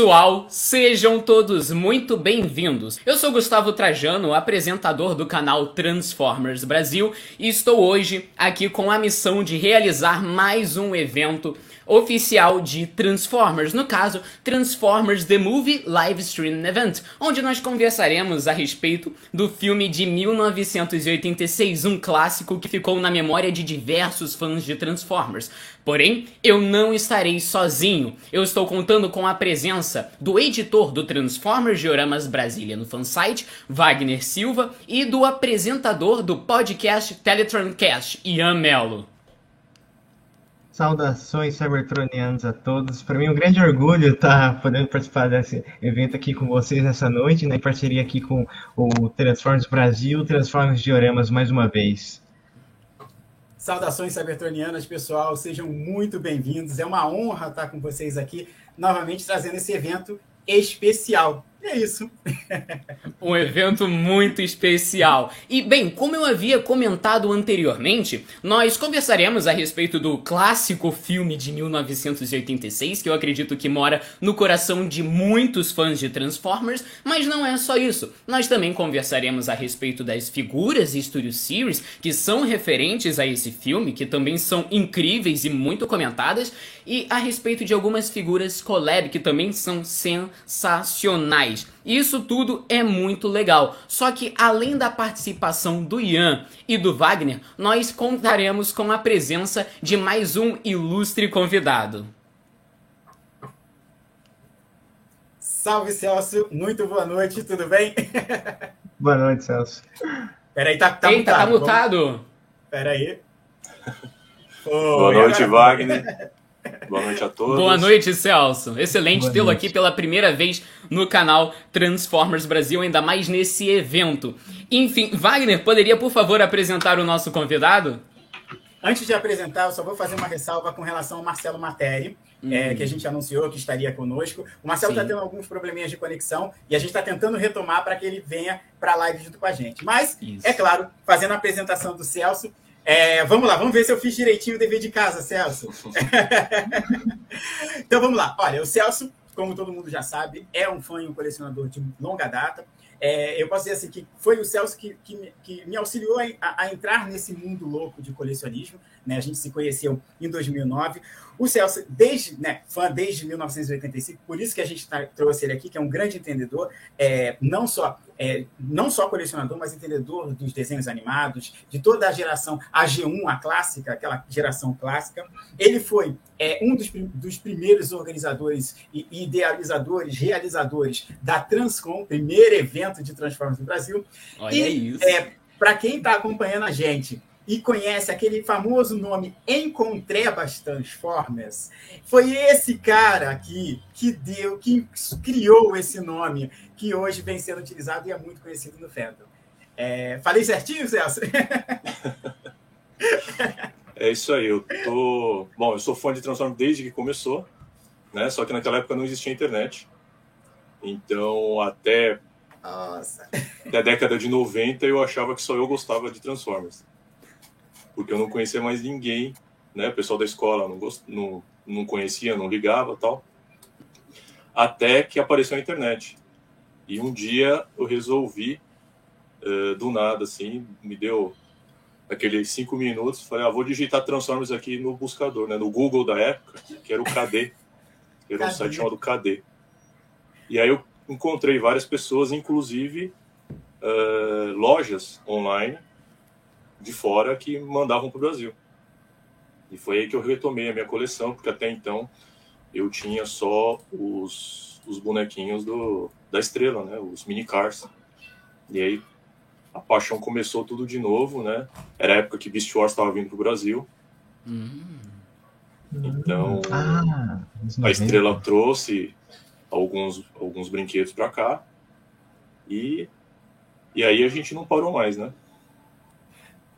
Pessoal, sejam todos muito bem-vindos. Eu sou Gustavo Trajano, apresentador do canal Transformers Brasil, e estou hoje aqui com a missão de realizar mais um evento oficial de Transformers, no caso, Transformers The Movie Live Stream Event, onde nós conversaremos a respeito do filme de 1986, um clássico que ficou na memória de diversos fãs de Transformers. Porém, eu não estarei sozinho. Eu estou contando com a presença do editor do Transformers Dioramas Brasília no fansite, Wagner Silva, e do apresentador do podcast Teletroncast, Ian Mello. Saudações cybertronianos a todos. Para mim é um grande orgulho estar tá podendo participar desse evento aqui com vocês nessa noite, né, em parceria aqui com o Transformers Brasil, Transformers Dioramas mais uma vez. Saudações cybertronianas, pessoal. Sejam muito bem-vindos. É uma honra estar com vocês aqui, novamente trazendo esse evento especial. É isso. um evento muito especial. E, bem, como eu havia comentado anteriormente, nós conversaremos a respeito do clássico filme de 1986, que eu acredito que mora no coração de muitos fãs de Transformers, mas não é só isso. Nós também conversaremos a respeito das figuras e Studio Series que são referentes a esse filme, que também são incríveis e muito comentadas, e a respeito de algumas figuras collab que também são sensacionais. Isso tudo é muito legal. Só que além da participação do Ian e do Wagner, nós contaremos com a presença de mais um ilustre convidado. Salve Celso, muito boa noite, tudo bem? Boa noite, Celso. Peraí, tá, tá Eita, mutado. tá mutado. Peraí. boa noite, Wagner. Boa noite a todos. Boa noite, Celso. Excelente tê-lo aqui pela primeira vez no canal Transformers Brasil, ainda mais nesse evento. Enfim, Wagner, poderia por favor apresentar o nosso convidado? Antes de apresentar, eu só vou fazer uma ressalva com relação ao Marcelo Materi, hum. é, que a gente anunciou que estaria conosco. O Marcelo está tendo alguns probleminhas de conexão e a gente está tentando retomar para que ele venha para a live junto com a gente. Mas, Isso. é claro, fazendo a apresentação do Celso, é, vamos lá, vamos ver se eu fiz direitinho o dever de casa, Celso. então vamos lá. Olha, o Celso, como todo mundo já sabe, é um fã e um colecionador de longa data. É, eu posso dizer assim que foi o Celso que, que, que me auxiliou a, a, entrar nesse mundo louco de colecionismo. Né? A gente se conheceu em 2009. O Celso, desde, né, fã desde 1985, por isso que a gente tá, trouxe ele aqui, que é um grande entendedor, é, não, só, é, não só colecionador, mas entendedor dos desenhos animados, de toda a geração, a G1, a clássica, aquela geração clássica. Ele foi é, um dos, dos primeiros organizadores e idealizadores, realizadores da Transcom, primeiro evento de Transformers no Brasil. Olha e, isso. É, Para quem está acompanhando a gente, e conhece aquele famoso nome Encontrebas Transformers, foi esse cara aqui que deu, que criou esse nome, que hoje vem sendo utilizado e é muito conhecido no fandom. É, falei certinho, Celso? é isso aí, eu tô... Bom, eu sou fã de Transformers desde que começou, né? Só que naquela época não existia internet. Então, até nossa. Da década de 90 eu achava que só eu gostava de Transformers porque eu não conhecia mais ninguém, né? O pessoal da escola não, gost... não, não conhecia, não ligava tal. Até que apareceu a internet. E um dia eu resolvi, uh, do nada, assim, me deu aqueles cinco minutos, falei, ah, vou digitar Transformers aqui no buscador, né? No Google da época, que era o KD. Era um site chamado KD. E aí eu encontrei várias pessoas, inclusive uh, lojas online, de fora que mandavam para o Brasil. E foi aí que eu retomei a minha coleção, porque até então eu tinha só os, os bonequinhos do, da estrela, né? Os mini cars. E aí a paixão começou tudo de novo, né? Era a época que Beast Wars estava vindo para o Brasil. Hum. Então ah, a estrela trouxe alguns, alguns brinquedos para cá. E, e aí a gente não parou mais, né?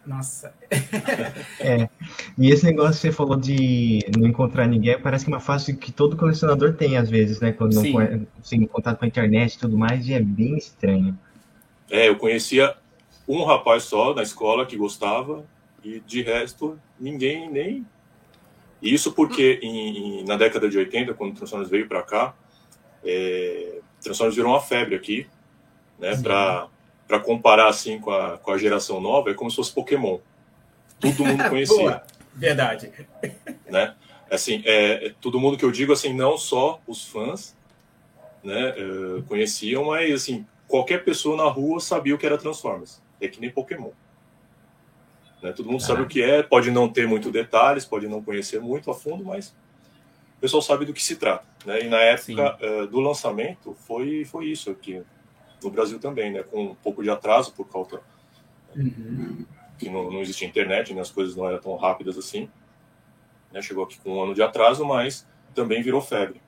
Nossa. é. E esse negócio que você falou de não encontrar ninguém, parece que é uma fase que todo colecionador tem, às vezes, né? Quando Sim. não tem contato com a internet e tudo mais, e é bem estranho. É, eu conhecia um rapaz só na escola que gostava, e de resto, ninguém nem. Isso porque em, em, na década de 80, quando o Transformers veio para cá, É, Transformers virou uma febre aqui, né? Para para comparar assim com a, com a geração nova, é como se fosse Pokémon. Todo mundo conhecia. Verdade. Né? Assim, é, é, todo mundo que eu digo assim, não só os fãs, né, é, conheciam, mas assim, qualquer pessoa na rua sabia o que era Transformers. É que nem Pokémon. Né? Todo mundo sabe o que é, pode não ter muito detalhes, pode não conhecer muito a fundo, mas o pessoal sabe do que se trata. Né? E na época uh, do lançamento foi, foi isso aqui no Brasil também, né? com um pouco de atraso por causa uhum. que não, não existia internet, né? as coisas não eram tão rápidas assim. Né? Chegou aqui com um ano de atraso, mas também virou febre.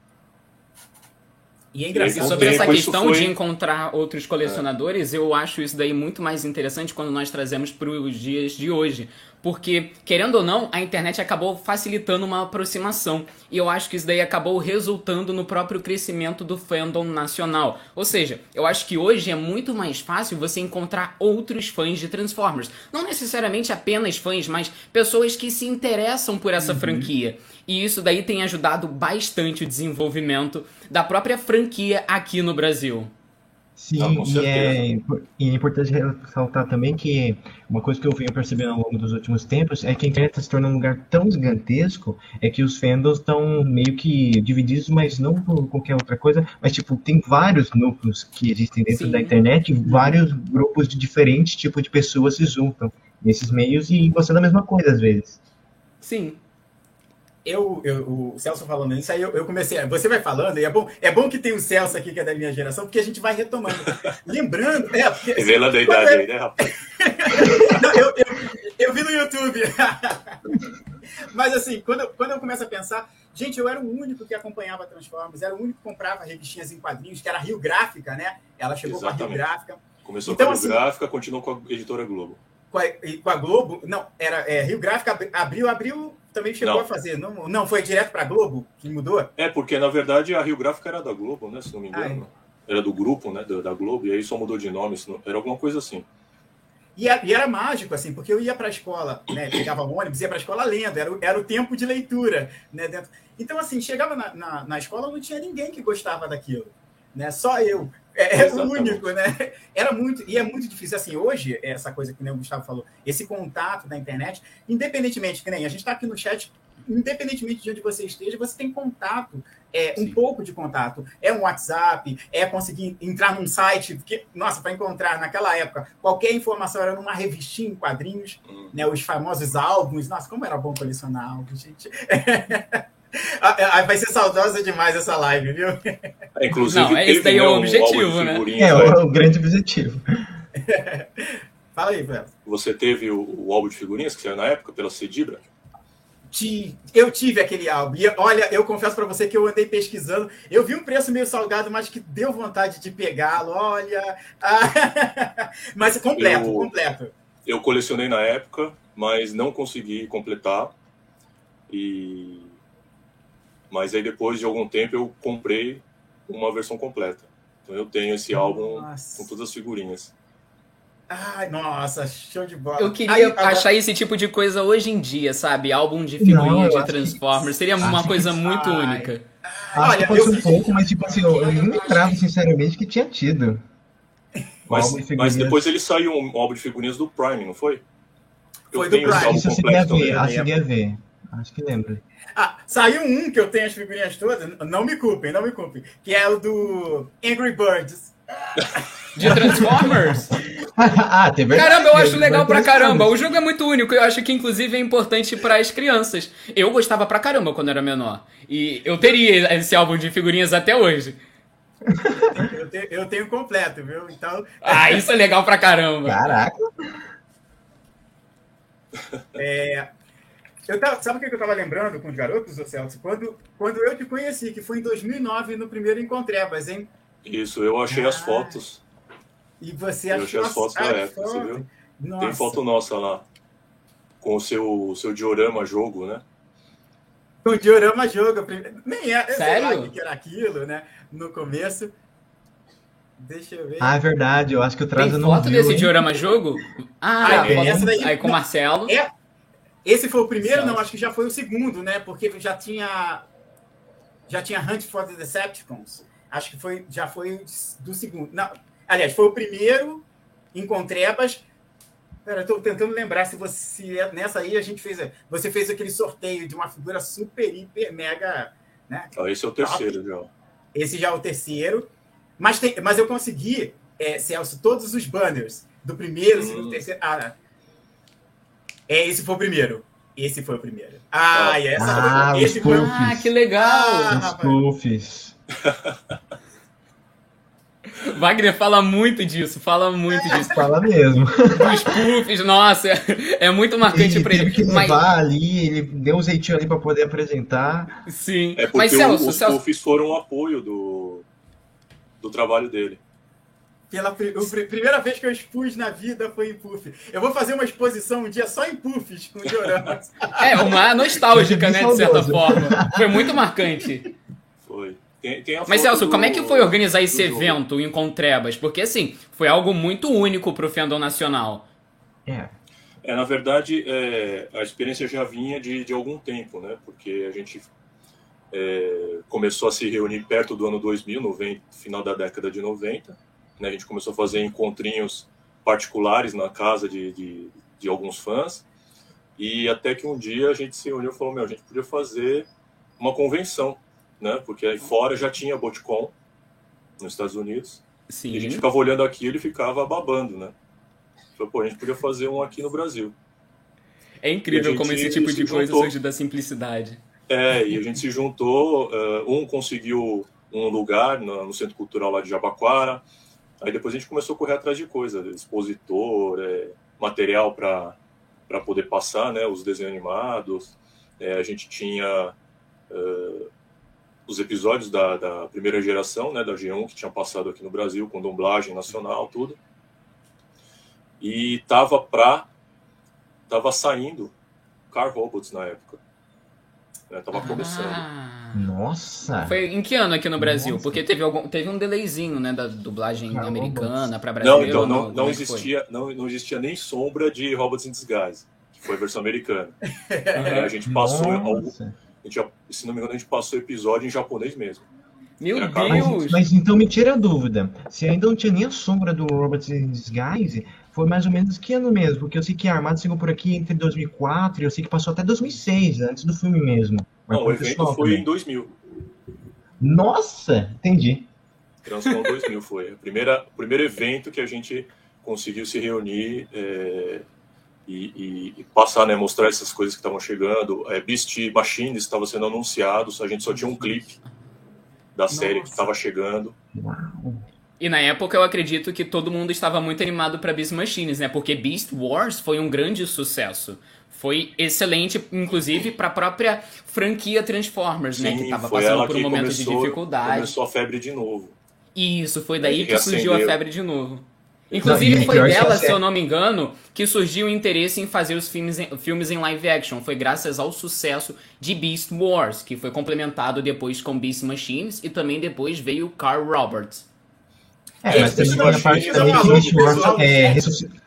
E é engraçado. E sobre essa questão foi... de encontrar outros colecionadores, é. eu acho isso daí muito mais interessante quando nós trazemos para os dias de hoje. Porque, querendo ou não, a internet acabou facilitando uma aproximação. E eu acho que isso daí acabou resultando no próprio crescimento do fandom nacional. Ou seja, eu acho que hoje é muito mais fácil você encontrar outros fãs de Transformers. Não necessariamente apenas fãs, mas pessoas que se interessam por essa uhum. franquia. E isso daí tem ajudado bastante o desenvolvimento da própria franquia aqui no Brasil. Sim, e, é, e é importante ressaltar também que uma coisa que eu venho percebendo ao longo dos últimos tempos é que a internet está se tornando um lugar tão gigantesco é que os fandoms estão meio que divididos, mas não por qualquer outra coisa, mas tipo, tem vários núcleos que existem dentro Sim. da internet, vários grupos de diferentes tipos de pessoas se juntam nesses meios e gostando da mesma coisa às vezes. Sim, eu, eu, o Celso falando isso, aí eu, eu, comecei. Você vai falando, e é bom, é bom que tem o Celso aqui, que é da minha geração, porque a gente vai retomando. Lembrando. É, porque, Revela da idade aí, né, rapaz? Não, eu, eu, eu, vi no YouTube. Mas assim, quando, quando eu começo a pensar, gente, eu era o único que acompanhava Transformers, era o único que comprava revistinhas em quadrinhos, que era a Rio Gráfica, né? Ela chegou Exatamente. com a Rio Gráfica. Começou então, com a Rio assim, Gráfica, continuou com a editora Globo. Com a, com a Globo, não, era é, Rio Gráfica abriu, abriu também chegou não. a fazer. Não, não foi direto para a Globo que mudou? É, porque na verdade a Rio Gráfica era da Globo, né? Se não me engano. Ah, é. Era do grupo, né? Da, da, Globo, e aí só mudou de nome, era alguma coisa assim. E, e era mágico, assim, porque eu ia para a escola, né? Pegava ônibus, ia para a escola lendo, era, era o tempo de leitura, né? Dentro. Então, assim, chegava na, na, na escola, não tinha ninguém que gostava daquilo, né? Só eu. É, é o único, né? Era muito, e é muito difícil. Assim, hoje, essa coisa que o Gustavo falou, esse contato da internet, independentemente, que nem a gente está aqui no chat, independentemente de onde você esteja, você tem contato, é, um pouco de contato. É um WhatsApp, é conseguir entrar num site, porque, nossa, para encontrar naquela época, qualquer informação era numa revistinha em quadrinhos, hum. né? Os famosos álbuns. Nossa, como era bom colecionar álbuns, gente. Ah, é, vai ser saudosa demais essa live, viu? É, inclusive, não, esse daí é o objetivo, né? É, é o, grande objetivo. Fala aí, Beto. Você teve o, o, álbum de figurinhas que saiu na época pela Cedibra? Eu tive aquele álbum. E olha, eu confesso para você que eu andei pesquisando. Eu vi um preço meio salgado, mas que deu vontade de pegá-lo. Olha. mas completo, eu, completo. Eu colecionei na época, mas não consegui completar. E mas aí depois de algum tempo eu comprei uma versão completa. Então eu tenho esse álbum nossa. com todas as figurinhas. Ai, nossa, show de bola. Eu queria achar esse tipo de coisa hoje em dia, sabe? Álbum de figurinhas de Transformers. Que... Seria uma coisa que... muito Ai. única. Olha, eu um pouco, mas tipo assim, eu, eu não lembrava sinceramente que tinha tido. Mas, de mas depois ele saiu um álbum de figurinhas do Prime, não foi? Eu foi do Prime. Isso eu cheguei a ver, acho que ver. Acho que lembro. Ah, saiu um que eu tenho as figurinhas todas, não me culpem, não me culpem, que é o do Angry Birds. De Transformers? ah, tem verdade. Caramba, eu acho legal pra caramba. O jogo é muito único. Eu acho que, inclusive, é importante para as crianças. Eu gostava pra caramba quando era menor. E eu teria esse álbum de figurinhas até hoje. Eu tenho, eu tenho completo, viu? Então. Ah, isso é legal pra caramba. Caraca. É, eu tava, sabe o que eu estava lembrando com os garotos, ô Celso? Quando, quando eu te conheci, que foi em 2009, no primeiro Encontrebas, hein? Isso, eu achei ah, as fotos. E você achou? Eu achei as fotos da época, foto. você viu? Nossa. Tem foto nossa lá. Com o seu, o seu diorama jogo, né? O diorama jogo. Nem é, Sério? que era aquilo, né? No começo. Deixa eu ver. Ah, é verdade. Eu acho que o Traza não foto viu, desse hein? diorama jogo? Ah, é, essa daí. Aí com o Marcelo. É, esse foi o primeiro? Certo. Não, acho que já foi o segundo, né? Porque já tinha já tinha Hunt for the Decepticons. acho que foi, já foi do segundo. Não, aliás, foi o primeiro em Contrebas. Pera, eu tô tentando lembrar se você. Nessa aí a gente fez. Você fez aquele sorteio de uma figura super, hiper, mega. Né? Esse é o terceiro, já. Esse já é o terceiro. Mas, tem, mas eu consegui, é, Celso, todos os banners do primeiro, hum. segundo, terceiro. Ah, é, esse foi o primeiro. Esse foi o primeiro. Ah, ah. e essa ah, foi, esse foi Ah, que legal! Ah, os puffs. Wagner fala muito disso, fala muito disso. Fala mesmo. Os puffs, nossa, é muito marcante para ele. Teve que levar Mas... ali, ele deu um jeitinho ali para poder apresentar. Sim. É porque Mas, Celso, os Celso... puffs foram um apoio do, do trabalho dele. Pela primeira vez que eu expus na vida foi em puff. Eu vou fazer uma exposição um dia só em puffs com dioramas. É, uma nostálgica, né, de certa forma. Foi muito marcante. Foi. Tem, tem Mas, Celso, do... como é que foi organizar esse evento em Contrebas? Porque, assim, foi algo muito único pro fandom nacional. É. É, na verdade, é, a experiência já vinha de, de algum tempo, né? Porque a gente é, começou a se reunir perto do ano 2000, no final da década de 90. Né? A gente começou a fazer encontrinhos particulares na casa de, de, de alguns fãs. E até que um dia a gente se reuniu e falou: Meu, a gente podia fazer uma convenção, né? Porque aí fora já tinha Boticon nos Estados Unidos. Sim. E a gente ficava olhando aquilo e ficava babando, né? Falei, pô, a gente podia fazer um aqui no Brasil. É incrível como esse tipo de coisa surge da simplicidade. É, e a gente se juntou, uh, um conseguiu um lugar no, no, Centro Cultural lá de Jabaquara, aí depois a gente começou a correr atrás de coisa, expositor, é, material para poder passar, né, os desenhos animados, é, a gente tinha uh, os episódios da, da, primeira geração, né, da G1, que tinha passado aqui no Brasil, com dublagem nacional, tudo, e tava para tava saindo Car Robots na época. Né? Tava ah. começando. Nossa! Foi em que ano aqui no Brasil? Nossa. Porque teve, algum, teve um delayzinho, né, da dublagem Car americana para Brasil. Não, então não, não, é existia, não, não existia nem sombra de Robots in Disguise, que foi a versão americana. é, a gente passou, algum, a gente, se não me engano, a gente passou o episódio em japonês mesmo. Meu Deus! Mas, mas, então me tira a dúvida. Se ainda não tinha nem a sombra do Robots in Disguise, foi mais ou menos que ano mesmo? Porque eu sei que Armado chegou por aqui entre 2004 e eu sei que passou até 2006, antes do filme mesmo. Não, o evento foi também. em 2000. Nossa, entendi. Transform 2000 foi. A o primeiro evento que a gente conseguiu se reunir é, e, e, e, passar, né, mostrar essas coisas que estavam chegando. É, Beast Machines estava sendo anunciado, a gente só tinha um clipe da série Nossa. que estava chegando. Uau. E na época eu acredito que todo mundo estava muito animado para Beast Machines, né? Porque Beast Wars foi um grande sucesso. Foi excelente, inclusive, para a própria franquia Transformers, Sim, né? Que estava passando por um momento começou, de dificuldade. Começou a febre de novo. Isso, foi daí que surgiu a febre de novo. Inclusive, foi dela, se eu não me engano, que surgiu o interesse em fazer os filmes em, filmes em live action. Foi graças ao sucesso de Beast Wars, que foi complementado depois com Beast Machines e também depois veio Carl Roberts. É, mas também tem a parte também que Beast Wars é ressuscitar.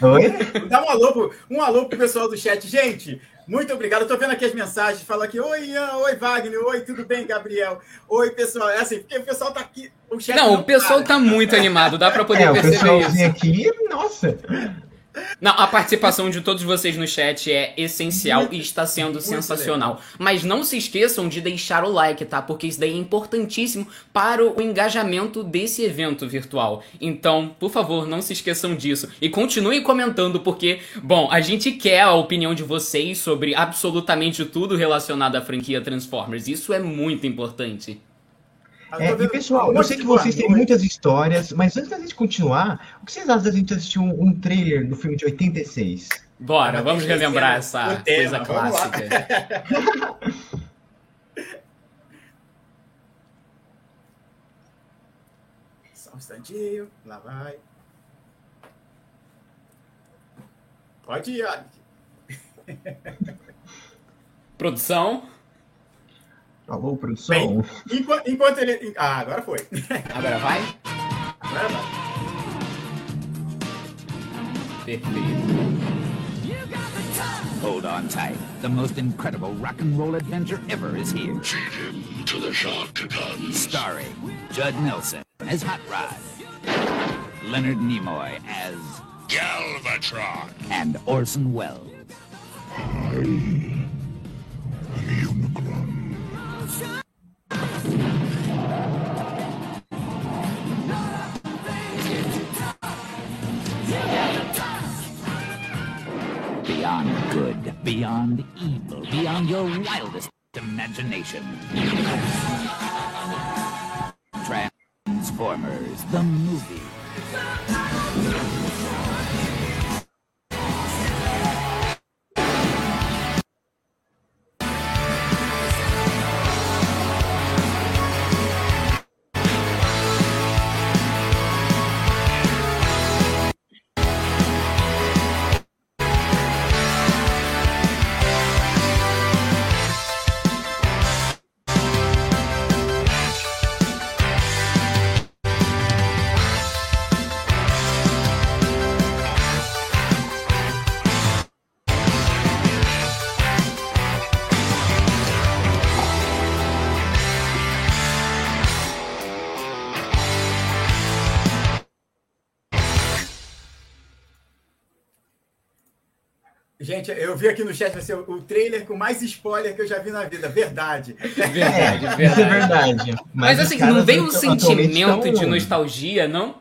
Oi? Dá um alô, pro, um alô pro pessoal do chat. Gente, muito obrigado. Eu tô vendo aqui as mensagens. Fala aqui, oi, Ian, oi, Wagner, oi, tudo bem, Gabriel? Oi, pessoal. É assim, porque o pessoal tá aqui. O chat não, não o pessoal para. tá muito animado, dá para poder é, perceber o isso. aqui, nossa. Não, a participação de todos vocês no chat é essencial e está sendo sensacional. Mas não se esqueçam de deixar o like, tá? Porque isso daí é importantíssimo para o engajamento desse evento virtual. Então, por favor, não se esqueçam disso. E continuem comentando, porque, bom, a gente quer a opinião de vocês sobre absolutamente tudo relacionado à franquia Transformers. Isso é muito importante. É, e pessoal, eu sei que vocês têm muitas histórias, mas antes da gente continuar, o que vocês acham da gente assistir um, um trailer do filme de 86? Bora, vamos relembrar essa coisa clássica. Só um instantinho, lá vai. Pode ir. Produção. Alô, produção? Bem, enquanto, enquanto, ele. Ah, agora foi. Agora vai? Agora vai. Perfeito. Hold on tight. The most incredible rock and roll adventure ever is here. Feed him to the shark guns. Starring Judd Nelson as Hot Rod, Leonard Nimoy as, Galvatron. and Orson Welles. Beyond evil, beyond your wildest imagination. Transformers, the movie. Gente, eu vi aqui no chat vai ser o trailer com mais spoiler que eu já vi na vida. Verdade. Verdade, É, isso é verdade. verdade. Mas os assim, não vem um sentimento tão- de nostalgia, não?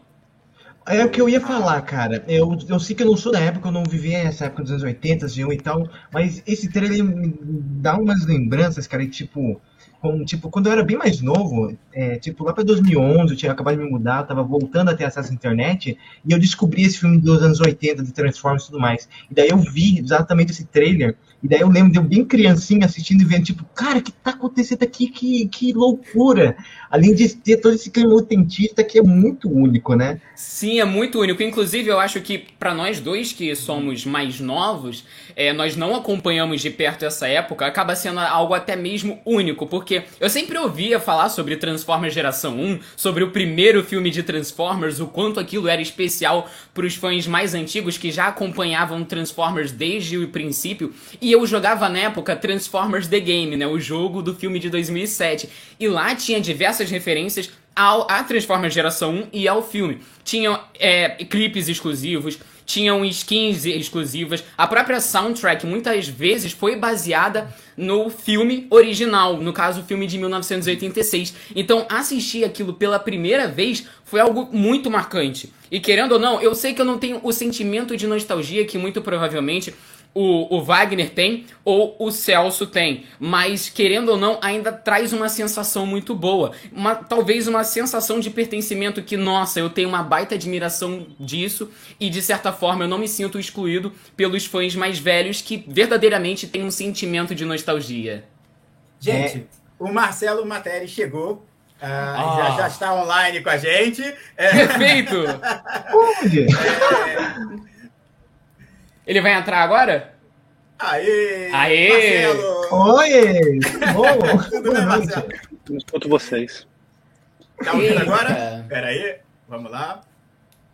É o que eu ia falar, cara. Eu, eu sei que eu não sou da época, eu não vivi essa época dos anos 80, assim, e tal, mas esse trailer me dá umas lembranças, cara, e tipo, com, tipo, quando eu era bem mais novo, é, tipo, lá pra 2011, eu tinha acabado de me mudar, tava voltando a ter acesso à internet, e eu descobri esse filme dos anos 80, de Transformers e tudo mais. E daí eu vi exatamente esse trailer, e daí eu lembro de eu bem criancinha assistindo e vendo, tipo, cara, o que tá acontecendo aqui? Que, que loucura! Além de ter todo esse clima autentista que é muito único, né? Sim, é muito único. Inclusive, eu acho que pra nós dois que somos mais novos, é, nós não acompanhamos de perto essa época, acaba sendo algo até mesmo único, porque eu sempre ouvia falar sobre Transformers Geração 1, sobre o primeiro filme de Transformers, o quanto aquilo era especial pros fãs mais antigos que já acompanhavam Transformers desde o princípio, e eu jogava na época Transformers The Game, né, o jogo do filme de 2007, e lá tinha diversas referências ao, à Transformers Geração 1 e ao filme. Tinham é, clipes exclusivos, tinham skins exclusivas, a própria soundtrack muitas vezes foi baseada no filme original, no caso o filme de 1986. Então assistir aquilo pela primeira vez foi algo muito marcante. E querendo ou não, eu sei que eu não tenho o sentimento de nostalgia que muito provavelmente o, o Wagner tem ou o Celso tem, mas querendo ou não, ainda traz uma sensação muito boa. Uma, talvez uma sensação de pertencimento que, nossa, eu tenho uma baita admiração disso e de certa forma eu não me sinto excluído pelos fãs mais velhos que verdadeiramente têm um sentimento de nostalgia. Gente, o Marcelo Materi chegou. ah, Ah. Já, já está online com a gente. É, Perfeito! Onde? Ele vai entrar agora? aê! Aê! Marcelo! Oi! Bom, Tudo bem. Marcelo? Não escuto vocês. Tá ouvindo Eita. agora? Pera aí, vamos lá.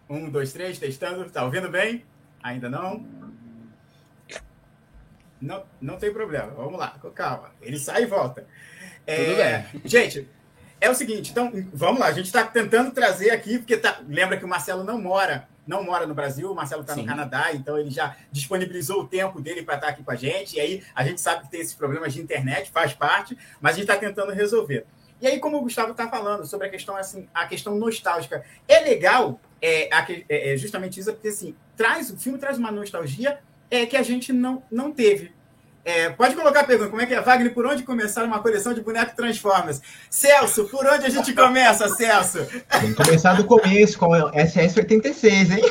Um, dois, três, testando. Tá ouvindo bem? Ainda não? Não, não tem problema. Vamos lá, calma. Ele sai e volta. É, Tudo bem. Gente, é o seguinte, então, vamos lá. A gente está tentando trazer aqui, porque tá, lembra que o Marcelo não mora, não mora no Brasil, o Marcelo está no. Canadá, então ele já disponibilizou o tempo dele para estar aqui com a gente. E aí a gente sabe que tem esses problemas de internet, faz parte, mas a gente está tentando resolver. E aí, como o Gustavo está falando sobre a questão assim, a questão nostálgica, é legal, é, é, é justamente isso, porque assim, traz, o filme traz uma nostalgia é, que a gente não, não teve. É, pode colocar a pergunta, como é que é, Wagner, por onde começar uma coleção de bonecos Transformers? Celso, por onde a gente começa, Celso? Tem que começar do começo com o SS86, hein?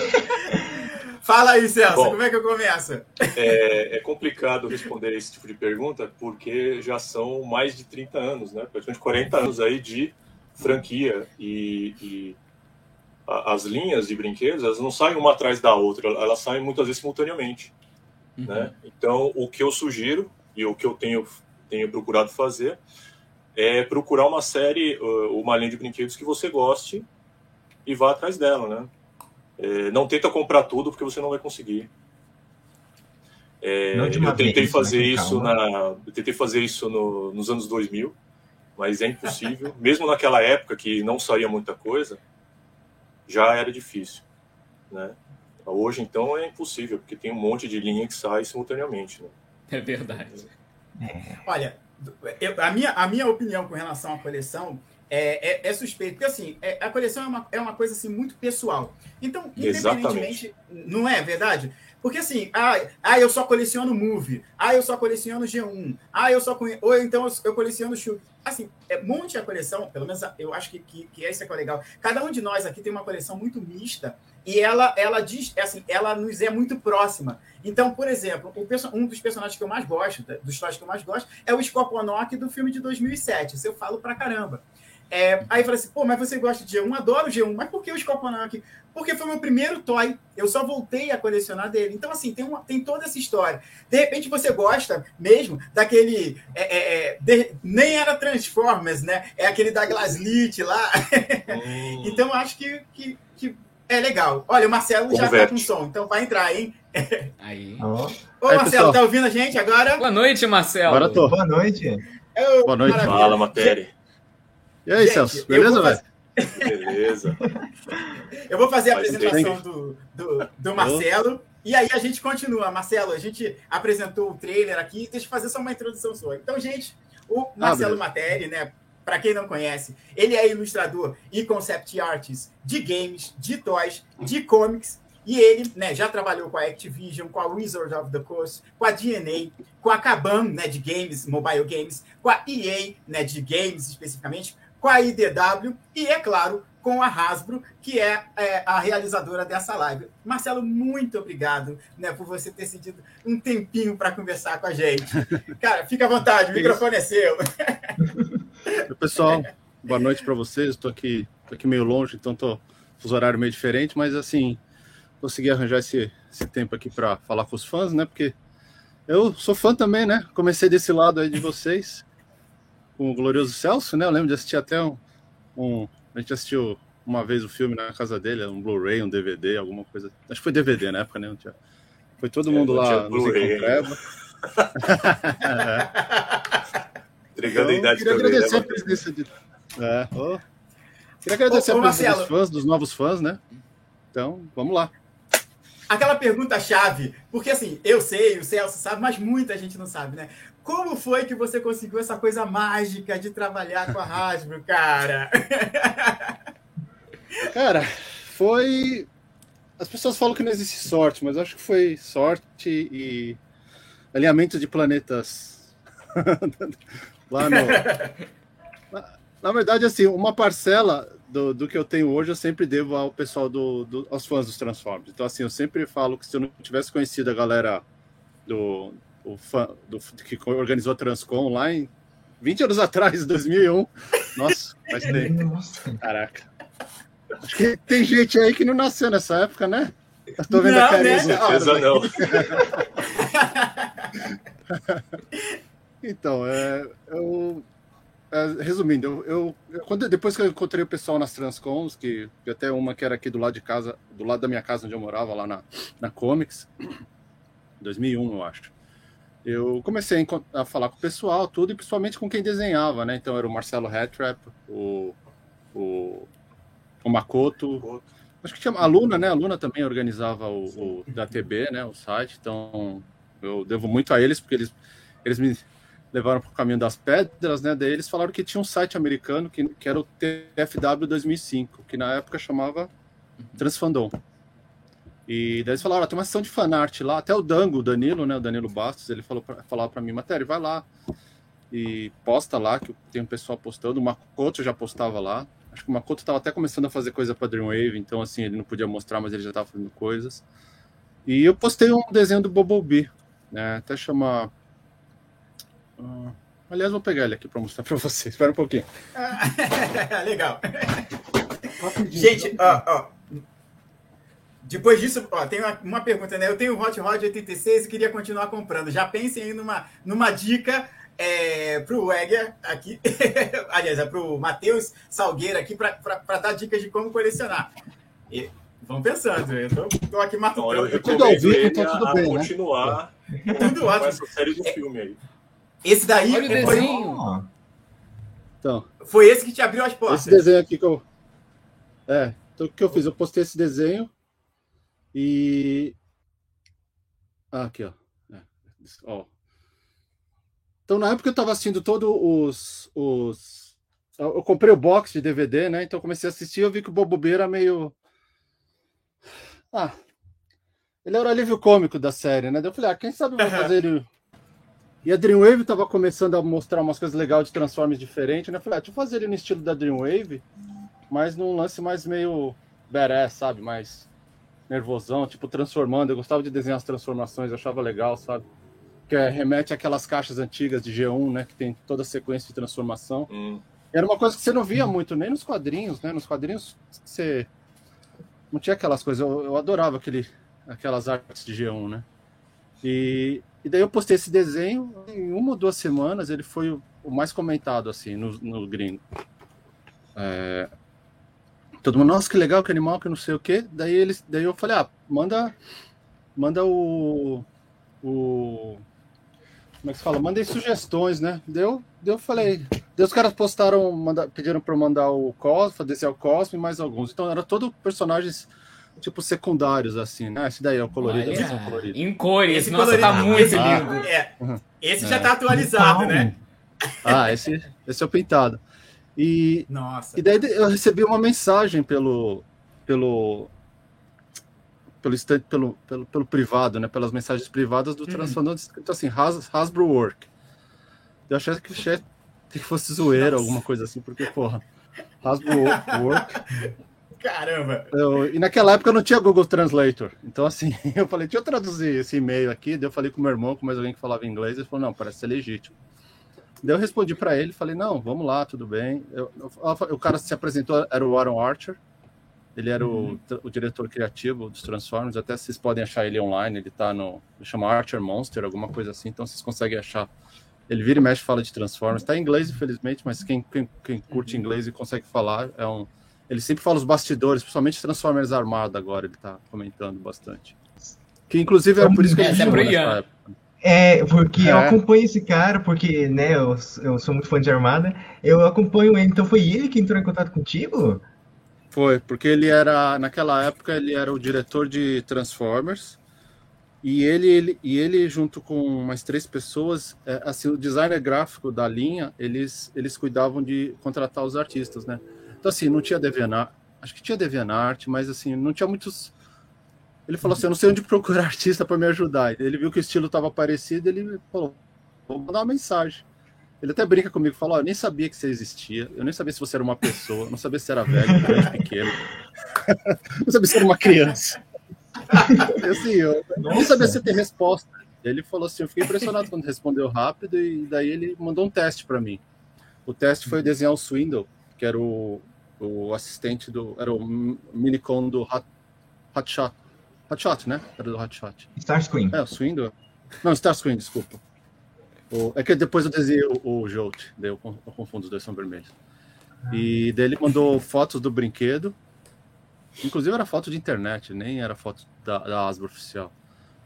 Fala aí, Celso, Bom. como é que eu começo? É, é complicado responder esse tipo de pergunta porque já são mais de 30 anos, né? Praticamente 40 anos aí de franquia e, e as linhas de brinquedos elas não saem uma atrás da outra, elas saem muitas vezes simultaneamente, né? Então o que eu sugiro e o que eu tenho tenho procurado fazer é procurar uma série, uh, uma linha de brinquedos que você goste e vá atrás dela, né? É, não tenta comprar tudo porque você não vai conseguir. É, eu tentei vez, fazer né, isso na, eu tentei fazer isso no- nos anos 2000, mas é impossível. Mesmo naquela época que não saía muita coisa, já era difícil, né? Hoje então é impossível porque tem um monte de linha que sai simultaneamente. Né? É verdade. Olha, eu- a, minha, a minha opinião com relação à coleção é, é, é suspeita, porque assim, é- a coleção é uma, é uma coisa assim, muito pessoal. Então, independentemente, não é verdade? Porque assim, ah, ah, eu só coleciono movie, ah, eu só coleciono G1, ah, eu só ou então eu, coleciono chute. Assim, é, monte a coleção, pelo menos eu acho que, que, que esse é que é legal. Cada um de nós aqui tem uma coleção muito mista e ela, ela diz, é assim, ela nos é muito próxima. Então, por exemplo, um dos personagens que eu mais gosto, dos histórias que eu mais gosto, é o Scorponok do filme de 2007. Isso eu falo pra caramba. É, aí fala assim, pô, mas você gosta de G1? Adoro G1. Mas por que o Scorponok? Porque foi o meu primeiro toy. Eu só voltei a colecionar dele. Então, assim, tem, uma, tem toda essa história. De repente você gosta mesmo daquele. é, é, é, de- nem era Transformers, né? É aquele da Glaslit lá. Hum, Então, eu acho que, que, que é legal. Olha, o Marcelo já tá com som, então vai entrar, hein? Aí. Ó, Ô, Aí, Marcelo, pessoal. tá ouvindo a gente agora? Boa noite, Marcelo. Agora tô. boa noite. Ô, Boa noite. maravilha. Fala, matéria. E aí, Gente, Celso? Beleza, velho? Beleza. Eu vou fazer a Faz apresentação do, do, do Marcelo. E aí a gente continua. Marcelo, a gente apresentou o trailer aqui. Deixa eu fazer só uma introdução sua. Então, gente, o Marcelo beleza. Materi, né? Para quem não conhece, ele é ilustrador e concept artist de games, de toys, de comics. E ele né, já trabalhou com a Activision, com a Wizards of the Coast, com a DNA, com a Kabam né, de games, mobile games, com a EA né, de games especificamente, com a IDW e, é claro, com a Hasbro, que é, é, a realizadora dessa live. Marcelo, muito obrigado né, por você ter cedido um tempinho para conversar com a gente. Cara, fica à vontade, o microfone é seu. Pessoal, boa noite para vocês. Estou aqui, tô aqui meio longe, então tô os horários meio diferentes, mas assim, consegui arranjar esse, esse tempo aqui para falar com os fãs, né? Porque eu sou fã também, né? Comecei desse lado aí de vocês, com o glorioso Celso, né? Eu lembro de assistir até um, um a gente assistiu uma vez o filme na casa dele, um Blu-ray, um DVD, alguma coisa. Acho que foi DVD na época, né? Não tinha- Foi todo É, mundo lá nos Blu-ray encontrava. Entregando a Eu idade queria também, né, agradecer a presença de. É, ô. Queria agradecer Ô, ô, a presença Marcelo. dos fãs, dos novos fãs, né? Então, vamos lá. Aquela pergunta-chave, porque assim, eu sei, o Celso sabe, mas muita gente não sabe, né? Como foi que você conseguiu essa coisa mágica de trabalhar com a Hasbro, cara? Cara, foi. As pessoas falam que não existe sorte, mas acho que foi sorte e alinhamento de planetas lá no. Na, na verdade, assim, uma parcela do, do que eu tenho hoje eu sempre devo ao pessoal do, do- aos fãs dos Transformers. Então, assim, eu sempre falo que se eu não tivesse conhecido a galera do, o fã, do que organizou a Transcom lá em 20 anos atrás, 2001, nossa, faz tempo. Nossa. Caraca. Acho que tem gente aí que não nasceu nessa época, né? Eu tô vendo a Não, carinha né? dos Certeza caras não. Então, é, eu, é, resumindo, eu, eu- eu- quando, depois que eu encontrei o pessoal nas Transcons, que, que até uma que era aqui do lado de casa, do lado da minha casa onde eu morava, lá na, na Comics, 2001, eu acho. Eu comecei a, falar com o pessoal, tudo, e principalmente com quem desenhava, né? Então era o Marcelo Hatrap, o, o, o Makoto, acho que tinha a Luna, né? A Luna também organizava o, o da TB, né? O site, então eu devo muito a eles, porque eles, eles me levaram para o caminho das pedras, né? Daí eles falaram que tinha um site americano que, que era o TFW 2005, que na época chamava Transfandom. E daí eles falaram, ah, tem uma sessão de fanart lá, até o Dango, o Danilo, né? O Danilo Bastos, ele falou pra, falava para mim, Matéria, vai lá e posta lá, que tem um pessoal postando. O Makoto já postava lá. Acho que o Makoto estava até começando a fazer coisa para Dreamwave, então assim, ele não podia mostrar, mas ele já estava fazendo coisas. E eu postei um desenho do Bumblebee, né? Até chama. Ah, aliás, vou pegar ele aqui para mostrar para vocês. Espera um pouquinho. Legal. Gente, ó, ó. Depois disso, ó, tem uma, uma pergunta, né? Eu tenho o Hot Rod 86 e queria continuar comprando. Já pensem aí numa, numa dica é, para o Egger aqui, aliás, é para o Matheus Salgueira aqui, para dar dicas de como colecionar. E vamos pensando. Eu tô, tô aqui Então, eu. Tudo recomendo ele tá tudo a, bem, né? continuar Tudo com ótimo. essa série do filme aí. Esse daí Olha o foi, desenho. Ó, Então, foi esse que te abriu as portas. esse desenho aqui que eu. É, então o que eu fiz? Eu postei esse desenho e. Ah, aqui, ó. É, ó. Então, na época eu tava assistindo todos os, os. Eu comprei o box de DVD, né? Então eu comecei a assistir eu vi que o Bobo B era meio. Ah. Ele era o alívio cômico da série, né? Daí eu falei, ah, quem sabe eu vou fazer ele. E a Dreamwave tava começando a mostrar umas coisas legais de Transformers diferentes, né? Eu falei, ah, deixa eu fazer ele no estilo da Dreamwave, mas num lance mais meio badass, sabe? Mais nervosão, tipo transformando. Eu gostava de desenhar as transformações, achava legal, sabe? Que é, remete àquelas caixas antigas de G1, né? Que tem toda a sequência de transformação. Hum. Era uma coisa que você não via muito, nem nos quadrinhos, né? Nos quadrinhos você não tinha aquelas coisas. Eu, eu adorava aquele, aquelas artes de G1, né? E, e daí eu postei esse desenho, em uma ou duas semanas ele foi o, o mais comentado, assim, no, no gringo. É, todo mundo, nossa, que legal, que animal, que não sei o quê. Daí, eles, daí eu falei, ah, manda, manda o, o... Como é que se fala? Mandei sugestões, né? Deu, deu, falei. Daí os caras postaram, manda, pediram para eu mandar o Cosmo, desenhar o Cosmo e mais alguns. Então era todo personagens tipo secundários, assim, né? Esse daí é o colorido, Olha, colorida. em cores. Esse Nossa, colorido- tá muito esse- lindo. É, Uhum. esse É. já tá atualizado, então, né? Ah, esse, esse é o pintado. E, Nossa. e daí eu recebi uma mensagem pelo pelo pelo, pelo, pelo, pelo privado, né? Pelas mensagens privadas do Transformando escrito assim, Has, Hasbro Work. Eu achei que, achei que fosse zoeira, Nossa. alguma coisa assim, porque, porra, Hasbro Work. Caramba. Eu- e naquela época não tinha Google Translator. Então, assim, eu falei, deixa eu traduzir esse e-mail aqui. Daí eu falei com meu irmão, com mais alguém que falava inglês. Ele falou, não, parece ser legítimo. Daí eu respondi para ele, falei, não, vamos lá, tudo bem. Eu- eu- o cara se apresentou, era o Aaron Archer. Ele era o, o diretor criativo dos Transformers. Até vocês podem achar ele online. Ele tá no. Ele chama Archer Monster, alguma coisa assim. Então vocês conseguem achar. Ele vira e mexe fala de Transformers. Tá em inglês, infelizmente, mas quem, quem, quem curte inglês e consegue falar é um. Ele sempre fala os bastidores, principalmente Transformers Armada agora, ele tá comentando bastante. Que inclusive era por isso que ele é pro nessa época. É, porque eu É. acompanho esse cara, porque, né, eu, eu sou muito fã de Armada, eu acompanho ele, então foi ele que entrou em contato contigo? Foi, porque ele era, naquela época, ele era o diretor de Transformers. E ele, ele, e ele junto com mais três pessoas, é, assim, o designer gráfico da linha, eles, eles cuidavam de contratar os artistas, né? Então, assim, não tinha DeviantArt, acho que tinha DeviantArt, mas, assim, não tinha muitos... Ele falou assim, eu não sei onde procurar artista para me ajudar. Ele viu que o estilo estava parecido, ele falou, vou mandar uma mensagem. Ele até brinca comigo, fala, ó, eu nem sabia que você existia, eu nem sabia se você era uma pessoa, eu não sabia se era velho, grande, pequeno. não sabia se era uma criança. E assim, eu Nossa. sabia se ter resposta. Ele falou assim, eu fiquei impressionado quando respondeu rápido e daí ele mandou um teste para mim. O teste foi desenhar o Swindle, que era o, o assistente do, era o minicon do Hot. Hotshot, né? Era do Hotshot. Starscream. É, o Swindle. Não, Starscream, desculpa. O- é que depois eu desenhei o, o Jolt, daí eu, con- eu confundo, os dois são vermelhos. E daí ele mandou fotos do brinquedo. Inclusive era foto de internet, nem era foto da, da Asbro oficial.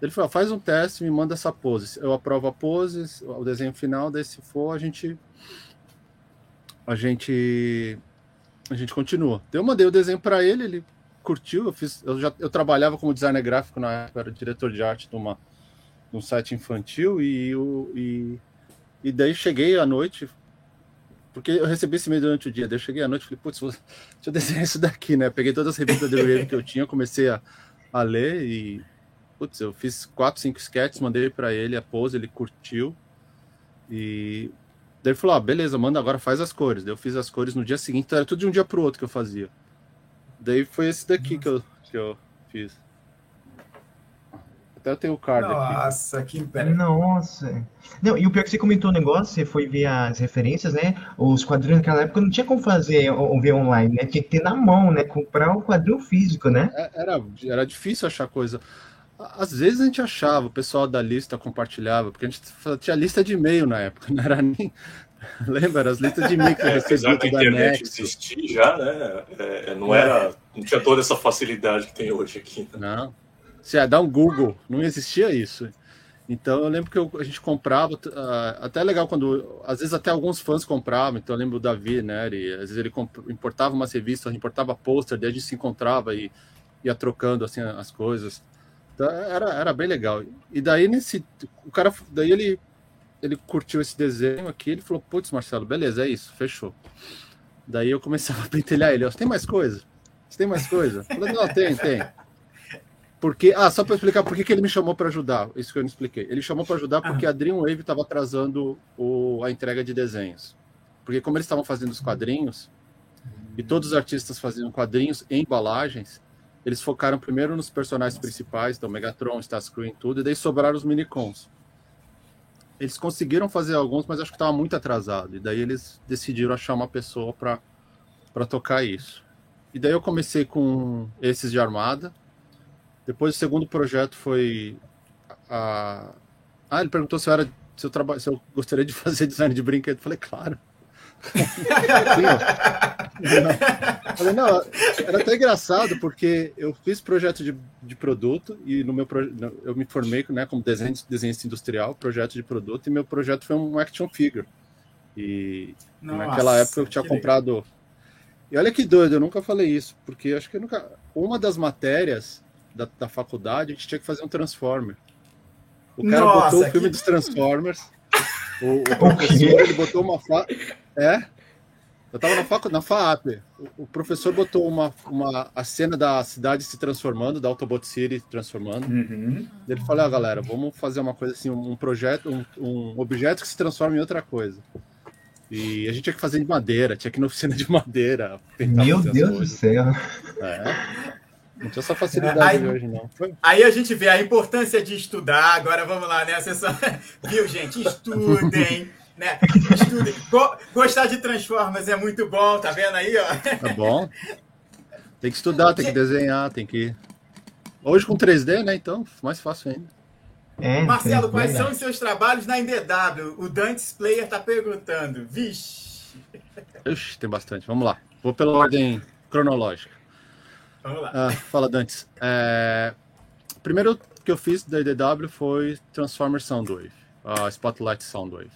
Ele falou: "Ah, faz um teste, me manda essa pose. Eu aprovo a pose, o desenho final, daí se for, a gente. A gente. A gente continua. Daí eu mandei o desenho para ele, ele curtiu. Eu, fiz, eu, já, eu trabalhava como designer gráfico na época, era diretor de arte de, uma, de um site infantil e, o, e, e daí cheguei à noite, porque eu recebi esse e-mail durante o dia. Daí eu cheguei à noite e falei, putz, deixa eu desenhar isso daqui, né? Peguei todas as revistas de Wave que eu tinha, comecei a, a ler e, putz, eu fiz quatro, cinco sketches, mandei para ele a pose, ele curtiu. E daí ele falou, ah, beleza, manda agora, faz as cores. Daí eu fiz as cores no dia seguinte, então era tudo de um dia pro outro que eu fazia. Daí foi esse daqui que eu, que eu fiz. Até eu tenho o card aqui. Nossa, que pera. Nossa. Não, e o pior é que você comentou o negócio, você foi ver as referências, né? Os quadrinhos naquela época não tinha como fazer ou ver online, né? Tinha que ter na mão, né? Comprar o quadrinho físico, né? É- Era, era difícil achar coisa. Às vezes a gente achava, o pessoal da lista compartilhava, porque a gente tinha lista de e-mail na época, não era nem. Lembra? As listas de micro É, apesar da internet Nexo. existir já, né? é, não era. Não tinha toda essa facilidade que tem hoje aqui. né? Não. Se é, dá um Google, não existia isso. Então eu lembro que eu- a gente comprava, ah, até legal quando, às vezes até alguns fãs compravam, então eu lembro o Davi, né, ele, às vezes ele importava umas revistas, importava pôster, daí a gente se encontrava e ia trocando assim as coisas. Então era, era bem legal. E daí nesse, o cara, daí ele, ele curtiu esse desenho aqui, ele falou, putz Marcelo, beleza, é isso, fechou. Daí eu começava a pentelhar ele, ó, tem mais coisa? Você tem mais coisa? Falei, não, tem, tem. Porque, ah, só para explicar por que, ele me chamou para ajudar, isso que eu não expliquei. Ele chamou para ajudar porque a Dreamwave estava atrasando o, a entrega de desenhos. Porque como eles estavam fazendo os quadrinhos, e todos os artistas faziam quadrinhos em embalagens, eles focaram primeiro nos personagens principais, então Megatron, Starscream, tudo, e daí sobraram os minicons. Eles conseguiram fazer alguns, mas acho que estava muito atrasado. E daí eles decidiram achar uma pessoa para tocar isso. E daí eu comecei com esses de armada. Depois o segundo projeto foi a. Ah, ele perguntou se eu era. Se eu, traba... se eu gostaria de fazer design de brinquedo. Eu falei, claro. Falei, não, era até engraçado, porque eu fiz projeto de, de produto e no meu pro... eu me formei né, como desenho, desenhista industrial, projeto de produto, e meu projeto foi um action figure. E Nossa, naquela época eu tinha comprado. E olha que doido, eu nunca falei isso, porque acho que nunca. Uma das matérias da, da faculdade, a gente tinha que fazer um Transformer. O cara Nossa, botou o filme que- dos Transformers. O, o professor ele botou uma fa... É? Eu tava na, facu... na FAAP. O, o professor botou uma, uma, a cena da cidade se transformando, da Autobot City se transformando. Uhum. Ele falou: ah, galera, vamos fazer uma coisa assim, um projeto, um, um objeto que se transforma em outra coisa. E a gente tinha que fazer de madeira, tinha que ir na oficina de madeira. Meu Deus do céu. É. Não tinha essa facilidade Aí- de hoje, não. Aí a gente vê a importância de estudar. Agora vamos lá, né? A sessão... Viu, gente? Estudem. Né? Estudem. Gostar de Transformers é muito bom, tá vendo aí, ó? Tá bom. Tem que estudar, tem que desenhar, tem que. Hoje com 3D, né? Então, mais fácil ainda. É, Marcelo, quais são os seus trabalhos na NDW? O Dantes Player tá perguntando. Vixe. Ixi, tem bastante. Vamos lá. Vou pela ordem cronológica. Vamos lá. Ah, fala, Dantes. É, Primeiro que eu fiz da IDW foi Transformers Soundwave, a Spotlight Soundwave.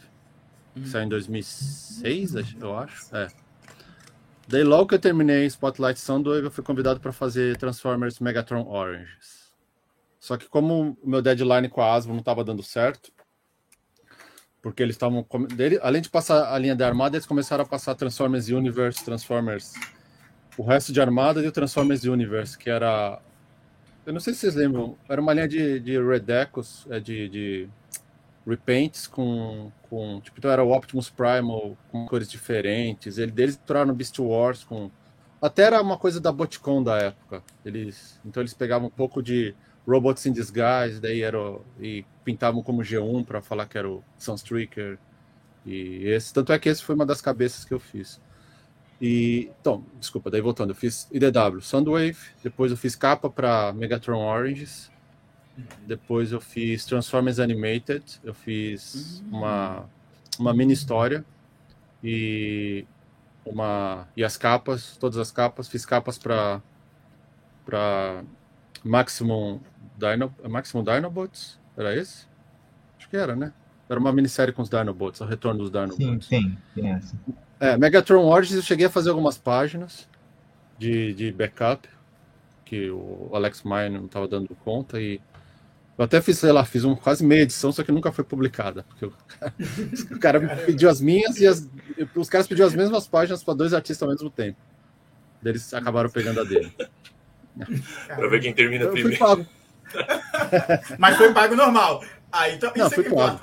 Que saiu em 2006, acho- eu acho. É. Daí, logo que eu terminei Spotlight Soundwave, eu fui convidado para fazer Transformers Megatron Oranges. Só que como o meu deadline com a Asmo não estava dando certo, porque eles estavam... Além de passar a linha da armada, eles começaram a passar Transformers Universe, Transformers o resto de armada e o Transformers Universe, que era. Eu não sei se vocês lembram, era uma linha de, de Redecos, é, de, de repaints com, com. Tipo, então era o Optimus Primal com cores diferentes. Ele, eles entraram no Beast Wars com. Até era uma coisa da Botcon da época. Eles, então eles pegavam um pouco de Robots in Disguise, daí era, o- e pintavam como G1 para falar que era o Sunstreaker. E esse, tanto é que esse foi uma das cabeças que eu fiz. E, então, desculpa, daí voltando, eu fiz IDW Soundwave, depois eu fiz capa para Megatron Oranges, depois eu fiz Transformers Animated, eu fiz uma, uma mini história e uma e as capas, todas as capas, fiz capas para para Maximum Dino, Maximum Dinobots, era esse? Acho que era, né? Era uma minissérie com os Dinobots, o retorno dos Dinobots. Sim, tem essa. É, Megatron Origins eu cheguei a fazer algumas páginas de, de backup, que o Alex Maia não estava dando conta, e eu até fiz, sei lá, fiz um, quase meia edição, só que nunca foi publicada, porque o cara, o cara me pediu as minhas e as, os caras pediram as mesmas páginas para dois artistas ao mesmo tempo. Daí Eles acabaram pegando a dele. Pra ver quem termina Eu fui primeiro. pago, Mas foi pago normal. Ah, então Não, isso é fui que pago.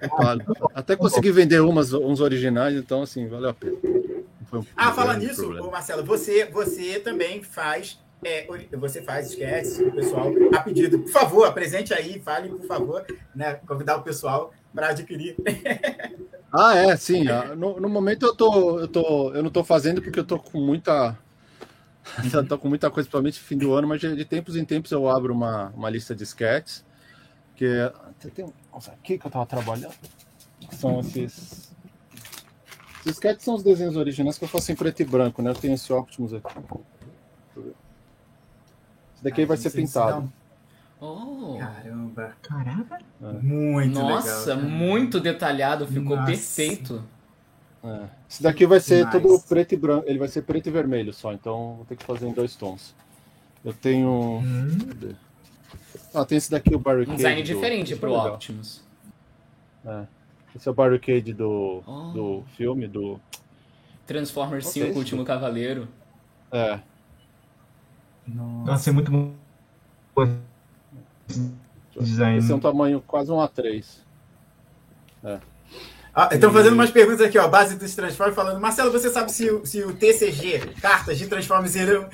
fui pago. Até consegui vender umas, uns originais, então assim, valeu a pena. Foi um- Ah, falando grande nisso, Marcelo, você, você também faz. É, você faz sketches, o pessoal, a pedido. Por favor, apresente aí, fale, por favor, né? Convidar o pessoal para adquirir. Ah, é, sim. No, no momento eu tô, eu tô, eu não tô fazendo porque eu tô com muita, tô com muita coisa, principalmente fim do ano, mas de, tempos em tempos eu abro uma, uma lista de sketches que é- tem nossa, aqui que eu tava trabalhando. São esses, Os sketches são os desenhos originais que eu faço em preto e branco, né? Eu tenho esse Optimus aqui. Esse daqui Ah, vai ser pintado. não. Oh. Caramba. Caraca. Muito Nossa, legal. muito detalhado, ficou Nossa. perfeito. É. Esse daqui vai ser Demais. todo preto e branco. Ele vai ser preto e vermelho só, então vou ter que fazer em dois tons. Eu tenho. Hum, Cadê? Ah, tem esse daqui, o Um Barricade. design do- diferente pro é legal. Optimus. É. Esse é o Barricade do, Oh. do filme, do. Transformers Qual 5, que é? Último Cavaleiro. É. Nossa. Nossa, é muito bom. Design. Esse é um tamanho quase um A3. Ah, Estão fazendo umas perguntas aqui, ó. Base dos Transformers falando. Marcelo, você sabe se o, se o TCG, cartas de Transformers, irão,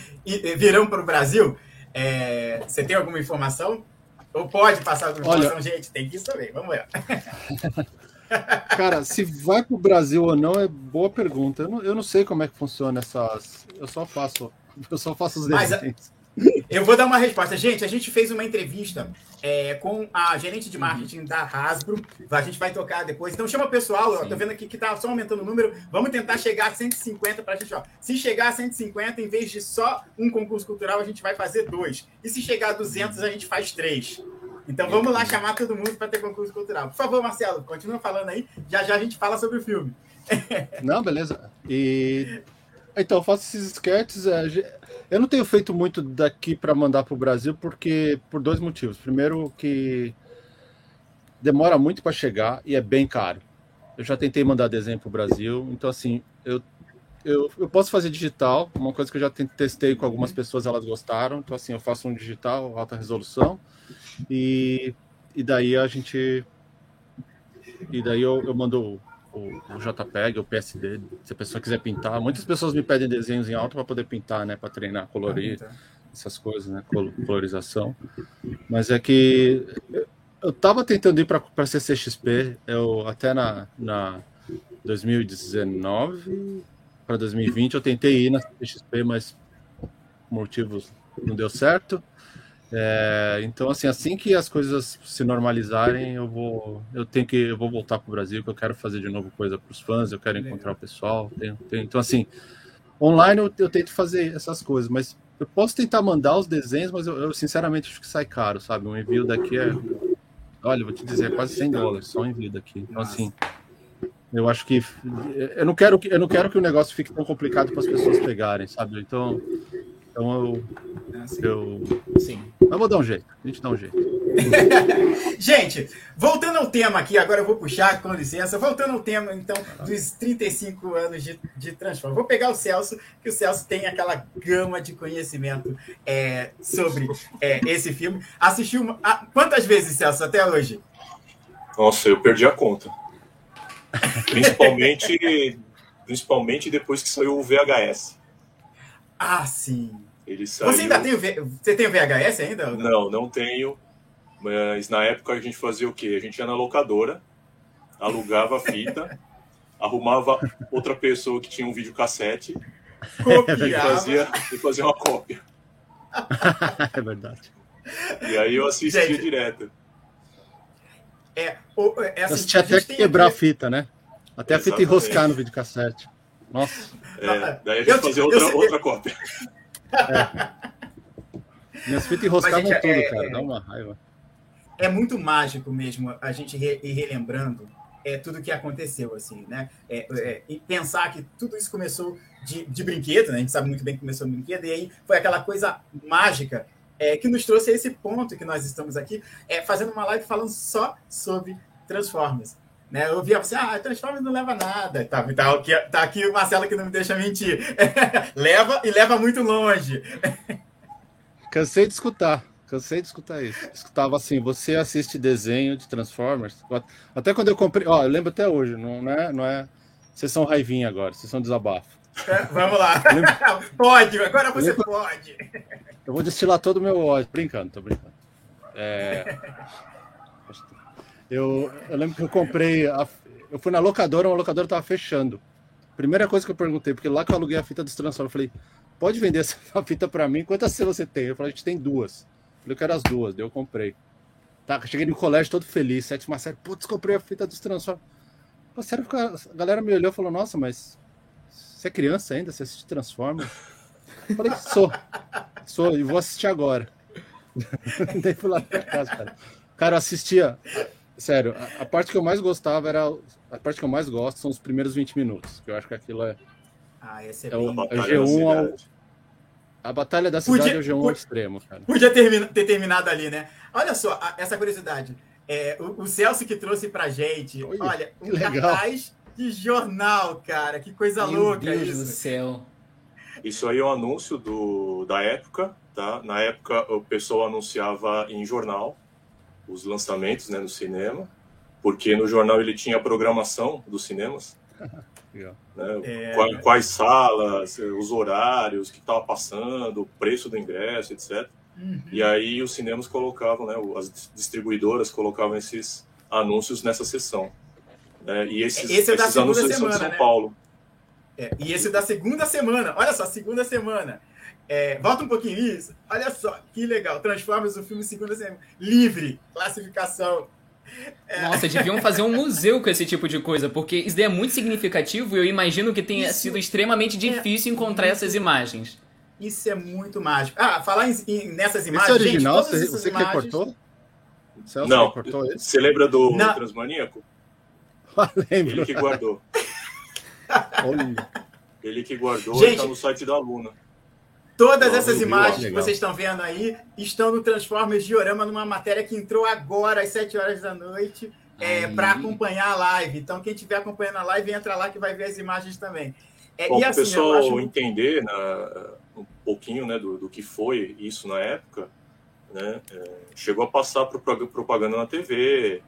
virão para o Brasil? É, você tem alguma informação? Ou pode passar alguma Olha- informação? Gente, tem que saber. Vamos ver. Cara, se vai pro Brasil ou não é boa pergunta. Eu não, eu não sei como é que funciona essas. Eu só faço. Eu só faço os Mas a- desenhos. Eu vou dar uma resposta. Gente, a gente fez uma entrevista é, com a gerente de marketing da Hasbro. A gente vai tocar depois. Então chama o pessoal. Sim. tô vendo aqui que tá só aumentando o número. Vamos tentar chegar a 150 pra gente, ó. Se chegar a 150, em vez de só um concurso cultural, a gente vai fazer dois. E se chegar a 200, a gente faz três. Então vamos lá chamar todo mundo para ter concurso cultural. Por favor, Marcelo, continua falando aí. Já já a gente fala sobre o filme. Não, beleza. E. Então, eu faço esses sketches. é, Eu não tenho feito muito daqui para mandar pro Brasil, porque. Por dois motivos. Primeiro, que demora muito para chegar e é bem caro. Eu já tentei mandar desenho pro Brasil, então, assim, eu. Eu, eu posso fazer digital, uma coisa que eu já te- testei com algumas pessoas, elas gostaram. Então, assim, eu faço um digital, alta resolução, e, e daí a gente. E daí eu, eu mando o, o JPEG, o PSD, se a pessoa quiser pintar. Muitas pessoas me pedem desenhos em alto para poder pintar, né? Para treinar, colorir, essas coisas, né? col- Colorização. Mas é que eu- eu tava tentando ir para CCXP, eu até na, na 2019 para 2020 eu tentei ir na CCXP, mas por motivos não deu certo. É, então assim, assim que as coisas se normalizarem, eu vou, eu tenho que, eu vou voltar para o Brasil, que eu quero fazer de novo coisa para os fãs, eu quero encontrar o pessoal. tenho- tenho- então assim, online eu, eu tento fazer essas coisas, mas eu posso tentar mandar os desenhos, mas eu, eu, sinceramente acho que sai caro, sabe? Um envio daqui é, olha, vou te dizer, é quase 100 dólares só um envio daqui. Então assim, eu acho que eu não quero que eu não quero que o negócio fique tão complicado para as pessoas pegarem, sabe? Então, então eu, eu Sim. mas vou dar um jeito. A gente dá um jeito. Gente, voltando ao tema aqui, agora eu vou puxar, com licença. Voltando ao tema, então, dos 35 anos de, de Transform. Vou pegar o Celso, que o Celso tem aquela gama de conhecimento é, sobre é, esse filme. Assistiu uma- ah, quantas vezes, Celso, até hoje? Nossa, eu perdi a conta. Principalmente, principalmente depois que saiu o VHS. Ah, sim. Ele saiu... Você ainda tem o, V- você tem o VHS ainda? Não, não tenho. Mas na época a gente fazia o quê? A gente ia na locadora, alugava a fita, arrumava outra pessoa que tinha um videocassete e fazia, e fazia uma cópia. é verdade. E aí eu assistia Gente, direto. É, o- é assim, Nós tinha a até que quebrar a fita, né? Até a fita Exatamente. enroscar no videocassete. Nossa, É, daí a Eu gente te- fazia eu outra, sei- outra cópia. Minhas fitas enroscavam Mas, gente, tudo, é- cara. é- Dá uma raiva. é muito mágico mesmo a gente re- ir relembrando é, tudo que aconteceu, assim, né? É, é, e pensar que tudo isso começou de, de brinquedo, né? A gente sabe muito bem que começou de brinquedo, e aí foi aquela coisa mágica é, que nos trouxe a esse ponto que nós estamos aqui, é, fazendo uma live falando só sobre Transformers. Né? Eu ouvia assim, ah, Transformers não leva nada. Tá, tá, aqui, tá aqui o Marcelo que não me deixa mentir. leva e leva muito longe. Cansei de escutar. Cansei de escutar isso. Escutava assim, você assiste desenho de Transformers. Até quando eu comprei. Ó, eu lembro até hoje, não é. Não é vocês são raivinha agora, vocês são desabafo. É, vamos lá. pode, agora você pode. Eu vou destilar todo o meu ódio. Brincando, tô brincando. É, Eu, eu lembro que eu comprei. A, eu fui na locadora, uma locadora tava fechando. Primeira coisa que eu perguntei, porque lá que eu aluguei a fita dos Transformers, eu falei: pode vender essa fita pra mim? Quantas você tem? Eu falei: a gente tem duas. Eu falei: eu quero as duas, daí eu comprei. Tá, cheguei no colégio todo feliz, sétima série, putz, comprei a fita dos Transformers. Sério, a galera me olhou e falou, nossa, mas você é criança ainda? Você assiste Transformers? Eu falei, sou. Sou, e vou assistir agora. Daí fui lá pra casa, cara. Cara, eu assistia. Sério, a, a parte que eu mais gostava era. A parte que eu mais gosto são os primeiros 20 minutos. Que eu acho que aquilo é. Ah, esse é, É bem... o- A batalha G1 da ao- cidade. A Batalha da Cidade Podia- é o G1 ao extremo, cara. Podia termina- ter terminado ali, né? Olha só, a- essa curiosidade. É, o, o Celso que trouxe pra gente, Olha, olha, um legal. cartaz de jornal, cara. Que coisa Meu louca Deus isso. do céu. Isso aí é um anúncio do, da época, tá? Na época o pessoal anunciava em jornal os lançamentos, né, no cinema, porque no jornal ele tinha a programação dos cinemas, né? É. Qua- Quais salas, os horários, o que estava passando, o preço do ingresso, etc. Uhum. E aí os cinemas colocavam, né, as distribuidoras colocavam esses anúncios nessa sessão. né? E esses, Esse é da esses segunda anúncios são de semana, São né? Paulo. É, e esse da segunda semana, olha só, segunda semana. É, volta um pouquinho isso. Olha só, que legal. Transformers o filme segunda semana. Livre, classificação. Nossa, deviam fazer um museu com esse tipo de coisa, porque isso daí é muito significativo e eu imagino que tenha Isso sido extremamente difícil encontrar muito- essas imagens. Isso é muito mágico. Ah, falar em, em- nessas Esse imagens. é original? gente, todas você você que imagens- recortou? Celso Não, recortou esse? você lembra do Não. Transmaníaco? Lembro. Ele que guardou. Ele que guardou Gente, e tá no site da Aluna. Todas Não, essas imagens que vocês estão vendo aí estão no Transformers Diorama, numa matéria que entrou agora às 7 horas da noite, é, para acompanhar a live. Então, quem estiver acompanhando a live, entra lá que vai ver as imagens também. É, Bom, e para o assim, eu pessoal acho. entender né, um pouquinho né, do, do que foi isso na época, né, é, chegou a passar prog- propaganda na TV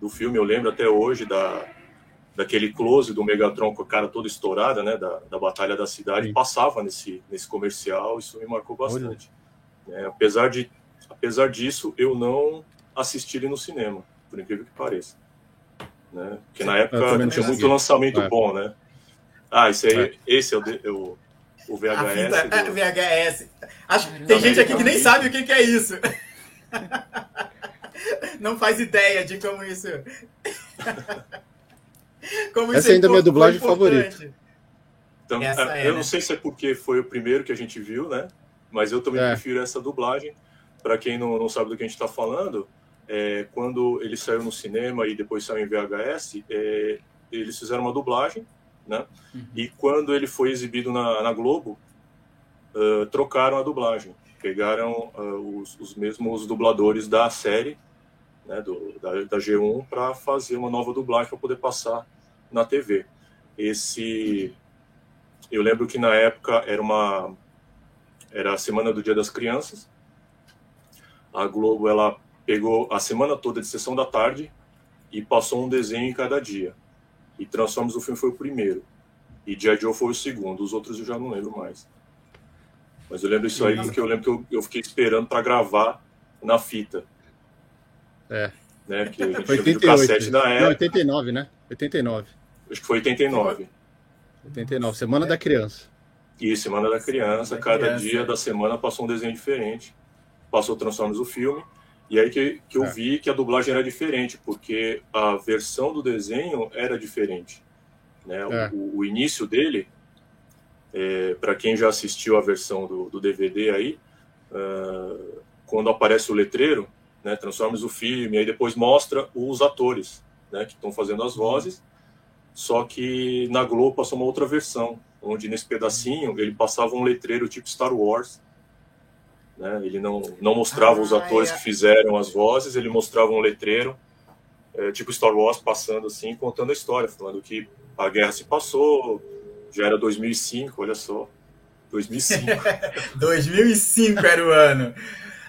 do filme. Eu lembro até hoje da, daquele close do Megatron com a cara toda estourada, né, da, da Batalha da Cidade. Sim. Passava nesse, nesse comercial, isso me marcou bastante. né. apesar, de, apesar disso, eu não assisti ele no cinema, por incrível que pareça. Né? Porque na Eu época não tinha muito lançamento É. bom, né? Ah, esse aí, É. esse é o, de- é o, A VHS. fita é, do- VHS. Acho, tem gente aqui que nem legal. sabe o que, que é isso. Não faz ideia de como isso. Como Essa ainda é minha dublagem importante. Então, é, é, eu né? não sei se é porque foi o primeiro que a gente viu, né? Mas eu também É. prefiro essa dublagem. Para quem não, não sabe do que a gente está falando, é, quando ele saiu no cinema e depois saiu em VHS, é, eles fizeram uma dublagem, né? Uhum. E quando ele foi exibido na, na Globo, ah, trocaram a dublagem. Pegaram ah, os, os mesmos dubladores da série, né, do, da, da G1, para fazer uma nova dublagem para poder passar na TV. Esse, eu lembro que na época era uma era a semana do Dia das Crianças. A Globo ela pegou a semana toda de sessão da tarde e passou um desenho em cada dia. E Transformers o filme foi o primeiro. E G.I. Joe foi o segundo. Os outros eu já não lembro mais. Mas eu lembro isso aí porque eu lembro que eu, eu fiquei esperando para gravar na fita. É. Né? Que a gente Foi tinha 88. videocassete na Não, época. 89, né? 89. Acho que foi 89. 89. Semana da Criança. E Semana da Criança, Da cada criança. dia da semana passou um desenho diferente. Passou Transformers o filme. E aí que, que eu É. vi que a dublagem era diferente, porque a versão do desenho era diferente. Né? O- É. O, o início dele, para quem já assistiu a versão do, do DVD aí, ah, quando aparece o letreiro, né, Transformers o filme, aí depois mostra os atores né, que estão fazendo as vozes, só que na Globo passou uma outra versão, onde nesse pedacinho ele passava um letreiro tipo Star Wars. Né? Ele não, não mostrava os Ah, atores é. que fizeram as vozes, ele mostrava um letreiro, é, tipo Star Wars, passando assim, contando a história, falando que a guerra se passou, já era 2005, olha só. 2005. 2005 era o ano.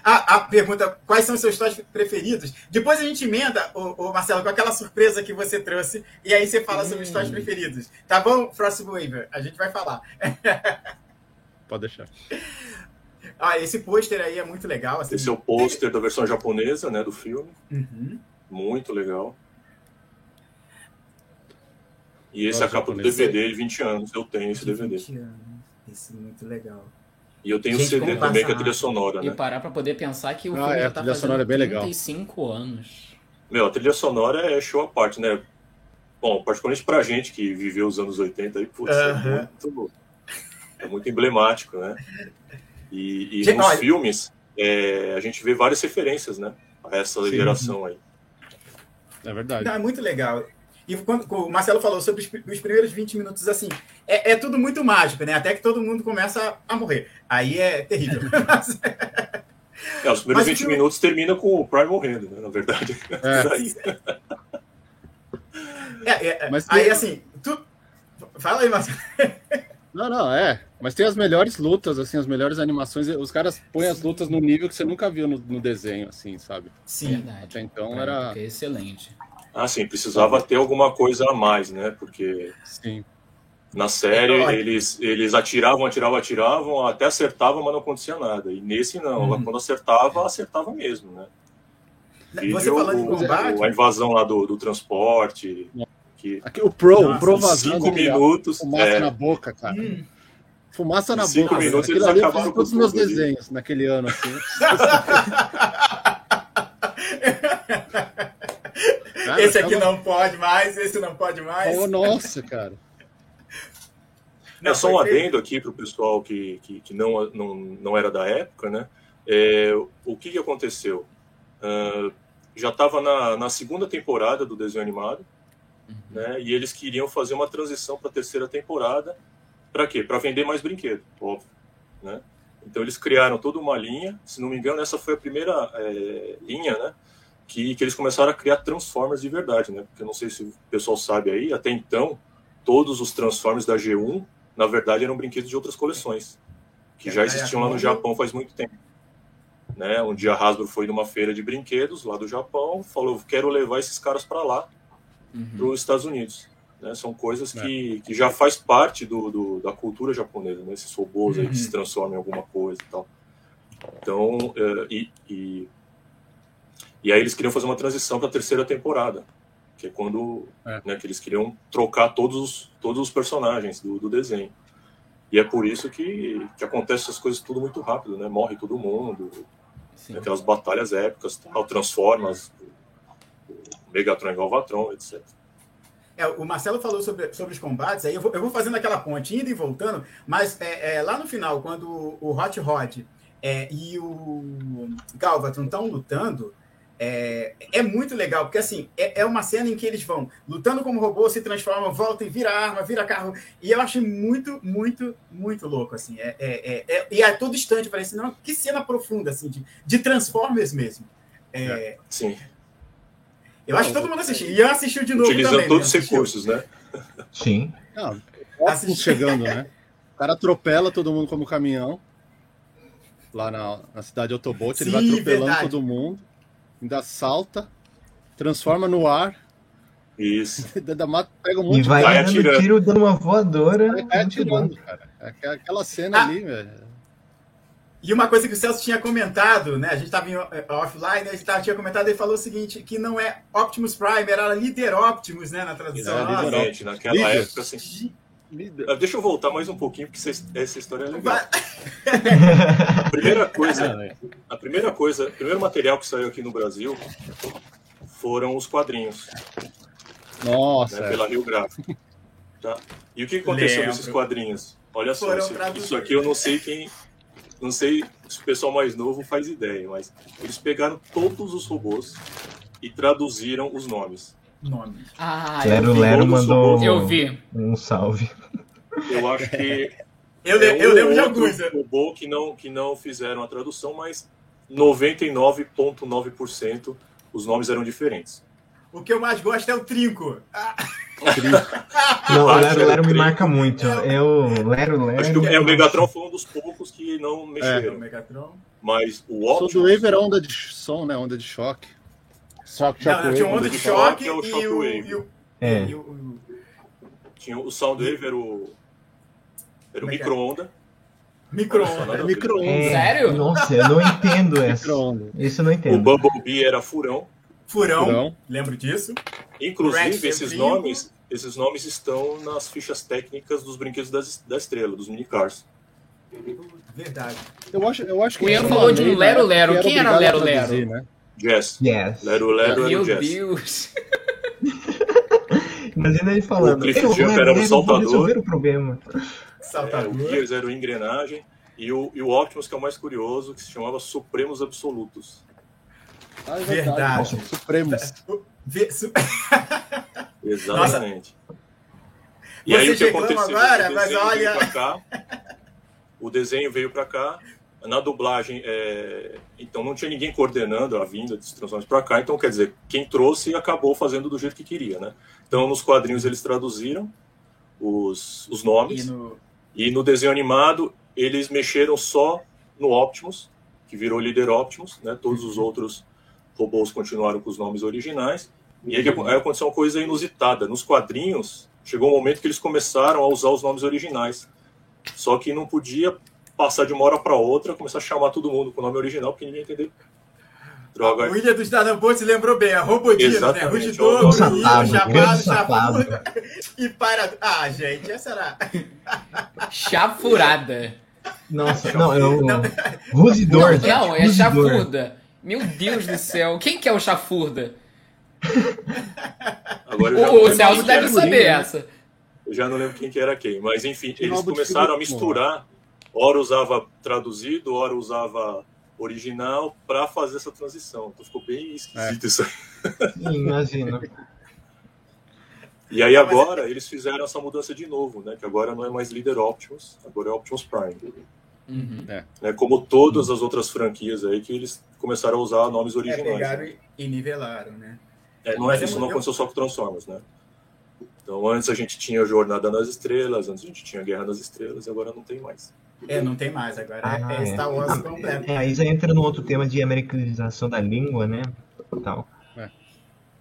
A, a pergunta, quais são os seus toys preferidos? Depois a gente emenda, o, Marcelo, com aquela surpresa que você trouxe, e aí você fala sobre os toys Hum. preferidos. Tá bom, Frostwaver? A gente vai falar. Pode deixar. Ah, esse pôster aí é muito legal. Assim. Esse é o pôster da versão japonesa, né, do filme. Uhum. Muito legal. E esse é a capa do. DVD de 20 anos. Eu tenho esse DVD. 20 anos. Esse é muito legal. E eu tenho o Gente, CD também, que é passa trilha sonora, E né? parar pra poder pensar que o Ah, filme é, já a tá trilha fazendo sonora é bem legal. 35 anos. Meu, a trilha sonora é show à parte, né? Bom, particularmente pra gente que viveu os anos 80 aí, putz, é, muito, é muito emblemático, né? E, e Gente, nos olha- filmes, é, a gente vê várias referências, né? A essa Sim. geração aí. É verdade. Não, é muito legal. E quando o Marcelo falou sobre os, os primeiros 20 minutos, assim, é, é tudo muito mágico, né? Até que todo mundo começa a, morrer. Aí é terrível. É, os primeiros Mas o 20 filme- minutos termina com o Prime morrendo, né? Na verdade. É. Aí. é, é, Mas aí, tem- assim, tu... Fala aí, Marcelo. Não, não, é. Mas tem as melhores lutas, assim, as melhores animações. Os caras põem as lutas no nível que você nunca viu no, no desenho, assim, sabe? Sim. Verdade. Até então era. é excelente. Ah, sim, precisava ter alguma coisa a mais, né? Porque Sim. na série Olha. eles, eles atiravam, atiravam, atiravam, até acertavam, mas não acontecia nada. E nesse não, Uhum. quando acertava, acertava mesmo, né? Você Vídeo, falando de o- combate, a invasão lá do, do transporte, que Aqui, o Pro, Nossa, o Pro vazando. cinco minutos. Fumaça é, na boca, cara. hum, Fumaça na Em cinco boca. minutos Aquilo eles ali eu acabaram fiz todos os com meus ali. desenhos naquele ano, assim. Cara, esse aqui tava- não pode mais, esse não pode mais. Oh, nossa, cara. Não, É só um adendo aqui para o pessoal que, que, que não, não, não era da época, né? É, o que, que aconteceu? Ah, já estava na, na segunda temporada do desenho animado, né? E eles queriam fazer uma transição para a terceira temporada. Para quê? Para vender mais brinquedo, óbvio, né? Então eles criaram toda uma linha. Se não me engano, essa foi a primeira é, linha, né? Que, que eles começaram a criar Transformers de verdade, né? Porque eu não sei se o pessoal sabe aí, até então, todos os Transformers da G1 na verdade eram brinquedos de outras coleções que já existiam lá no Japão faz muito tempo. Né? Um dia a Hasbro foi numa feira de brinquedos lá do Japão, falou: quero levar esses caras para lá, Uhum. para os Estados Unidos. Né? São coisas que, que já faz parte do, do- da cultura japonesa, né? esses robôs aí que Uhum. se transformam em alguma coisa e tal. Então, eh, e, e, e aí eles queriam fazer uma transição para a terceira temporada, que é quando É. né, que eles queriam trocar todos os, todos os personagens do, do desenho. E é por isso que, que acontece essas coisas tudo muito rápido, né? Morre todo mundo, Sim. aquelas batalhas épicas, tal, Transformers, o Megatron e Galvatron, etc. É, o Marcelo falou sobre, sobre os combates, aí eu vou, eu vou fazendo aquela ponte, indo e voltando, mas é, é, lá no final, quando o Hot Rod é, e o Galvatron estão lutando, é, é muito legal, porque assim, é, é uma cena em que eles vão lutando como robô, se transformam, voltam e vira arma, vira carro, e eu achei muito, muito, muito louco, assim, é, é, é, é- e a todo instante parece, não, que cena profunda, assim, de, de Transformers mesmo. É, Sim, Eu acho que todo mundo assistiu, e eu assistiu de novo utilizando também. todos os recursos, né? Sim. Não, chegando, né? O cara atropela todo mundo como caminhão. Lá na, na cidade de Autobot, ele vai Sim, atropelando verdade. todo mundo. Ainda salta, transforma no ar, Isso. ainda mata, pega um E monte de vai Vai dando atirando. tiro, dando uma voadora. e cai muito bom. atirando, cara. É aquela- Aquela cena Ah. ali, velho. E uma coisa que o Celso tinha comentado, né? A gente estava offline, né, a gente tava, tinha comentado, ele falou o seguinte: que não é Optimus Prime, era Líder Optimus, né? Na tradução. Era Líder naquela Líder. época, assim. Ah, Deixa eu voltar mais um pouquinho, porque essa- história é legal. A primeira coisa, velho. a primeira coisa, o primeiro material que saiu aqui no Brasil foram os quadrinhos, Nossa, né, é. pela Rio Gráfico. Tá? E o que aconteceu Lembro. nesses quadrinhos? Olha só, Foram isso, traduzidos. isso aqui eu não sei quem. Não sei se o pessoal mais novo faz ideia, mas eles pegaram todos os robôs e traduziram os nomes. Nome. Ah, eu Lero. Lero mandou Eu vi. um salve. Eu acho que Eu, é eu um lembro de alguns. né? robô que não, que não fizeram a tradução, mas 99,9% os nomes eram diferentes. O que eu mais gosto é o Trinco. Ah, Não, o Lero Lero Lero me marca muito. Eu, Lero Acho que o, Lero. é, o Megatron foi um dos poucos que não é o mexeram. Megatron. Mas o Sou do Optimus, Wave era onda de som, né? Onda de choque. Choque, Não, choque, tinha um onda de choque choque é o e o. E o, É. e o- o- tinha o Soundwave, era o, era o é é? micro-onda. micro-ondas. É micro-onda. É, Sério? Nossa, eu não entendo essa. Micro-onda. Isso eu não O entendo. Bumblebee era furão. Furão. Furão. Lembro disso. Inclusive, Rex é esses nomes, esses nomes estão nas fichas técnicas dos brinquedos das, da estrela, dos minicars. Verdade. Eu acho, eu acho que O Ian falou de um Lero Lero. que Quem era Lero Lero? traduzir, Né? Jazz. Yes. Lero Lero era Meu o Jazz. Deus. Imagina ele falando. O Cliff "Eu Jumper vou- era um eu vou saltador." resolver o problema. É, o Saltador. Gears era o engrenagem. E o, e o Optimus, que é o mais curioso, que se chamava Supremos Absolutos. Ah, é Verdade. Supremos. Vê- su- Exatamente. E Vocês aí o que aconteceu? agora, o mas desenho olha- veio pra cá. O desenho veio para cá. Na dublagem, é, então não tinha ninguém coordenando a vinda dos Transformers para cá. Então, quer dizer, quem trouxe acabou fazendo do jeito que queria, né? Então, nos quadrinhos eles traduziram os, os E nomes. no- E no desenho animado, eles mexeram só no Optimus, que virou líder Optimus, né? Todos os outros robôs continuaram com os nomes originais. E aí, aí aconteceu uma coisa inusitada. Nos quadrinhos, chegou um momento que eles começaram a usar os nomes originais. Só que não podia passar de uma hora para outra, começar a chamar todo mundo com o nome original, porque ninguém entendeu. Droga. O William dos Danambotes lembrou bem, a Robodino, né? Exatamente, Rugidor, é o Menino, safado, Chapado. E para. Ah, gente, essa era. Chafurada. Nossa, não, é o Não. Não, é chafurda. Meu Deus do céu. Quem que é o chafurda? Agora eu O, não o Celso deve saber né? essa. eu já não lembro quem que era quem. Mas enfim, eles começaram a misturar. Hora usava traduzido, hora usava original para fazer essa transição. Então ficou bem esquisito isso aí. Sim, imagino. E aí agora eles fizeram essa mudança de novo, né? Que agora não é mais líder Optimus, agora é Optimus Prime. Uhum. Né? Como todas as outras franquias aí que eles começaram a usar nomes É, originais. pegaram né? e, nivelaram, né? É, não Mas é, é isso não aconteceu só com Transformers, né? Então antes a gente tinha Jornada nas Estrelas, antes a gente tinha Guerra nas Estrelas, e agora não tem mais. É, não tem mais agora. Ah, é, é é. Star Wars completo. É, aí já entra no outro tema de americanização da língua, né? Tal.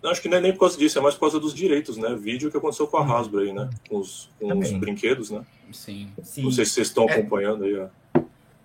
Não, acho que não é nem por causa disso, é mais por causa dos direitos, né? Vídeo que aconteceu com a Hasbro aí, né? Com os, com os brinquedos, né? Sim. Sim. Não sei se vocês estão É. acompanhando aí a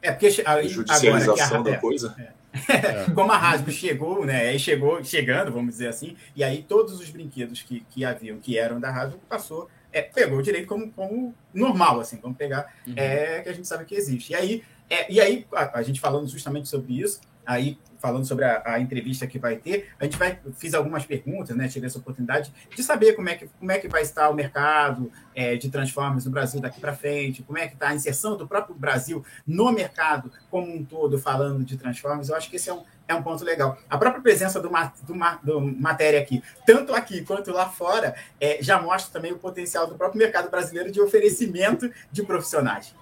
É porque che- aí, agora que a judicialização da é, coisa. como a Hasbro chegou, né? Aí chegou chegando, vamos dizer assim, e aí todos os brinquedos que, que haviam, que eram da Hasbro, passou, é, pegou o direito como, como normal, assim, vamos pegar Uhum. é, que a gente sabe que existe. E aí, é, e aí a, a gente falando justamente sobre isso, aí falando sobre a, a entrevista que vai ter, a gente vai fiz algumas perguntas, né? Tive essa oportunidade de saber como é que, como é que vai estar o mercado é, de Transformers no Brasil daqui para frente, como é que está a inserção do próprio Brasil no mercado como um todo, falando de Transformers. Eu acho que esse é um, é um ponto legal. A própria presença do, ma- do, ma- do matéria aqui, tanto aqui quanto lá fora, é, já mostra também o potencial do próprio mercado brasileiro de oferecimento de profissionais.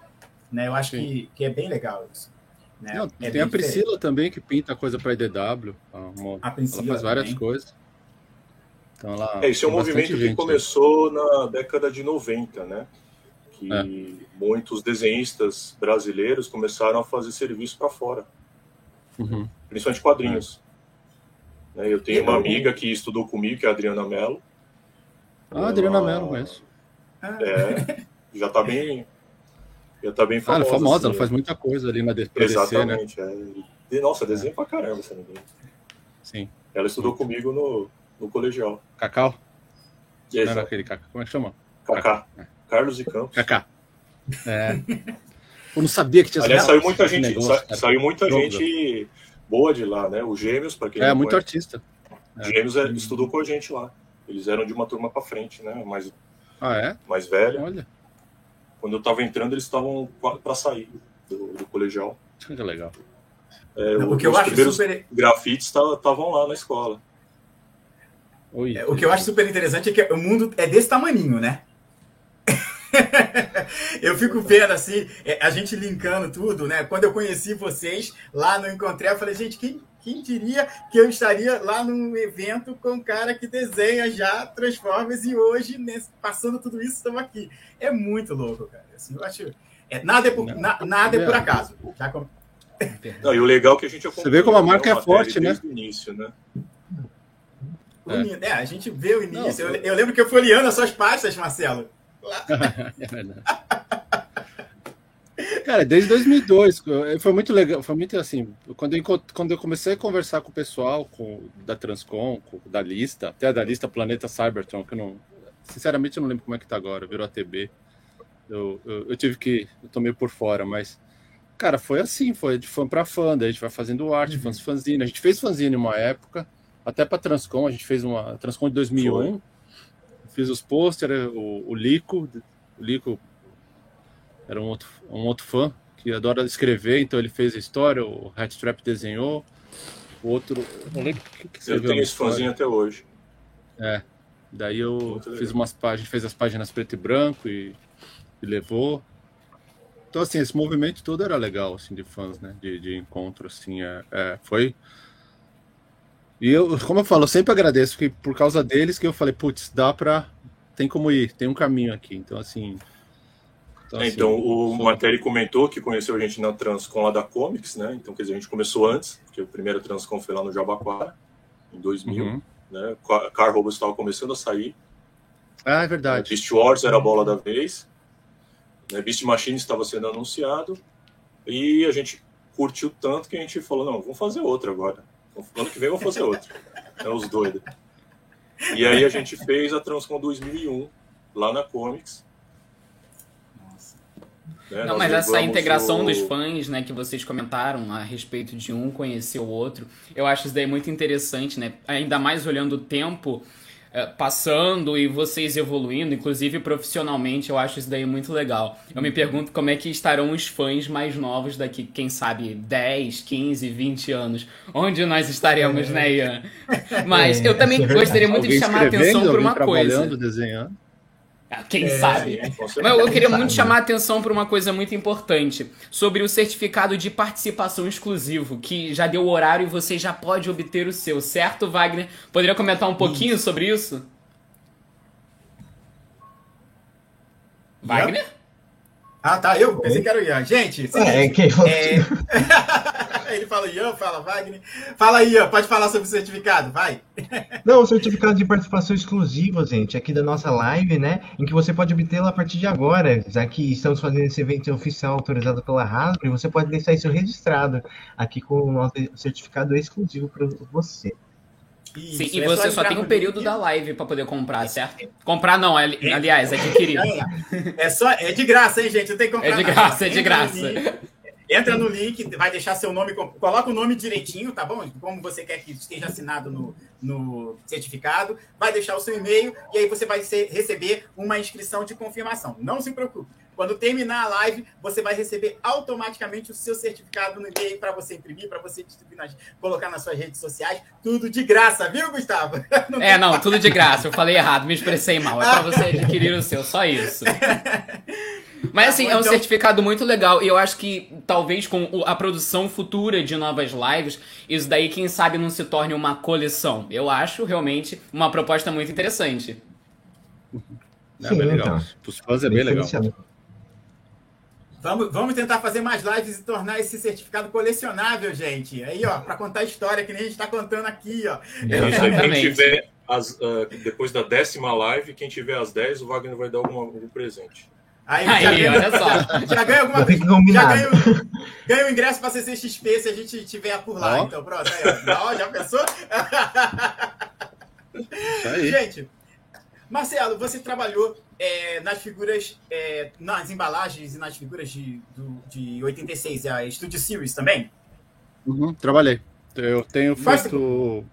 Né? Eu acho que, que é bem legal isso. Né? Não, É tem a Priscila diferente. também que pinta coisa para IDW. uma- A Priscila ela faz várias também. coisas. Então ela. É, isso é um movimento que gente, começou na década de 90, né? Que É. muitos desenhistas brasileiros começaram a fazer serviço para fora, né? Uhum. principalmente quadrinhos. Né, Eu tenho uma amiga que estudou comigo, que é a Adriana Mello. Ah, Adriana Mello, conheço. É, já tá bem. Já tá bem Ah, famosa. ela é famosa, assim, ela faz muita coisa ali na DC, né? Exatamente. é. E, nossa, desenha pra caramba essa menina. Sim. Ela estudou comigo no, no colegial. Cacau? Não era aquele Cacau. Como é que chama? Kaká. Carlos e Campos. Cacá. É. Eu não sabia que tinha Aliás, saiu muita gente, negócio, sa- cara. saiu muita Jogo. gente boa de lá, né? Os Gêmeos, para quem É, muito conhece, artista. é. Gêmeos é, estudou com a gente lá. Eles eram de uma turma para frente, né? Mais, Ah, é? mais velha. Olha, Quando eu tava entrando, eles estavam para sair do, do colegial. que legal. É, O que os eu acho super. grafites estavam lá na escola. Oi. É, O que eu acho super interessante é que o mundo é desse tamaninho, né? eu fico vendo assim, é, a gente linkando tudo, né? Quando eu conheci vocês lá no Encontré, eu falei, gente, quem, quem diria que eu estaria lá num evento com um cara que desenha já Transformers e hoje, nesse- passando tudo isso, estamos aqui. É muito louco, cara. Assim, eu acho. é, nada é por, Não. na- nada é por É. acaso. Já com- Não, e o legal é que a gente Você vê como a marca é acompanhou forte, né? Desde o início, né? É. é, a gente vê o início. Não, eu, eu lembro que eu folheando as suas pastas, Marcelo. É verdade. Cara, desde 2002, eu- foi muito legal, foi muito assim, quando eu, quando eu comecei a conversar com o pessoal com, da Transcom, com- da lista, até da lista Planeta Cybertron, que eu não, sinceramente eu não lembro como é que tá agora, virou ATB, eu, eu, eu tive que, eu tô meio por fora, mas, cara, foi assim, foi de fã pra fã, daí a gente vai fazendo arte, fãs fanzine, a gente fez fanzine uma época, até pra Transcom, a gente fez uma, Transcom de 2001, fiz os pôster, o, o Lico, o Lico era um outro, um outro fã que adora escrever, então ele fez a história, o Hatstrap desenhou, o outro, não lembro que, que Eu tenho esse fãzinho até hoje. É. Daí eu Muito fiz legal. umas páginas, fez as páginas preto e branco e, e levou. Então, assim, esse movimento todo era legal, assim, de fãs, né? De, de encontro, assim, é, é, foi... E eu, como eu falo, eu sempre agradeço, que por causa deles que eu falei, putz, dá pra... Tem como ir, tem um caminho aqui. Então, assim... Então, assim, Então, o sou- Materi comentou que conheceu a gente na Transcom lá da Comics, né? Então, quer dizer, a gente começou antes, porque o primeiro Transcom foi lá no Jabaquara, em 2000, Uhum. né? Ca- Car Robots estava começando a sair. Ah, é verdade. Beast Wars era a bola da vez. Né? Beast Machine estava sendo anunciado. E a gente curtiu tanto que a gente falou, não, vamos fazer outra agora. Ano que vem vamos fazer outra. É os doidos. E aí a gente fez a Transcom 2001, lá na Comics. né? Não, Nós mas essa integração o- dos fãs, né, que vocês comentaram a respeito de um conhecer o outro, eu acho isso daí muito interessante, né? Ainda mais olhando o tempo passando e vocês evoluindo, inclusive profissionalmente, eu acho isso daí muito legal. Eu me pergunto como é que estarão os fãs mais novos daqui, quem sabe, 10, 15, 20 anos. Onde nós estaremos, né, Ian? Mas É, eu também é gostaria muito de chamar a atenção por uma coisa. trabalhando, desenhando. Ah, Quem É, sabe? Mas eu queria muito Sabe. chamar a atenção para uma coisa muito importante, sobre o certificado de participação exclusivo, que já deu o horário e você já pode obter o seu, certo, Wagner? Poderia comentar um pouquinho sobre isso? Wagner? Ah, tá. Eu pensei que era o Ian. Gente, É, seguinte, quem falou é... ele fala Ian, fala Wagner. Fala aí, Ian, pode falar sobre o certificado, vai. Não, o certificado de participação exclusivo, gente, aqui da nossa live, né? Em que você pode obtê-lo a partir de agora, já que estamos fazendo esse evento oficial autorizado pela Hasbro, você pode deixar isso registrado aqui com o nosso certificado exclusivo para você. Isso, Sim, e é você só tem um no período da live para poder comprar, certo? Comprar não, ali- aliás, adquirir. É só, é de graça, hein, gente? Não tem que comprar É de nada. graça, é de Entra no graça. link, Entra no link, vai deixar seu nome, coloca o nome direitinho, tá bom? Como você quer que esteja assinado no, no certificado, vai deixar o seu e-mail e aí você vai ser- receber uma inscrição de confirmação. Não se preocupe. Quando terminar a live, você vai receber automaticamente o seu certificado no e-mail para você imprimir, para você distribuir, nas- colocar nas suas redes sociais, tudo de graça, viu, Gustavo? Não É, não, tudo de graça. Eu falei errado, me expressei mal. É pra você adquirir o seu, só isso. Mas assim, é um Então- certificado muito legal. E eu acho que talvez com a produção futura de novas lives, isso daí, quem sabe, não se torne uma coleção. Eu acho realmente uma proposta muito interessante. É Sim, bem legal. então. Os fãs é bem legal. Vamos, vamos tentar fazer mais lives e tornar esse certificado colecionável, gente. Aí, ó, para contar a história que nem a gente está contando aqui, ó. Isso aí, quem Exatamente. tiver as, ah, depois da décima live, quem tiver as 10, o Wagner vai dar algum, algum presente. Aí, já, Aí, ganha, olha só. já ganha alguma Já coisa. Já ganha, o- ganha o ingresso para CCXP se a gente tiver por lá. Ó. Então, pronto. Aí, ó. Já pensou? Aí. Gente, Marcelo, você trabalhou é, nas figuras, é, nas embalagens e nas figuras de, do, de 86, a Studio Series também? Uhum, trabalhei. Eu tenho Faz- feito.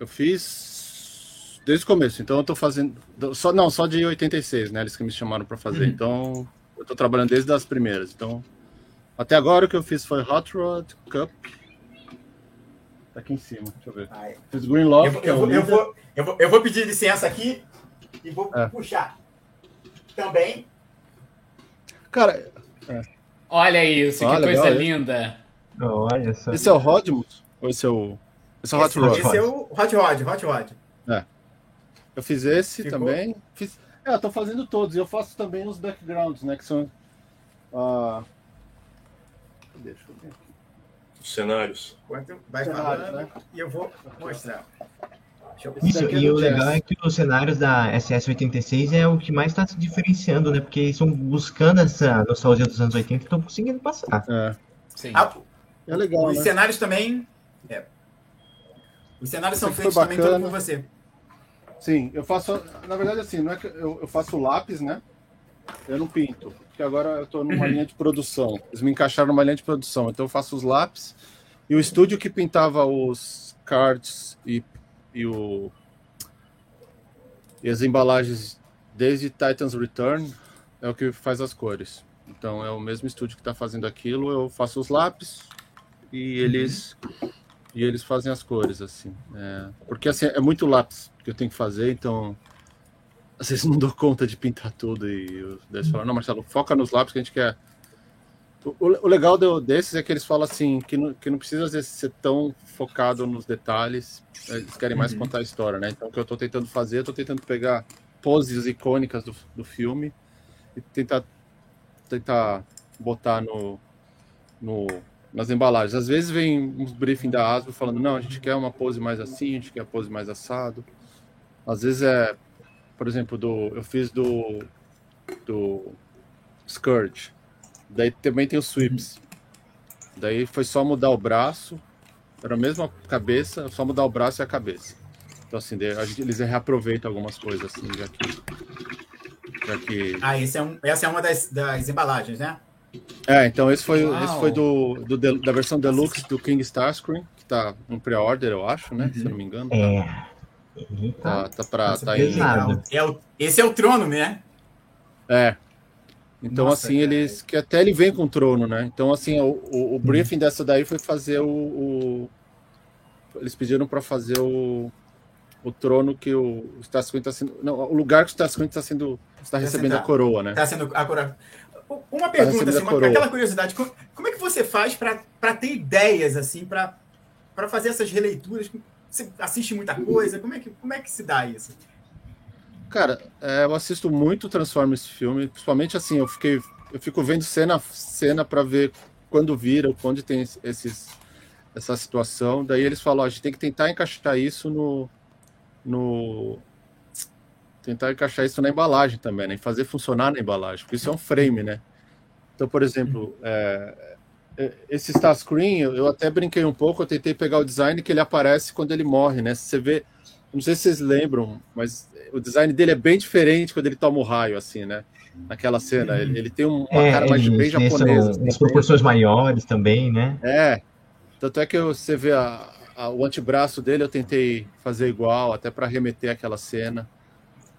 Eu fiz desde o começo, então eu tô fazendo. Só, não, só de 86, né? Eles que me chamaram para fazer. Uhum. Então, eu tô trabalhando desde as primeiras. Então, até agora o que eu fiz foi Hot Rod Cup. Tá aqui em cima, deixa eu ver. Ai, Fiz Green Love, eu, vou- que é eu, o vou, eu, vou, eu, vou, eu vou pedir licença aqui e vou É. puxar. Também. Cara, Olha isso, que Ah, legal, coisa é. linda. Olha só. esse é o Rodmus? Ou esse é o. Esse é o Hot esse, Rod? esse é o Hot Rod, Hot Rod. Eu fiz esse Ficou? também. Fiz... É, eu tô fazendo todos. E eu faço também os backgrounds, né? Que são. ah, Deixa eu ver aqui. Os cenários. Vai Cenários, falando né? e eu vou mostrar. Deixa eu Isso, e o legal é que os cenários da SS86 é o que mais está se diferenciando, né? Porque eles estão buscando essa nostalgia dos anos 80 e estão conseguindo passar. É, Sim. Ah, é legal, os né? cenários também. é. Os cenários são feitos também todos bacana. por você. Sim, eu faço. Na verdade, assim, não é que eu, eu faço lápis, né? Eu não pinto. Porque agora eu tô numa linha de produção. Eles me encaixaram numa linha de produção. Então eu faço os lápis. E o estúdio que pintava os cards e, e o. E as embalagens, desde Titans Return, é o que faz as cores. Então é o mesmo estúdio que está fazendo aquilo. Eu faço os lápis e eles e eles fazem as cores assim. É, porque assim é muito lápis que eu tenho que fazer, então às vezes não dou conta de pintar tudo e eu- eles falam, não, Marcelo, foca nos lápis que a gente quer. O, o- legal do- desses é que eles falam assim, que não, que não precisa às vezes ser tão focado nos detalhes, eles querem mais contar a história, né? Então o que eu tô tentando fazer, eu tô tentando pegar poses icônicas do, do filme e tentar, tentar botar no, no, nas embalagens. Às vezes vem uns briefing da Asbro falando, não, a gente quer uma pose mais assim, a gente quer a pose mais assado. Às vezes é, por exemplo, do, eu fiz do, do Scourge. Daí também tem os sweeps. Daí foi só mudar o braço, era a mesma cabeça, só mudar o braço e a cabeça. Então assim, daí a gente- eles reaproveitam algumas coisas assim, já que já que Ah, esse é um, essa é uma das, das embalagens, né? É, então esse foi, Uau. esse foi do, do da versão deluxe do King Starscream, que tá em pre-order, eu acho, né? Se eu não me engano. É. Eita. Tá, tá, pra, tá em. É o, esse é o trono, né? É. Então, Nossa, assim, cara. eles. Que até ele vem com o trono, né? Então, assim, o, o, o briefing dessa daí foi fazer o. o- eles pediram para fazer o, o trono que o, o Starscream tá sendo. Não, o lugar que o Starscream está sendo. está recebendo a coroa, né? Tá sendo agora. Uma pergunta, recebendo assim, a uma, coroa. aquela curiosidade. Como, como é que você faz para ter ideias, assim, para fazer essas releituras? Você assiste muita coisa? Como é que, como é que se dá isso? Cara, é, eu assisto muito Transformers filme, principalmente assim, eu fiquei, eu fico vendo cena cena para ver quando vira, quando tem esses essa situação. Daí eles falam, ó, a gente tem que tentar encaixar isso no no tentar encaixar isso na embalagem também, né? Fazer funcionar na embalagem, porque isso é um frame, né? Então, por exemplo, é, esse Starscream, eu, eu até brinquei um pouco, eu tentei pegar o design que ele aparece quando ele morre, né? Você vê, não sei se vocês lembram, mas o design dele é bem diferente quando ele toma o raio, assim, né? Naquela cena. Ele, ele tem um- uma É, cara mais eles bem japonesa. são- assim, as proporções maiores também, né? É. Tanto é que você vê a- a- o antebraço dele, eu tentei fazer igual, até para remeter àquela cena.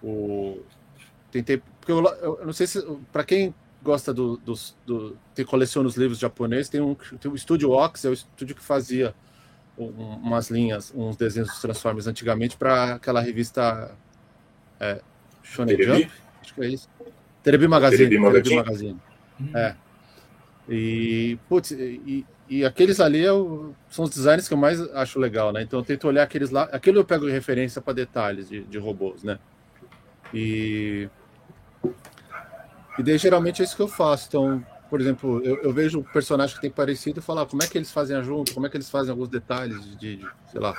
O, tentei. Porque eu- eu não sei se. Para quem gosta do, dos- do, que coleciona os livros japoneses, tem um, tem o Estúdio Ox, é o estúdio que fazia um- umas linhas, uns desenhos dos Transformers antigamente para aquela revista é, Shonen Terebi? Jump, acho que é isso. Terebi Magazine. Terebi Magazine? Magazine. É. E, putz, e, e aqueles ali é o- são os designs que eu mais acho legal, né? Então eu tento olhar aqueles lá. Aquilo eu pego referência para detalhes de, de robôs, né? E. E daí geralmente é isso que eu faço. Então, por exemplo, eu, eu vejo um personagem que tem parecido e falo, ah, como é que eles fazem a junto, como é que eles fazem alguns detalhes de, de, sei lá,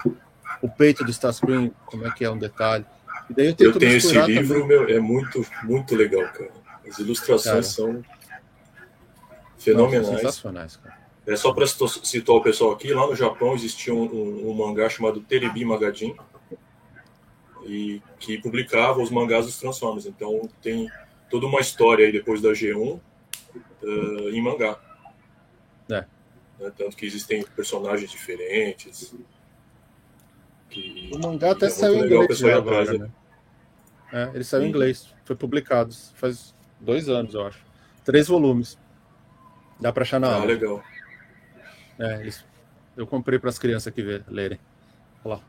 o peito do Starscream, como é que é um detalhe. E daí eu Eu tenho esse livro, também. meu, é muito, muito legal, cara. As ilustrações Cara. são Não, fenomenais. sensacionais, cara. É só para citar o pessoal aqui, lá no Japão existia um, um- um mangá chamado Terebi Magazine e que publicava os mangás dos Transformers. Então tem toda uma história aí depois da G1 eh, em mangá. É. Né, Tanto que existem personagens diferentes. que- O mangá até é saiu em inglês atrás, agora, né? né? É, ele saiu em inglês, foi publicado faz dois anos, eu acho. Três volumes. Dá pra achar na Ah, aula. legal. É, eles- eu comprei para as crianças ver, lerem. Olha lá.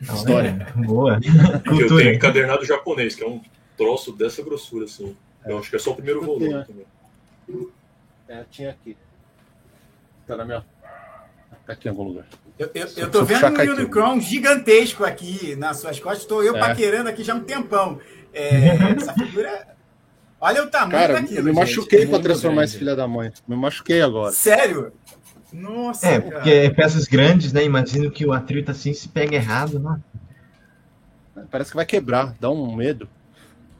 Não, História. é, Boa. Eu tenho encadernado japonês, que é um troço dessa grossura, assim. Eu acho que é só o primeiro Eu volume tenho, é. também. É, tinha aqui. Tá na minha. Tá aqui em algum lugar. Eu, eu, eu tô vendo um. Unicron gigantesco aqui nas suas costas. Estou eu É. paquerando aqui já há um tempão. É, essa figura. Olha o tamanho Cara, daquilo. eu me gente. machuquei pra muito transformar grande. esse filho da mãe. Me machuquei agora. Sério? Nossa, É, cara. porque é peças grandes, né? Imagino que o atrito assim se pega errado, né? Parece que vai quebrar, dá um medo.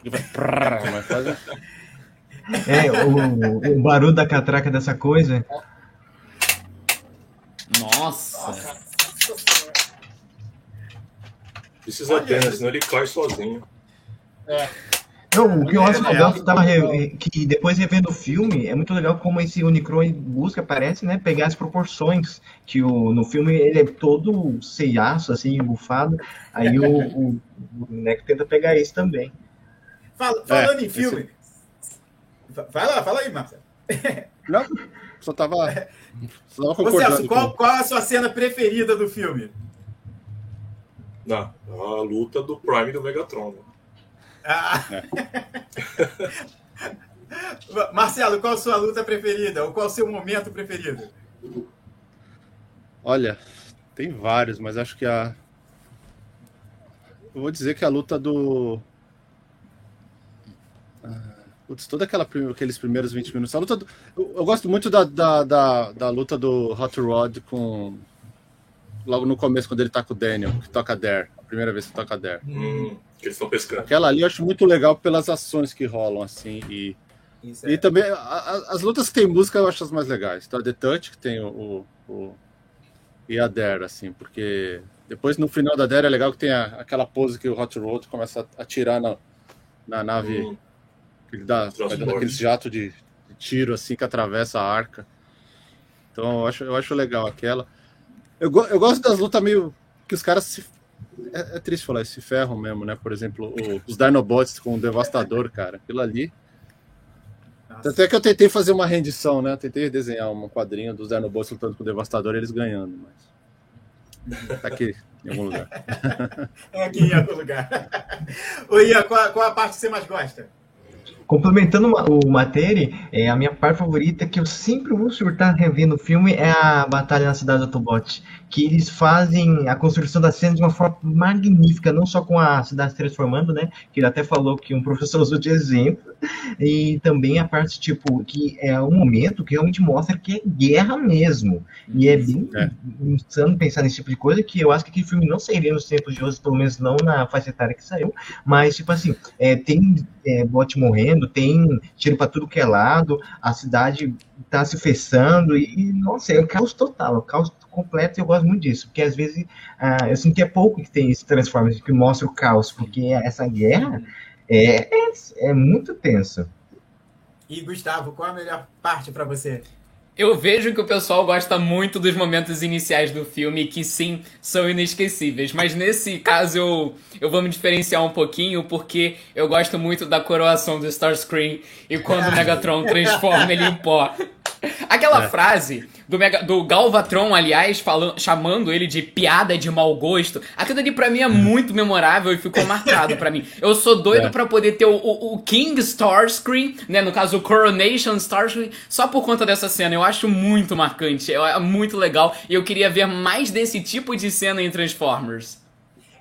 Mas faz- É, o, o barulho da catraca dessa coisa. Nossa. Precisa Olha ter, né? Senão ele cai sozinho. Não, o que eu acho É, legal é. que, tava re- que depois revendo o filme, é muito legal como esse Unicron busca, parece, né, pegar as proporções, que o, no filme ele é todo ceiaço, assim, bufado, aí o, o, o boneco tenta pegar isso também. Fala- falando É, em filme. Vai lá, fala aí, Marcelo. Não, só tava, só tava Ô. Celso, qual, com- qual a sua cena preferida do filme? Não, a luta do Prime e do Megatron. né? Ah. É. Marcelo, qual a sua luta preferida? Ou qual o seu momento preferido? Olha, tem vários, mas acho que a. Eu vou dizer que a luta do. Putz, toda aquela aqueles primeiros 20 minutos. A luta do... eu, eu gosto muito da, da, da, da luta do Hot Rod com. Logo no começo, quando ele tá com o Daniel, que toca Dare. A primeira vez que toca Dare. Hum, que eles estão pescando. Aquela ali eu acho muito legal pelas ações que rolam, assim. E, Isso é- e também a- a- as lutas que tem música eu acho as mais legais. Então, a The Touch, que tem o, o- o- e a Dare, assim, porque depois no final da Dare é legal que tem a- aquela pose que o Hot Rod começa a atirar na, na nave, Hum, ele dá, vai dando aqueles jato de, de tiro assim que atravessa a arca. Então eu acho, eu acho legal aquela. Eu, go- eu gosto das lutas meio que os caras se. É, é triste falar, se ferram mesmo, né? Por exemplo, o- os Dinobots com o Devastador, cara. Aquilo ali. Nossa. Até que eu tentei fazer uma rendição, né? Eu tentei desenhar um quadrinho dos Dinobots lutando com o Devastador e eles ganhando, mas. Tá aqui, em algum lugar. É aqui em algum lugar. Ô, Ian, qual, qual a parte que você mais gosta? Complementando o Materi, é, a minha parte favorita que eu sempre vou surtar revendo o filme é a Batalha na Cidade do Autobot. Que eles fazem a construção da cena de uma forma magnífica, não só com a cidade se transformando, né? Que ele até falou que um professor usou de exemplo, e também a parte, tipo, que é um momento que realmente mostra que é guerra mesmo. E é bem É. insano pensar nesse tipo de coisa, que eu acho que aquele filme não sairia nos tempos de hoje, pelo menos não na faixa etária que saiu, mas, tipo assim, é, tem é, bot morrendo, tem tiro pra tudo que é lado, a cidade tá se fechando, e, e, nossa, é um caos total, é um caos completo, e eu gosto muito disso, porque às vezes ah, eu sinto que é pouco que tem esse Transformers que mostra o caos, porque essa guerra é, é, é muito tensa. E Gustavo, qual a melhor parte pra você? Eu vejo que o pessoal gosta muito dos momentos iniciais do filme, que sim, são inesquecíveis. Mas nesse caso eu, eu vou me diferenciar um pouquinho, porque eu gosto muito da coroação do Starscream e quando o Megatron transforma ele em pó. Aquela frase do, Mega, do Galvatron, aliás, falando, chamando ele de piada de mau gosto, aquilo ali pra mim é muito memorável e ficou marcado pra mim. Eu sou doido É. pra poder ter o, o, o King Starscream, né, no caso o Coronation Starscream, só por conta dessa cena. Eu acho muito marcante, é, é muito legal e eu queria ver mais desse tipo de cena em Transformers.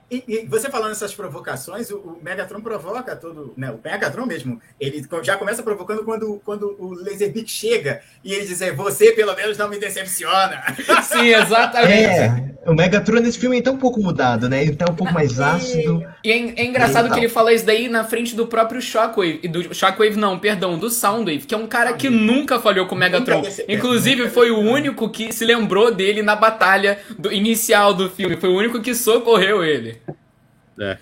E, e você falando essas provocações, o, o Megatron provoca todo. Né, o Megatron mesmo, ele já começa provocando quando, quando o Laserbeak chega e ele diz: "É, Você pelo menos não me decepciona. Sim, exatamente. É, o Megatron nesse filme tá um pouco mudado, né? Ele tá um pouco mais ácido. E é, é engraçado Então. que ele fala isso daí na frente do próprio Shockwave. e Do Shockwave não, perdão, do Soundwave, que é um cara que nunca falhou com o Megatron. Inclusive, foi o único que se lembrou dele na batalha do- inicial do filme. Foi o único que socorreu ele.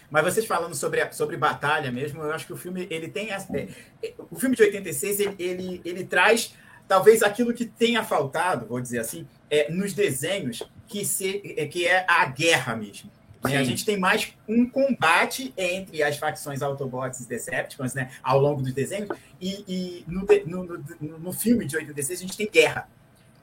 Mas vocês falando sobre, sobre batalha mesmo, eu acho que o filme ele tem. essa- é, é, o filme de 86 ele, ele, ele traz talvez aquilo que tenha faltado, vou dizer assim, é, nos desenhos, que, se, é, que é a guerra mesmo. né? A gente tem mais um combate entre as facções Autobots e Decepticons, né, ao longo dos desenhos, e, e no, no, no, no filme de 86 a gente tem guerra,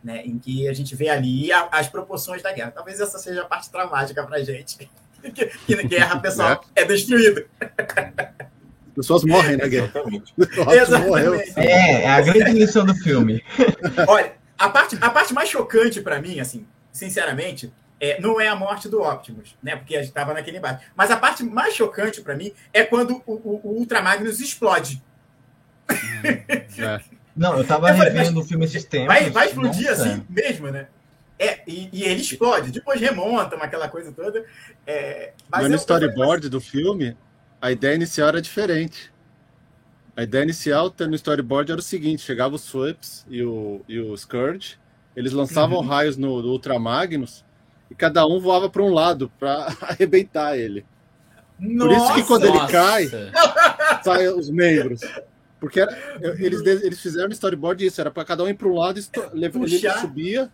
né, em que a gente vê ali a- as proporções da guerra. Talvez essa seja a parte traumática pra gente. Que, que na guerra, pessoal, é destruído. As pessoas morrem na guerra. Exatamente. Exatamente. É, é a grande lição do filme. Olha, a parte, a parte mais chocante pra mim, assim, sinceramente, é, não é a morte do Optimus, né? Porque a gente tava naquele embate. Mas a parte mais chocante pra mim é quando o, o, o Ultra Magnus explode. É. Não, eu tava Eu falei, revendo o filme esses tempos. Vai, vai explodir Nossa. assim mesmo, né? É, e, e ele explode. Depois remonta, uma aquela coisa toda. É, Mas eu- no eu- storyboard do filme, a ideia inicial era diferente. A ideia inicial no storyboard era o seguinte: chegava o Swaps e o, e o Scourge, eles lançavam Uhum. raios no, no Ultra Magnus e cada um voava para um lado para arrebentar ele. Por isso que Nossa! quando ele Nossa. cai, sai os membros. Porque era- eles, eles fizeram no storyboard isso, era para cada um ir para um lado, ele Puxar. subia,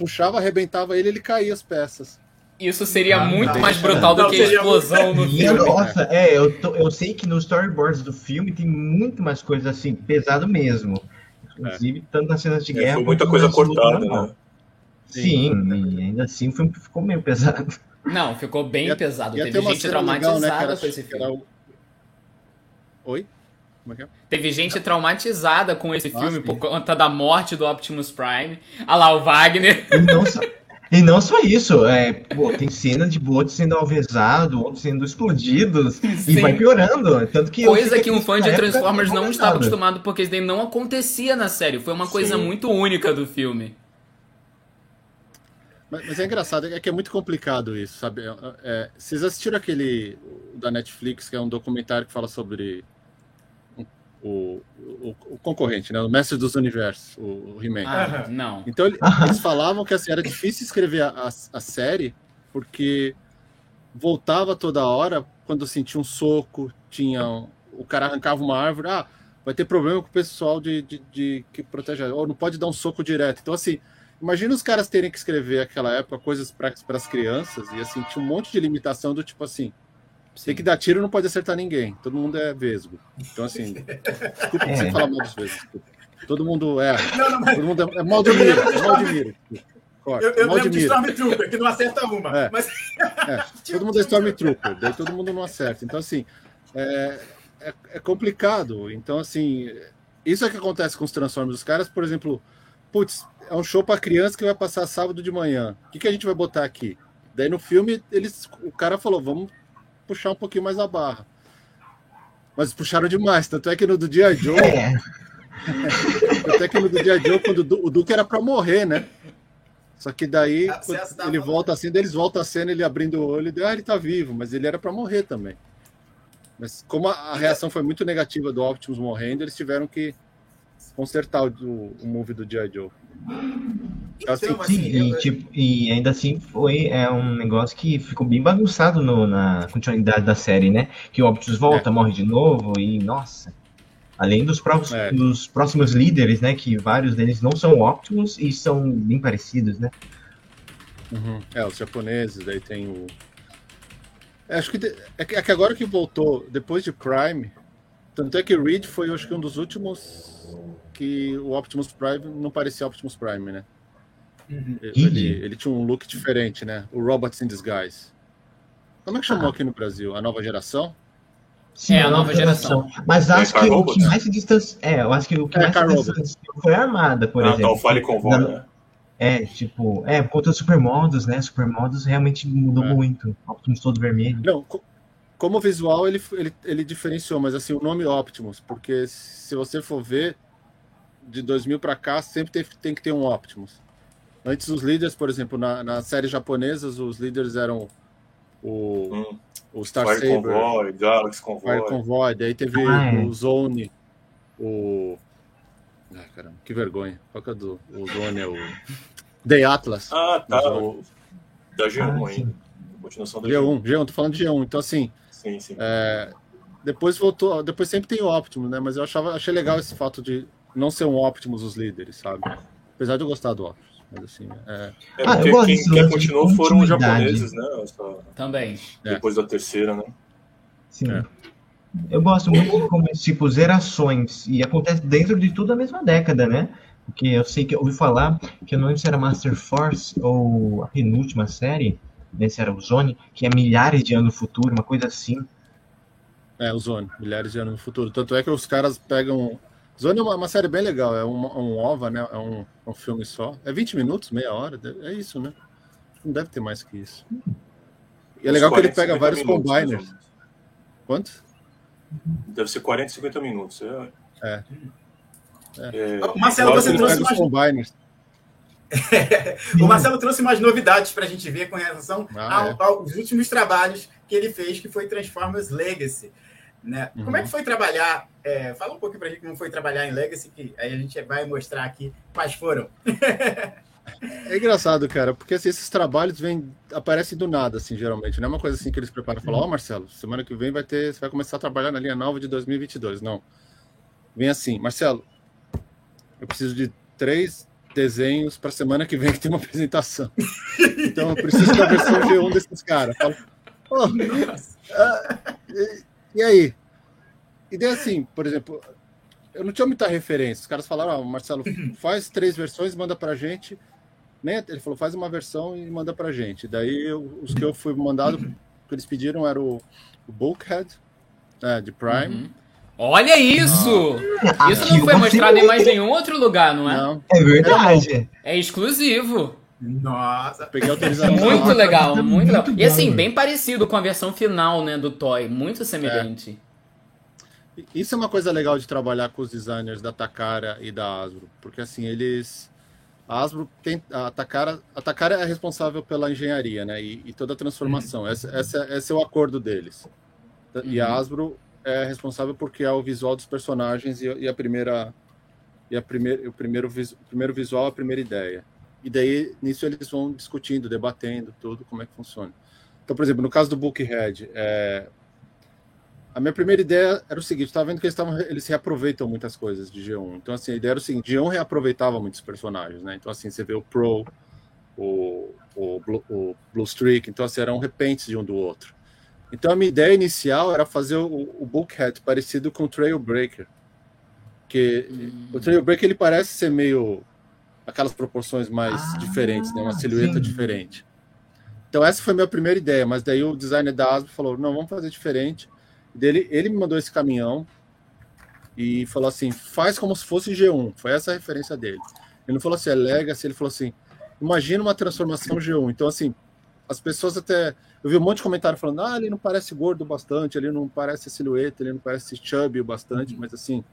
puxava, arrebentava ele, ele caía as peças. Isso seria Ah, muito não. mais brutal do Não, que a explosão no E, filme. nossa, é, eu, tô- eu sei que nos storyboards do filme tem muito mais coisas assim, pesado mesmo. Inclusive, tanto nas cenas de É, guerra. foi muita coisa cortada, né? Sim, e ainda assim o filme ficou meio pesado. Não, ficou bem Ia- pesado. Ia Teve gente cena legal, né, traumatizada era- com esse filme. o- Oi? Como é que é? Teve gente traumatizada com esse Ah, filme por conta da morte do Optimus Prime. Ah lá, o Wagner. E não só, e não só isso, é, pô, tem cena de botes sendo alvesados, outros sendo explodidos, Sim. e vai piorando. Tanto que Coisa que um fã de Transformers não estava acostumado, porque isso daí não acontecia na série. Foi uma coisa Sim. muito única do filme. Mas, mas é engraçado, é que é muito complicado isso, sabe? É, é, vocês assistiram aquele da Netflix, que é um documentário que fala sobre o, o, o concorrente, né? O Mestre dos Universos, o, o He-Man. Ah, Aham. não. Então ele- eles falavam que assim, era difícil escrever a, a, a série porque voltava toda hora quando sentia um soco, tinha um- o cara arrancava uma árvore, ah, vai ter problema com o pessoal de, de, de- que protege, ou não pode dar um soco direto. Então assim, imagina os caras terem que escrever aquela época coisas para as crianças e assim tinha um monte de limitação do tipo assim, tem que dar tiro, não pode acertar ninguém. Todo mundo é vesgo. Então assim, desculpa É. sem falar mal dos vesgos. Todo mundo é, Não, não, mas Todo mundo é, é mal de mira, é mal de mira. Corta, eu, eu mal de lembro de mira. Stormtrooper, que não acerta uma. É. Mas É, todo mundo é Stormtrooper, daí todo mundo não acerta. Então, assim, é, é, é complicado. Então, assim, isso é que acontece com os Transformers. Os caras, por exemplo, putz, é um show para criança que vai passar sábado de manhã. O que, que a gente vai botar aqui? Daí no filme, eles, o cara falou, vamos puxar um pouquinho mais a barra. Mas puxaram demais, tanto é que no do G.I. Joe, É, Até que no do dia dia, quando o Du- o Duque era pra morrer, né? Só que daí, Ah, ele volta assim, daí eles voltam a cena, ele abrindo o olho, e ah, ele tá vivo, mas ele era pra morrer também. Mas como a, a reação foi muito negativa do Optimus morrendo, eles tiveram que consertar o, o movie do G.I. Joe. Então, Sim, assim, e, eu- tipo, e ainda assim foi é um negócio que ficou bem bagunçado no- na continuidade da série, né? Que o Optimus volta, morre de novo e, nossa. Além dos, próximos, É. dos próximos líderes, né? Que vários deles não são Optimus e são bem parecidos, né? É, os japoneses, daí tem o. É, acho que, de- é que é que agora que voltou, depois de Prime, tanto é que o Reed foi, eu acho que um dos últimos que o Optimus Prime não parecia Optimus Prime, né? Uhum. Ele, ele tinha um look diferente, né? O Robots in Disguise. Como é que chamou Ah. aqui no Brasil? A nova geração? Sim, É, a nova geração. Mas É, acho Car que o que mais se distanciou. É, eu acho que o que É, mais se distanciou foi a Armada, por Ah, exemplo. tá, o Fale com Na- né? É, tipo, é, por conta dos supermodos, né? Supermodos realmente mudou É. muito. Optimus todo vermelho. Não, como visual ele, ele, ele diferenciou, mas assim, o nome Optimus, porque se você for ver, de 2000 para cá, sempre tem, tem que ter um Optimus. Antes os líderes, por exemplo, na, na série japonesas, os líderes eram o, Hum, o Star Fire Saber, Convoy, Galaxy Convoy. Fire Convoy, daí teve Ah, é. o Zone, o. Ai, caramba, que vergonha. Qual que é do. O Zone é o. Day Atlas. Ah, tá. O, da G1 Ah, ainda. sim. Continuação da G1. G1, G1, tô falando de G1. Então, assim, Sim, sim. é, depois voltou. Depois sempre tem o Optimus, né? Mas eu achava, achei legal esse fato de não ser um Optimus os líderes, sabe? Apesar de eu gostar do Optimus. Mas assim, é, É Ah, porque quem, quem continuou foram os japoneses, né? Essa- Também. É. Depois da terceira, né? Sim. É. Eu gosto muito de como, tipo, zerações. E acontece dentro de tudo a mesma década, né? Porque eu sei que eu ouvi falar que eu não lembro se era Master Force ou a penúltima série, né? Se era o Zone, que é milhares de anos no futuro, uma coisa assim. é o Zone, milhares de anos no futuro. Tanto é que os caras pegam. Zone é uma, uma série bem legal, é um, um OVA, né? É um, um filme só. É 20 minutos, meia hora, é isso, né? Não deve ter mais que isso. E é legal que ele 40, pega 50 vários minutos, combiners. Quanto? Deve ser 40, 50 minutos. É. É. É, Marcelo, você trouxe mais- combiners. O Marcelo trouxe umas novidades para a gente ver com relação Ah, é. aos últimos trabalhos que ele fez, que foi Transformers Legacy. Né? Uhum. Como é que foi trabalhar? é, fala um pouquinho para a gente como foi trabalhar em Legacy, que aí a gente vai mostrar aqui quais foram. É engraçado, cara, porque assim, esses trabalhos vêm, aparecem do nada, assim, geralmente. Não é uma coisa assim que eles preparam e falam, ó, Marcelo, semana que vem vai ter, você vai começar a trabalhar na linha nova de 2022. Não. Vem assim, Marcelo, eu preciso de três desenhos para semana que vem que tem uma apresentação. Então eu preciso da versão G1 desses caras. Falo, "Pô, ah, e, e aí? E daí assim, por exemplo, eu não tinha muita referência. Os caras falaram, ah, Marcelo, faz três versões, manda pra gente. Nem, ele falou, faz uma versão e manda pra gente. Daí eu- os que eu fui mandado, que eles pediram era o, o Bulkhead, né, de Prime. Uhum. Olha isso! Isso não foi mostrado em mais nenhum outro lugar, não é? Não, É verdade. É exclusivo. Nossa. peguei autorização. Muito legal, tá muito legal. muito E assim, bom. bem parecido com a versão final, né, do Toy. Muito semelhante. Isso é uma coisa legal de trabalhar com os designers da Takara e da Asbro, porque assim, eles a Asbro tem a Takara, a Takara é responsável pela engenharia, né, e, e toda a transformação. Essa, essa, esse é o acordo deles. E a Uhum. Asbro é responsável por criar o visual dos personagens e, e a primeira e a primeira, o primeiro o primeiro visual, a primeira ideia. E daí nisso eles vão discutindo, debatendo tudo como é que funciona. Então, por exemplo, no caso do Bookhead, é, a minha primeira ideia era o seguinte, estava vendo que eles, tavam, eles reaproveitam muitas coisas de G1. Então, assim, a ideia era o seguinte, G1 reaproveitava muitos personagens, né? Então, assim, você vê o Pro, o, o, Blue, o Blue Streak, então, assim, eram repentes de um do outro. Então, a minha ideia inicial era fazer o, o Bookhead parecido com o Trailbreaker. Que o Trailbreaker, ele parece ser meio aquelas proporções mais Ah, diferentes, né? Uma silhueta sim. diferente. Então, essa foi a minha primeira ideia, mas daí o designer da Asbro falou, não, vamos fazer diferente. Dele, ele me mandou esse caminhão e falou assim, faz como se fosse G1. Foi essa a referência dele. Ele não falou assim, é Legacy, ele falou assim, imagina uma transformação G1. Então, assim, as pessoas até... Eu vi um monte de comentário falando, ah, ele não parece gordo bastante, ele não parece silhueta, ele não parece chubby o bastante, mas assim...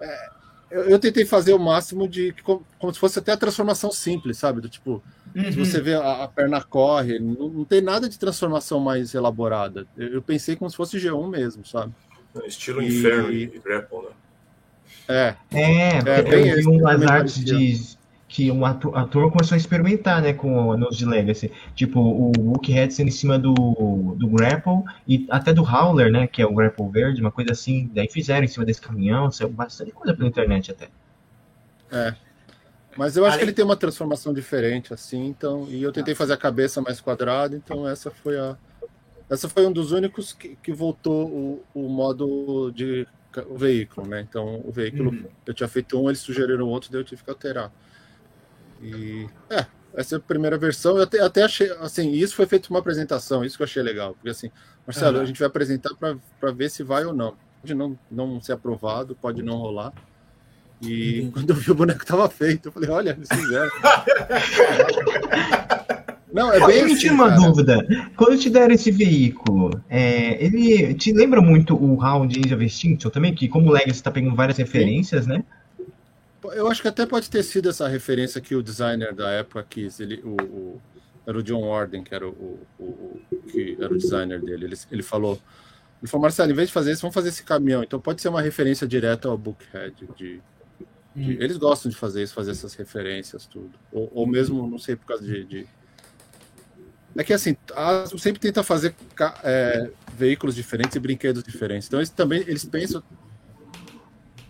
é, eu, eu tentei fazer o máximo de... Como, como se fosse até a transformação simples, sabe? Do tipo, se você vê a, a perna corre, não, não tem nada de transformação mais elaborada. Eu, eu pensei como se fosse G1 mesmo, sabe? Estilo E- Inferno e Grapple, né? É, É, É, bem eu vi esse, umas artes de que um ator, ator começou a experimentar, né, com nos de Legacy. Tipo, o Wookhead sendo em cima do, do Grapple e até do Howler, né, que é o Grapple verde, uma coisa assim. Daí fizeram em cima desse caminhão, saiu bastante coisa pela internet até. é. Mas eu acho que ele tem uma transformação diferente, assim, então. E eu tentei fazer a cabeça mais quadrada, então essa foi a. Essa foi um dos únicos que, que voltou o, o modo de o veículo, né? Então o veículo, Uhum. eu tinha feito um, eles sugeriram outro, daí eu tive que alterar. E é, essa é a primeira versão. Eu até, até achei, assim, isso foi feito uma apresentação, isso que eu achei legal, porque assim, Marcelo, Aham. a gente vai apresentar para ver se vai ou não. Pode não, não ser aprovado, pode não rolar. E Entendi. quando eu vi o boneco tava feito, eu falei, olha, eles fizeram. Não, é bem me assim, tira uma cara. dúvida. Quando te deram esse veículo, é, ele te lembra muito o Round Age of Extinction também? Que como o Legacy tá pegando várias referências, né? Eu acho que até pode ter sido essa referência que o designer da época quis. Ele, o, o- era o John Warden, que era o, o- o- que era o designer dele. Ele, ele falou, ele falou, Marcelo, em vez de fazer isso, vamos fazer esse caminhão. Então pode ser uma referência direta ao Bookhead. De, de- eles gostam de fazer isso, fazer essas referências, tudo. Ou, ou mesmo, não sei, por causa de. de- É que assim, a sempre tenta fazer é, veículos diferentes e brinquedos diferentes. Então eles também eles pensam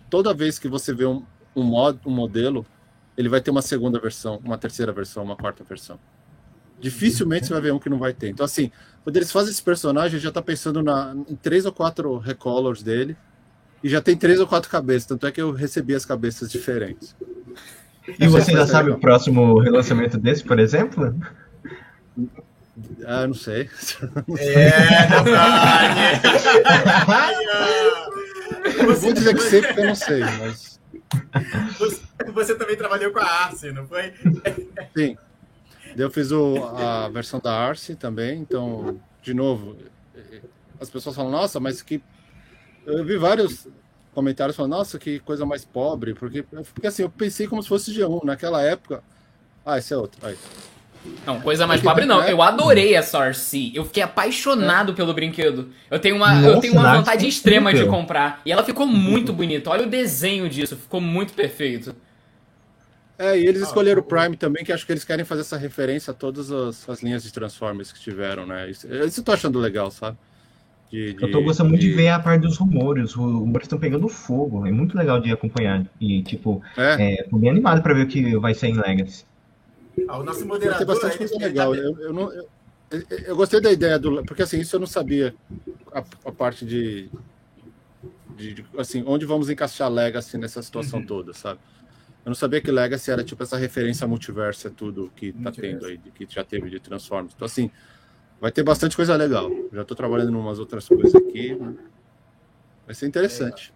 toda vez que você vê um, um, mod, um modelo, ele vai ter uma segunda versão, uma terceira versão, uma quarta versão. Dificilmente você vai ver um que não vai ter. Então, assim, quando eles fazem esse personagem, já tá pensando na, em três ou quatro recolors dele, e já tem três ou quatro cabeças, tanto é que eu recebi as cabeças diferentes. E você já é sabe o próximo relançamento desse, por exemplo? Ah, não sei. É, vou dizer que sei porque eu não sei, mas Você, você também trabalhou com a Arce, não foi? sim. Eu fiz o, a versão da Arce também, então, de novo, as pessoas falam, nossa, mas que. Eu vi vários comentários falando, nossa, que coisa mais pobre, porque, porque assim, eu pensei como se fosse G1. Naquela época. Ah, esse é outro. Aí. Não, coisa mais Porque pobre não. é- Eu adorei essa RC. Eu fiquei apaixonado pelo brinquedo. Eu tenho uma, eu Nossa, tenho uma vontade extrema de comprar. E ela ficou muito bonita. Olha o desenho disso, ficou muito perfeito. É, e eles escolheram o Prime também, que acho que eles querem fazer essa referência a todas as, as linhas de Transformers que tiveram, né? Isso, isso eu tô achando legal, sabe? De, de, eu tô gostando muito de... de ver a parte dos rumores. Os rumores estão pegando fogo. É muito legal de acompanhar. E, tipo, é. é tô bem animado pra ver o que vai ser em Legacy. Ah, o nosso moderador. Tem bastante coisa legal. Eu, eu, não, eu, eu, gostei da ideia do. Porque assim, isso eu não sabia. A, a parte de, de, de, Assim, onde vamos encaixar Legacy nessa situação uhum. toda, sabe? Eu não sabia que Legacy era tipo essa referência multiverso, é tudo que tá tendo aí, que já teve de Transformers. Então, assim, vai ter bastante coisa legal. Já tô trabalhando em umas outras coisas aqui. Né? Vai ser interessante.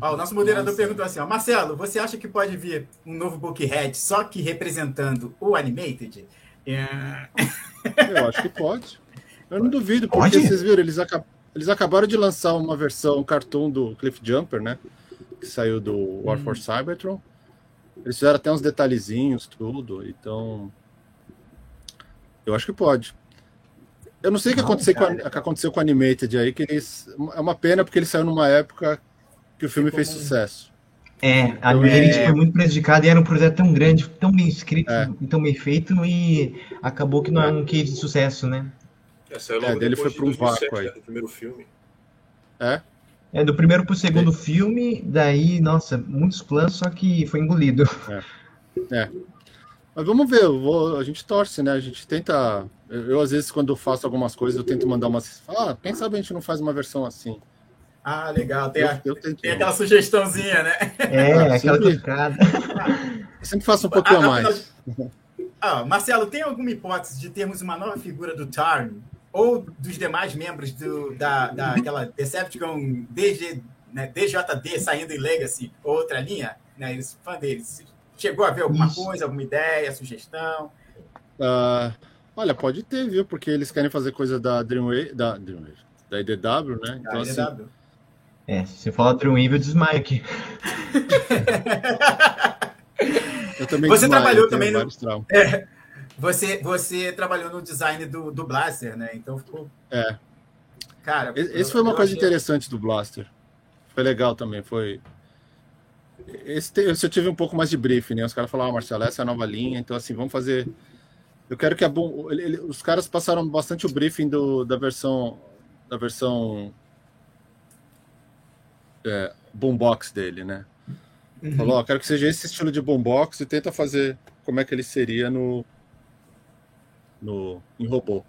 Ó, o nosso moderador Nossa. perguntou assim: ó, Marcelo, você acha que pode vir um novo Bookhead só que representando o Animated? É... Eu acho que pode. Eu não duvido, porque pode? vocês viram, eles, acab eles acabaram de lançar uma versão cartoon do Cliff Jumper, né? Que saiu do War for hum. Cybertron. Eles fizeram até uns detalhezinhos, tudo. Então. Eu acho que pode. Eu não sei o que, aconteceu com, a, que aconteceu com o Animated aí, que eles. É uma pena porque ele saiu numa época que o filme fez sucesso. É, a então, é... foi muito prejudicado e era um projeto tão grande, tão bem escrito é. e tão bem feito, e acabou que não é um case de sucesso, né? Essa é, é dele foi para um vácuo aí. Né, primeiro filme. É? É, do primeiro pro segundo é. filme, daí, nossa, muitos planos, só que foi engolido. É. é. Mas vamos ver, vou, a gente torce, né? A gente tenta. Eu, eu, às vezes, quando faço algumas coisas, eu tento mandar umas. Ah, quem sabe a gente não faz uma versão assim. Ah, legal. Tem, a, eu, tem aquela sugestãozinha, né? É, ah, aquela clicada. Eu sempre faço um pouquinho a, a mais. Ah, Marcelo, tem alguma hipótese de termos uma nova figura do Tarn ou dos demais membros do, da, daquela Decepticon DG, né, DJD saindo em Legacy, outra linha, né, eles, fã deles. Chegou a ver alguma Isso. coisa, alguma ideia, sugestão? Uh, olha, pode ter, viu? Porque eles querem fazer coisa da Dreamwave, da, Dreamwave, da IDW, né? Então, assim, é, se você falar Dreamwave, eu desmaio aqui. eu também Você desmaio, trabalhou também no... É, você, você trabalhou no design do, do Blaster, né? Então ficou. É. Cara, esse eu, foi uma coisa achei... interessante do Blaster. Foi legal também. Foi. Esse, esse eu tive um pouco mais de briefing, né? Os caras falaram, ah, Marcelo, essa é a nova linha, então assim, vamos fazer. Eu quero que a bom. Ele, ele, os caras passaram bastante o briefing do, da versão. Da versão. É, boombox dele, né? Uhum. Falou, ó, quero que seja esse estilo de boombox e tenta fazer como é que ele seria no, no, em robô.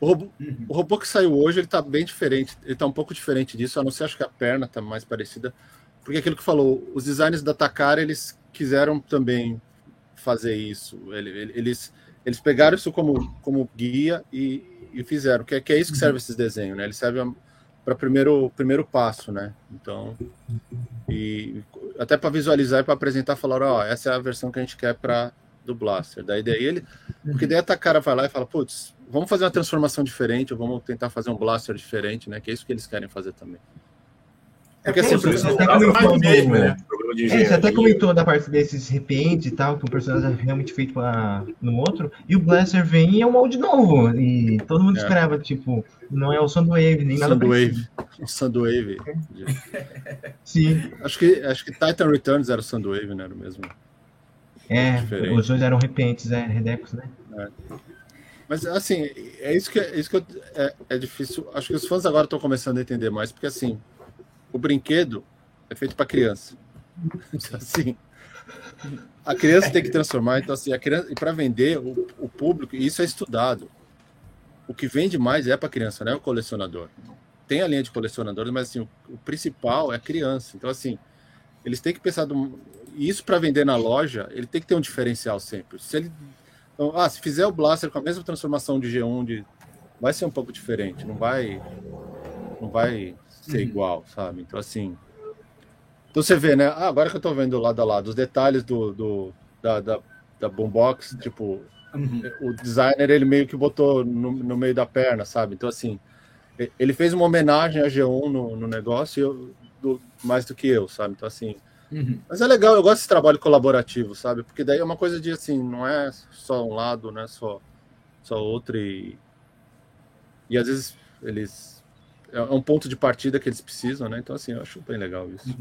O robô, uhum. o robô que saiu hoje, ele tá bem diferente. Ele tá um pouco diferente disso, a não ser acho que a perna tá mais parecida. Porque aquilo que falou, os designers da Takara, eles quiseram também fazer isso. Eles, eles pegaram isso como, como guia e, e fizeram. Que é, que é isso que serve esses desenhos, né? Eles servem para primeiro primeiro passo, né? Então, e até para visualizar e para apresentar, falaram, ó, essa é a versão que a gente quer para do Blaster. Daí, daí ele. Porque daí a Takara vai lá e fala, putz, vamos fazer uma transformação diferente, ou vamos tentar fazer um Blaster diferente, né? Que é isso que eles querem fazer também. Porque é, assim, você, até comentou, mesmo, né? é, você até comentou da parte desses repente e tal, que o personagem é realmente feito pra, no outro, e o Blaster vem e é um molde novo. E todo mundo é. esperava, tipo, não é o Soundwave, nem nada Soundwave. O Soundwave. Sim. Acho que, acho que Titan Returns era o Soundwave, né? Era o mesmo. É, diferente. os dois eram repentes, é, Redecos, né? É. Mas assim, é isso que, é, isso que eu, é, é difícil. Acho que os fãs agora estão começando a entender mais, porque assim, o brinquedo é feito para criança. Assim, a criança tem que transformar, então assim, a criança e para vender o, o público, isso é estudado. O que vende mais é para criança, não é o colecionador. Tem a linha de colecionadores, mas assim, o, o principal é a criança. Então assim, eles têm que pensar do, isso para vender na loja, ele tem que ter um diferencial sempre. Se ele então, ah, se fizer o Blaster com a mesma transformação de G1 de vai ser um pouco diferente, não vai não vai ser uhum. igual, sabe? Então assim, então você vê, né? Ah, agora que eu tô vendo lado a lado os detalhes do, do da, da, da boombox, tipo, uhum. o designer ele meio que botou no, no meio da perna, sabe? Então assim, ele fez uma homenagem a G1 no, no negócio eu, do, mais do que eu, sabe? Então assim, Uhum. Mas é legal, eu gosto desse trabalho colaborativo, sabe? Porque daí é uma coisa de assim, não é só um lado, não é só, só outro e, e às vezes eles é um ponto de partida que eles precisam, né? Então assim, eu acho bem legal isso.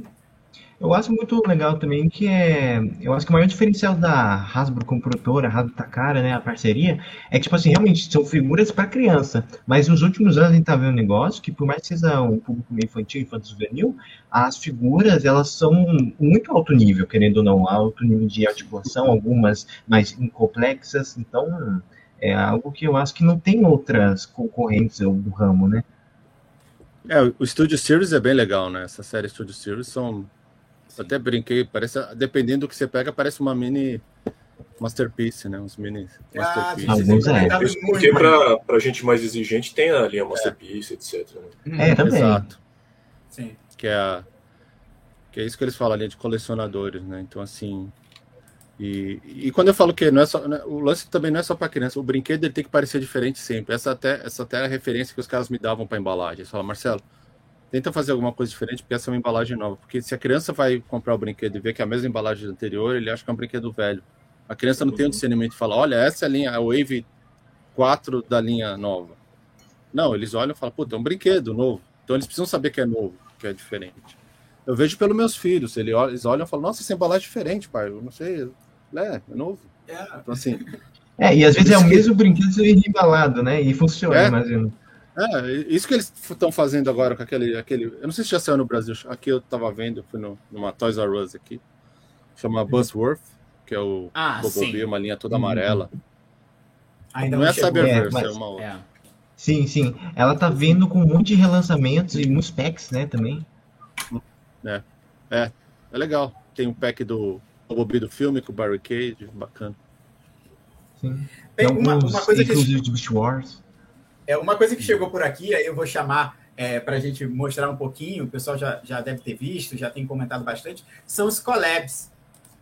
Eu acho muito legal também que é. Eu acho que o maior diferencial da Hasbro como produtora, Hasbro Takara, né, a parceria, é que, tipo assim, realmente são figuras para criança. Mas nos últimos anos a gente tá vendo um negócio que, por mais que seja um público meio infantil, infantil juvenil, as figuras, elas são muito alto nível, querendo ou não, alto nível de articulação, algumas mais complexas. Então, é algo que eu acho que não tem outras concorrentes do ramo, né? É, o Studio Series é bem legal, né? Essa série Studio Series são eu até brinquei, parece, dependendo do que você pega, parece uma mini Masterpiece, né? Uns mini Ah, Masterpiece. Alguns é. Isso porque pra, pra gente mais exigente tem a linha Masterpiece, etc. Né? É, também. Exato. Sim. Que é, a, que é isso que eles falam ali de colecionadores, né? Então, assim. E, e quando eu falo que não é só. né, O lance também não é só para criança, o brinquedo ele tem que parecer diferente sempre. Essa até, essa até é a referência que os caras me davam para embalagem. Eles falam, Marcelo, tenta fazer alguma coisa diferente, porque essa é uma embalagem nova. Porque se a criança vai comprar o brinquedo e ver que é a mesma embalagem anterior, ele acha que é um brinquedo velho. A criança não tem o discernimento e fala: olha, essa é a linha, a Wave 4 da linha nova. Não, eles olham e falam: puta, é um brinquedo novo. Então eles precisam saber que é novo, que é diferente. Eu vejo pelos meus filhos, eles olham, eles olham e falam: nossa, essa embalagem é diferente, pai. Eu não sei. É, é novo. É. Então, assim, É, e às vezes é o Isso que- mesmo brinquedo embalado, né? E funciona, É. imagino. É, isso que eles estão fazendo agora com aquele, aquele. Eu não sei se já saiu no Brasil. Aqui eu tava vendo, eu fui no, numa Toys R Us aqui. Chama Buzzworth, que é o Ah, sim. uma linha toda amarela. Ainda não, não, é. Cyberverse, É, mas- é uma outra. É. Sim, sim. Ela tá vindo com um monte de relançamentos e muitos packs, né, também. É legal. Tem um pack do Bumblebee do filme com o Barricade, bacana. Sim. Tem uma, uma coisa que de Beast Wars. É uma coisa que chegou por aqui, aí eu vou chamar para a gente mostrar um pouquinho, o pessoal já, já deve ter visto, já tem comentado bastante, são os collabs,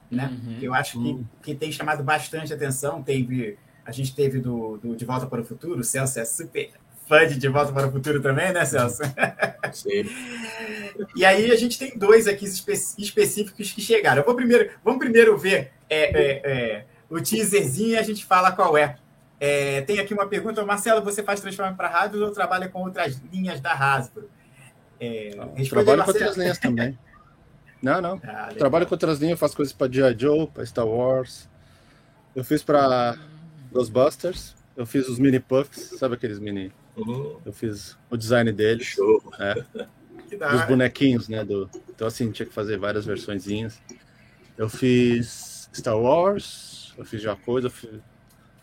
né? Uhum. Eu acho que, que tem chamado bastante atenção. Teve, a gente teve do, do De Volta para o Futuro, o Celso é super fã de De Volta para o Futuro também, né, Celso? Sim. E aí a gente tem dois aqui espe- específicos que chegaram. Eu vou primeiro, vamos primeiro ver é, é, é, o teaserzinho e a gente fala qual é. É, tem aqui uma pergunta, Marcelo, você faz transforme para Hasbro ou trabalha com outras linhas da Hasbro? É, aí, Trabalho com outras linhas também. Não, não. Ah. Trabalho com outras linhas, faço coisas para G.I. Joe, para Star Wars. Eu fiz para Ghostbusters. Eu fiz os mini puffs, sabe aqueles mini? Uhum. Eu fiz o design deles, Show. Que da dos bonequinhos, né? Do... Então, assim, tinha que fazer várias versõezinhas. Eu fiz Star Wars, eu fiz já coisa. Eu fiz...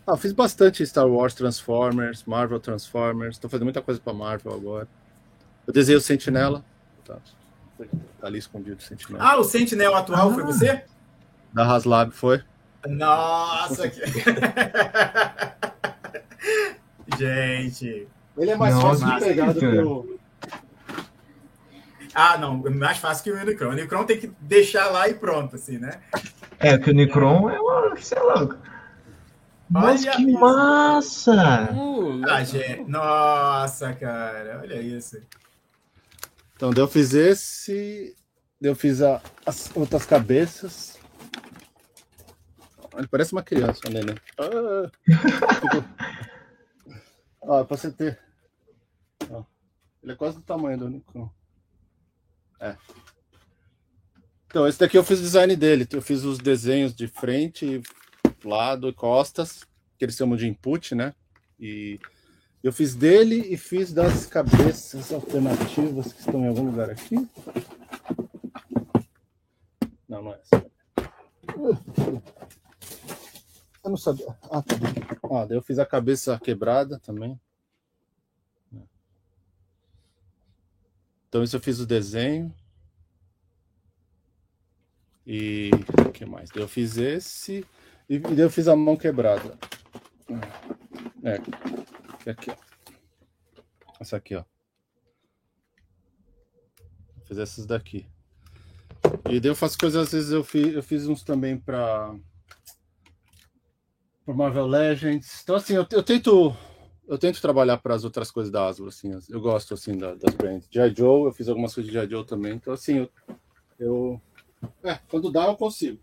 Ah, eu fiz bastante Star Wars, Transformers, Marvel Transformers. Tô fazendo muita coisa para Marvel agora. Eu desenhei o Sentinela. Tá, tá ali escondido o Sentinela. Ah, o Sentinel atual foi você? Da Haslab foi. Nossa! Que... Gente. Ele é mais Nossa, fácil de pegar do que o. Ah, não, é mais fácil que o Unicron. O Unicron tem que deixar lá e pronto, assim, né? É, que o Necron é uma. Você é louco. Mas Olha que isso. massa! Uh, Ah, gente. Nossa, cara, olha isso. Então, daí eu fiz esse. Eu fiz a- as outras cabeças. Ele parece uma criança, o neném. Ah, ficou- Ó, pra você ter. Ele é quase do tamanho do Unicron. É. Então, esse daqui eu fiz o design dele. Eu fiz os desenhos de frente, lado e costas, que eles chamam de input, né? E eu fiz dele e fiz das cabeças alternativas que estão em algum lugar aqui. Não, não é essa. Eu não sabia. Ah, tá. Ah, eu fiz a cabeça quebrada também. Então, isso eu fiz o desenho. E o que mais? Eu fiz esse e eu fiz a mão quebrada. É, que aqui, ó. Essa aqui, ó. Fazer essas daqui. E daí eu faço coisas, às vezes eu fiz, eu fiz uns também para Marvel Legends. Então assim, eu, eu tento eu tento trabalhar para as outras coisas da Hasbro, assim. Eu gosto assim da- das brands. G.I. Joe, eu fiz algumas coisas de G.I. Joe também. Então assim, eu, eu é, quando dá eu consigo.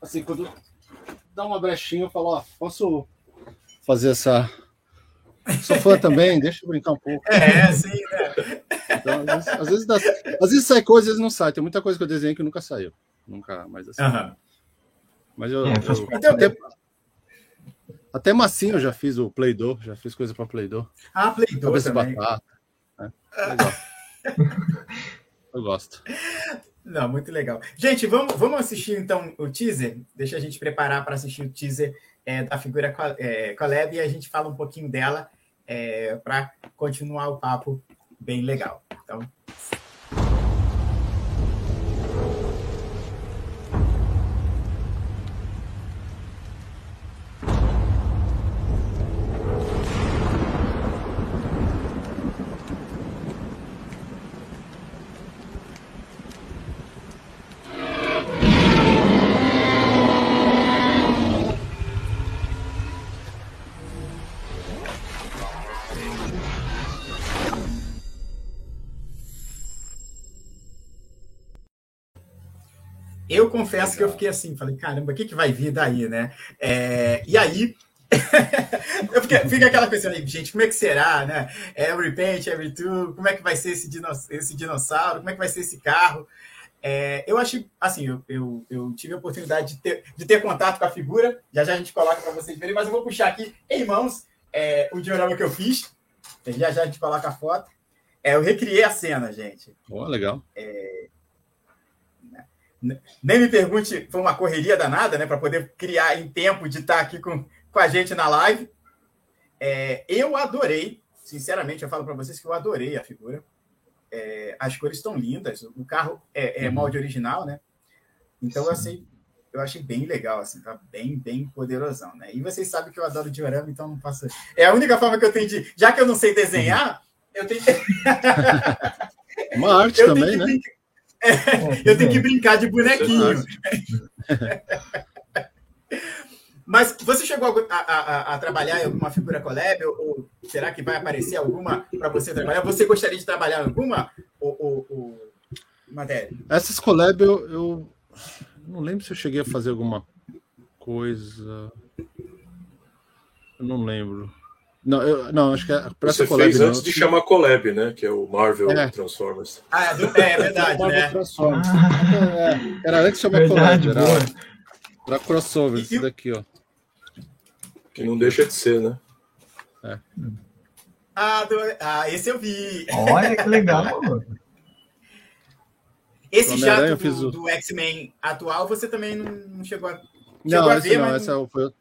Assim, quando dá uma brechinha, eu falo, ó, posso fazer essa Sou fã também, deixa eu brincar um pouco. É, sim, né? Então, às, vezes, às, vezes dá- às vezes sai coisa, às vezes não sai. Tem muita coisa que eu desenhei que nunca saiu. Nunca mais assim. Mas eu, É, eu- até, até massinha eu já fiz o Play-Doh, já fiz coisa pra Play-Doh. Ah, Play Doh Cabeça também. batata. né? Legal. eu gosto. Não, muito legal. Gente, vamos, vamos assistir então o teaser? Deixa a gente preparar para assistir o teaser é, da figura é, Coleb e a gente fala um pouquinho dela para continuar o papo bem legal. Então, eu confesso que eu fiquei assim, falei, caramba, o que, que vai vir daí, né? É, e aí, eu fiquei, fica aquela coisa ali, gente, como é que será, né? Every paint, every tool, como é que vai ser esse, dinoss esse dinossauro, como é que vai ser esse carro? É, eu achei, assim, eu, eu, eu tive a oportunidade de ter, de ter contato com a figura, já já a gente coloca para vocês verem, mas eu vou puxar aqui em mãos é, o diorama que eu fiz, já já a gente coloca a foto. É, eu recriei a cena, gente. Ó, legal. Nem me pergunte, foi uma correria danada, né, para poder criar em tempo de estar aqui com, com a gente na live. É, eu adorei, sinceramente, eu falo para vocês que eu adorei a figura. É, as cores estão lindas, o carro é, é molde original, né? Então eu achei, eu achei bem legal, assim, tá bem, bem poderosão, né? E vocês sabem que eu adoro diorama, então não faço. É a única forma que eu tenho de. Já que eu não sei desenhar, eu tenho. Uma arte eu também, tenho né? É, eu tenho que brincar de bonequinho. Mas você chegou a, a- a- trabalhar em alguma figura collab? Ou, ou será que vai aparecer alguma para você trabalhar? Você gostaria de trabalhar em alguma? Ou, ou, ou... Matéria? Essas collab eu, eu não lembro se eu cheguei a fazer alguma coisa. Eu não lembro. Não, eu, não acho que é- Você collab fez não. antes de chamar Collab, né? Que é o Marvel É. Transformers. Ah, é, do- é verdade, né? Transformers. Ah, É, era antes de chamar verdade, collab, boa. era, era crossover, E- isso daqui, ó. Que não deixa de ser, né? Ah, do- ah, esse eu vi. Olha que legal. Esse jato do, o- do X-Men atual, você também não, não chegou a. Chegou Não, a esse ver, não, mas essa foi.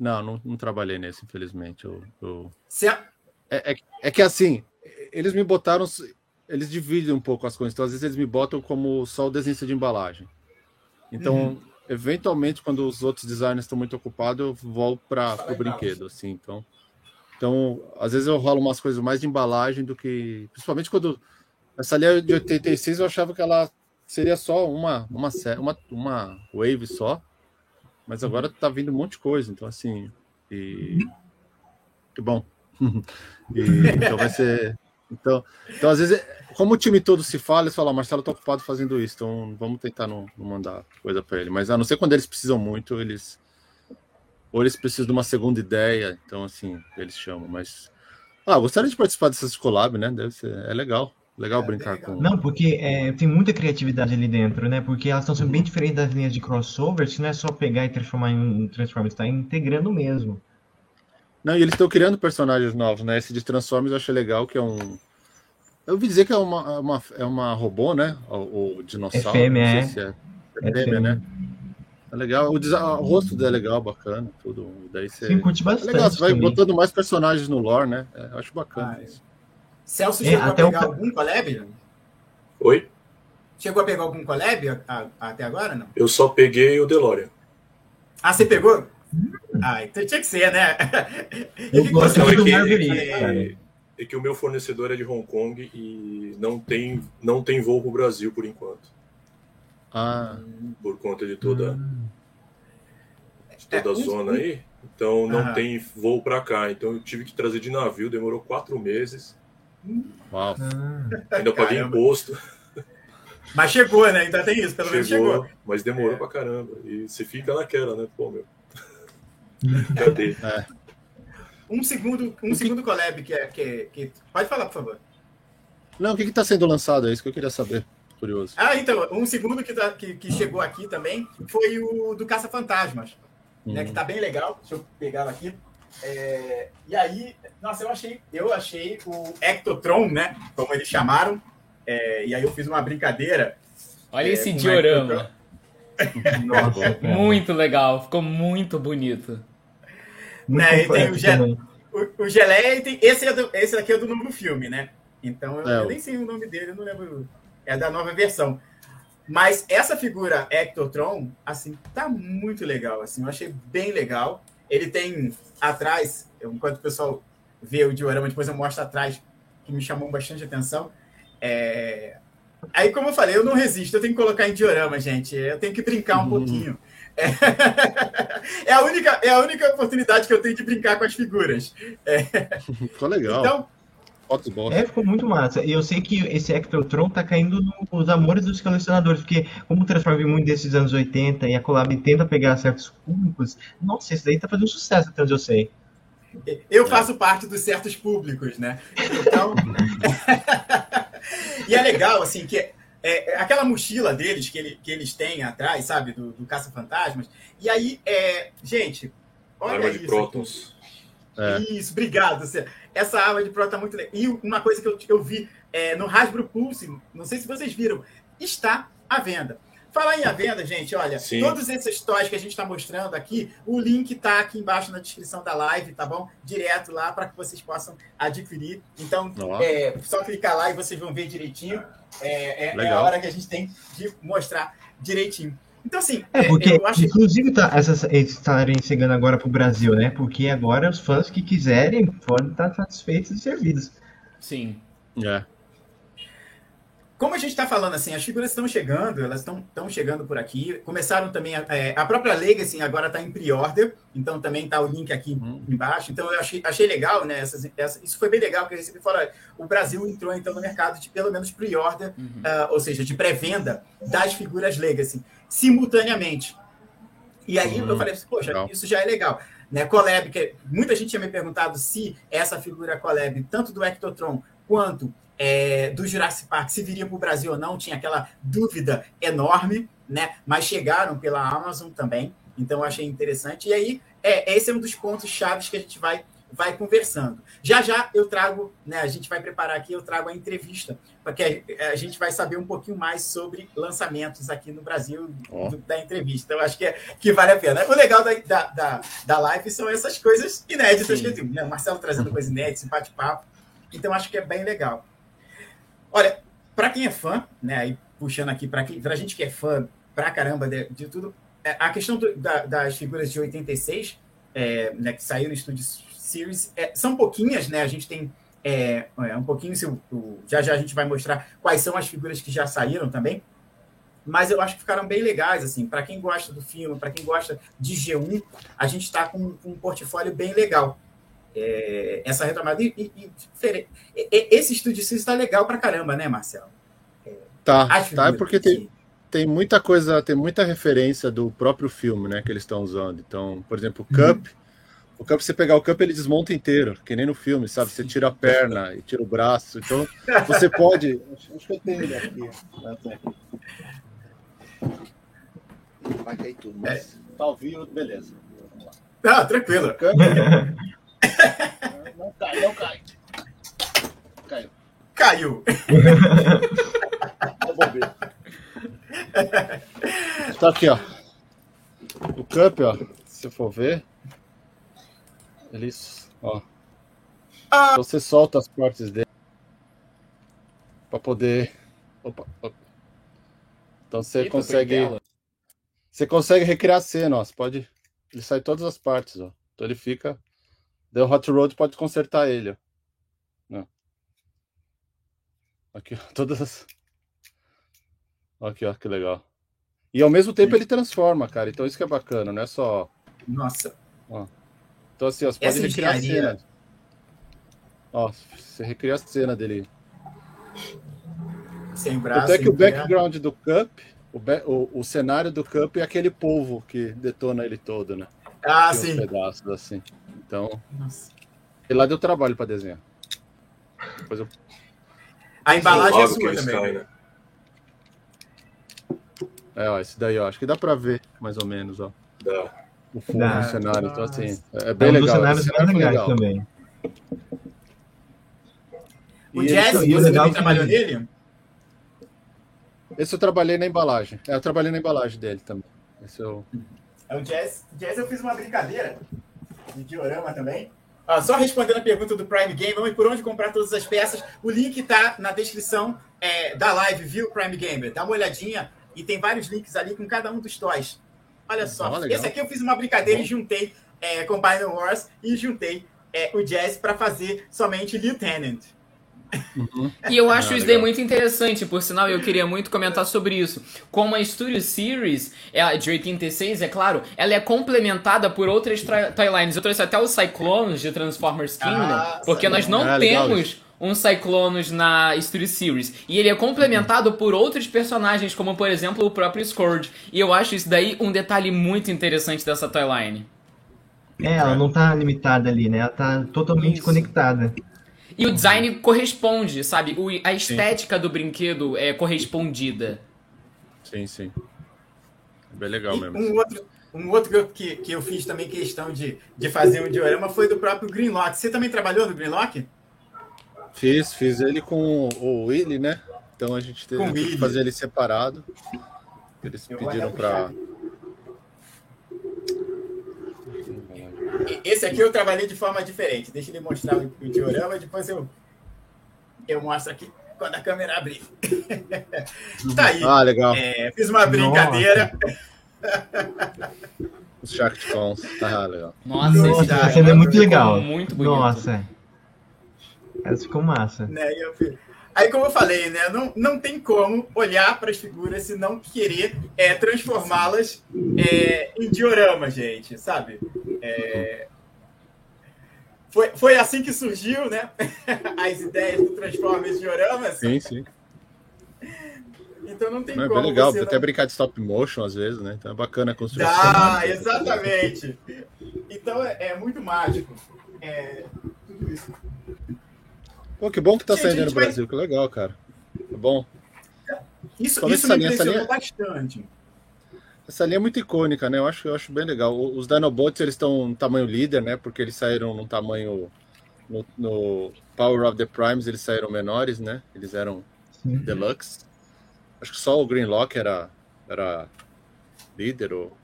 Não, não, não trabalhei nesse, infelizmente. Eu, eu- Você- É, é, é que assim, eles me botaram. Eles dividem um pouco as coisas. Então, às vezes, eles me botam como só o desenhista de embalagem. Então, Uhum. eventualmente, quando os outros designers estão muito ocupados, eu volto para o brinquedo, assim. Então, então, às vezes eu rolo umas coisas mais de embalagem do que. Principalmente quando. Essa linha de 86 eu achava que ela seria só uma, uma, uma, uma wave só. Mas agora tá vindo um monte de coisa. Então, assim. E. Que bom. E, então vai ser. Então, então, às vezes, como o time todo se fala, eles falam, "Ah, Marcelo tá ocupado fazendo isso, então vamos tentar não, não mandar coisa para ele. Mas a não ser quando eles precisam muito, eles. Ou eles precisam de uma segunda ideia, então assim, eles chamam. Mas. Ah, gostaria de participar dessas collab, né? Deve ser. É legal. Legal É, brincar com. Não, porque é, tem muita criatividade ali dentro, né? Porque elas estão sendo bem diferentes das linhas de crossovers, que não é só pegar e transformar em um Transformers, está integrando mesmo. Não, e eles estão criando personagens novos, né? Esse de Transformers eu achei legal, que é um. Eu ouvi dizer que é uma, é uma, é uma robô, né? O, o dinossauro. É sei é. se é. É É fêmea, fêmea. né? É legal. O, o rosto dele é legal, bacana, tudo. Daí você. Sim, curti É bastante legal, você vai também. botando mais personagens no lore, né? É, eu acho bacana Ah, é. isso. Celso É, chegou até a o pegar ca- algum collab? Oi? Chegou a pegar algum collab a- a- até agora, não? Eu só peguei o DeLorean. Ah, você pegou? Ah, então tinha que ser, né? Eu que gosto é do que, é, é que o meu fornecedor é de Hong Kong e não tem, não tem voo pro Brasil por enquanto. Ah, Por conta de toda, de toda É, a um- zona aí. Então não Aham. tem voo para cá. Então eu tive que trazer de navio, demorou quatro meses. Uau. Ah, Ainda paguei Caramba. imposto. Mas chegou, né? Ainda tem isso, pelo menos Chegou, chegou. mas demorou É. pra caramba. E você fica naquela, né? Pô, meu. Cadê? Um segundo, um segundo collab que é. Que, que... Pode falar, por favor. Não, o que está sendo lançado? É isso que eu queria saber. Curioso. Ah, então, um segundo que, tá, que, que chegou aqui também foi o do Caça-Fantasmas, né, que tá bem legal. Deixa eu pegar ela aqui. É, e aí, nossa, eu achei, eu achei o Ectotron, né? Como eles chamaram. É, e aí eu fiz uma brincadeira. Olha É, esse diorama. Nossa, cara. Muito legal, ficou muito bonito. Muito né, e tem o também. O, o Geleia e tem. Esse, é do, esse daqui é do novo filme, né? Então eu, É, eu nem sei o nome dele, eu não lembro. É da nova versão. Mas essa figura Ectotron, assim, tá muito legal. Assim, eu achei bem legal. Ele tem atrás, enquanto o pessoal vê o diorama, depois eu mostro atrás, que me chamou bastante atenção. É... Aí, como eu falei, eu não resisto, eu tenho que colocar em diorama, gente. Eu tenho que brincar um Uhum. pouquinho. É... é a única, é a única oportunidade que eu tenho de brincar com as figuras. Ficou legal. Então, Fotos boas. É, ficou muito massa. E eu sei que esse Ectotron tá caindo nos amores dos colecionadores, porque como o Transformers vem muito desses anos 80 e a Collab tenta pegar certos públicos, nossa, esse daí tá fazendo sucesso até onde eu sei. Eu faço parte dos certos públicos, né? Então. e é legal, assim, que é, é aquela mochila deles que, ele, que eles têm atrás, sabe, do, do Caça-Fantasmas. E aí, é, gente, olha Arma de isso. prótons. É. Isso, obrigado. Você- Essa arma de próton tá muito legal. E uma coisa que eu, eu vi é, no Hasbro Pulse, não sei se vocês viram, está à venda. Falar em à venda, gente, olha, Sim. todos esses toys que a gente está mostrando aqui, o link está aqui embaixo na descrição da live, tá bom? Direto lá para que vocês possam adquirir. Então, é só clicar lá e vocês vão ver direitinho. É, é- é a hora que a gente tem de mostrar direitinho. Então, assim, É, é, porque eu acho inclusive tá, essas eles estarem chegando agora pro Brasil, né? Porque agora os fãs que quiserem podem estar satisfeitos e servidos. Sim. É. Como a gente está falando assim, as figuras estão chegando, elas estão estão chegando por aqui. Começaram também a, é, a própria Legacy agora está em pre-order, então também está o link aqui Uhum. embaixo. Então eu achei, achei legal, né? Essas, essa- isso foi bem legal que eu recebi fora. O Brasil entrou então no mercado de pelo menos pre-order, Uhum. ah, ou seja, de pré-venda das figuras Legacy simultaneamente. E aí Uhum. eu falei, assim, poxa, Legal. isso já é legal. Né, Collab, que muita gente tinha me perguntado se essa figura Collab, tanto do Ectotron quanto é, do Jurassic Park, se viria para o Brasil ou não, tinha aquela dúvida enorme, né? Mas chegaram pela Amazon também, então eu achei interessante. E aí, é, esse é um dos pontos chaves que a gente vai, vai conversando. Já já eu trago, né? A gente vai preparar aqui, eu trago a entrevista, porque a, gente vai saber um pouquinho mais sobre lançamentos aqui no Brasil do- da entrevista. Eu acho que, é, que vale a pena. O legal da, da, da, da live são essas coisas inéditas Sim. que eu digo, né? O Marcelo trazendo coisas inéditas, bate-papo. Então, acho que é bem legal. Olha, para quem é fã, né, aí puxando aqui para a gente que é fã pra caramba de, de tudo, é, a questão do- da- das figuras de 86, é, né, que saíram no Studio Series, é, são pouquinhas, né? A gente tem é, é, um pouquinho, se o- já já a gente vai mostrar quais são as figuras que já saíram também. Mas eu acho que ficaram bem legais, assim, para quem gosta do filme, para quem gosta de G1, a gente está com, com um portfólio bem legal. É, essa retomada. E, e- e diferente. Esse estúdio está legal pra caramba, né, Marcelo? Tá, As tá, é figuras, porque tem, tem muita coisa, tem muita referência do próprio filme, né, que eles estão usando. Então, por exemplo, o Uhum. O Cup, você pegar o Cup, ele desmonta inteiro, que nem no filme, sabe? Você tira a perna e tira o braço. Então, você pode. Acho, acho que eu tenho ele aqui. Aqui. Vai cair tudo, mas tá ao vivo, beleza. Vamos lá. Ah, tranquilo. Não cai, não cai. Caiu. Caiu. Eu vou ver. Tá aqui, ó. O Cup, ó. Se eu for ver. Eles. Ó. Então você solta as partes dele. Pra poder. Opa, opa. Então você Eita, consegue. Você consegue recriar a cena, ó. Você pode. Ele sai todas as partes, ó. Então ele fica. Daí o Hot Road pode consertar ele, ó. Não. Aqui, ó. Todas as. Aqui, ó, que legal. E ao mesmo tempo ele transforma, cara. Então isso que é bacana, não é só. Nossa. Então assim, ó, você Essa pode recriar a engenharia- cena. Ó, você recria a cena dele. Sem braço. Até que o background do Cup, o, o, o cenário do Cup é aquele polvo que detona ele todo, né? Ah, Tem sim. pedaços assim. Então, Nossa. e lá deu trabalho pra desenhar. Depois eu... A embalagem é sua também. né? né? É, ó, esse daí, ó. Acho que dá pra ver, mais ou menos, ó. Dá. O fundo Dá. do cenário. Então, assim, é É bem um dos legal. cenários mais cenário legal. também. O E Jazz, esse- você legal também trabalhou nele? Esse eu trabalhei na embalagem. É, eu trabalhei na embalagem dele também. Esse eu... É o Jazz. Jazz eu fiz uma brincadeira de diorama também. Ah, só respondendo a pergunta do Prime Game, vamos por onde comprar todas as peças. O link tá na descrição é, da live, viu, Prime Gamer? Dá uma olhadinha e tem vários links ali com cada um dos toys. Olha só, legal. esse aqui eu fiz uma brincadeira e juntei é, Combine Wars e juntei é, o Jazz para fazer somente Lieutenant. E eu acho Ah, isso daí muito interessante, por sinal, eu queria muito comentar sobre isso. Como a Studio Series, é de 86, é claro, ela é complementada por outras tra- toylines. Eu trouxe até os Cyclones de Transformers Kingdom, Ah, porque nós não Ah, legal temos um Cyclones na Studio Series. E ele é complementado por outros personagens, como por exemplo o próprio Scourge. E eu acho isso daí um detalhe muito interessante dessa toyline. É, ela não tá limitada ali, né? Ela tá totalmente Isso. conectada. E o design corresponde, sabe? O- a estética do brinquedo é correspondida. Sim, sim. É bem legal E mesmo. um outro, um outro que, que eu fiz também questão de, de fazer um diorama foi do próprio Greenlock. Você também trabalhou no Greenlock? Fiz, fiz ele com o Willy, né? Então a gente teve que Willy. fazer ele separado. Eles pediram. E- Esse aqui eu trabalhei de forma diferente. Deixa ele mostrar o, o diorama, depois eu, eu mostro aqui quando a câmera abrir. tá aí. Ah, legal. É, fiz uma brincadeira. Os Shark Cons. Ah, legal. Nossa, Nossa, esse é muito legal. Muito bonito. Nossa. Essa ficou massa. Né? E Aí, como eu falei, né? Não, não tem como olhar para as figuras e não querer é, transformá-las é, em diorama, gente, sabe? É, Foi, foi assim que surgiu, né? As ideias do Transformers dioramas. Sim, sim. Então não tem Não, é como. bem legal. você Até não... brincar de stop motion às vezes, né? Então é bacana a construção. Dá, exatamente. Então é, é muito mágico. É, tudo isso. Pô, que bom que tá Gente, saindo no vai- Brasil, que legal, cara. É bom. Isso, Talvez isso me essa linha- essa linha- bastante. Essa linha é muito icônica, né? Eu acho, eu acho bem legal. Os Dinobots, eles estão no tamanho líder, né? Porque eles saíram num tamanho... No, no Power of the Primes, eles saíram menores, né? Eles eram Sim. deluxe. Acho que só o Greenlock era, era líder. Ou...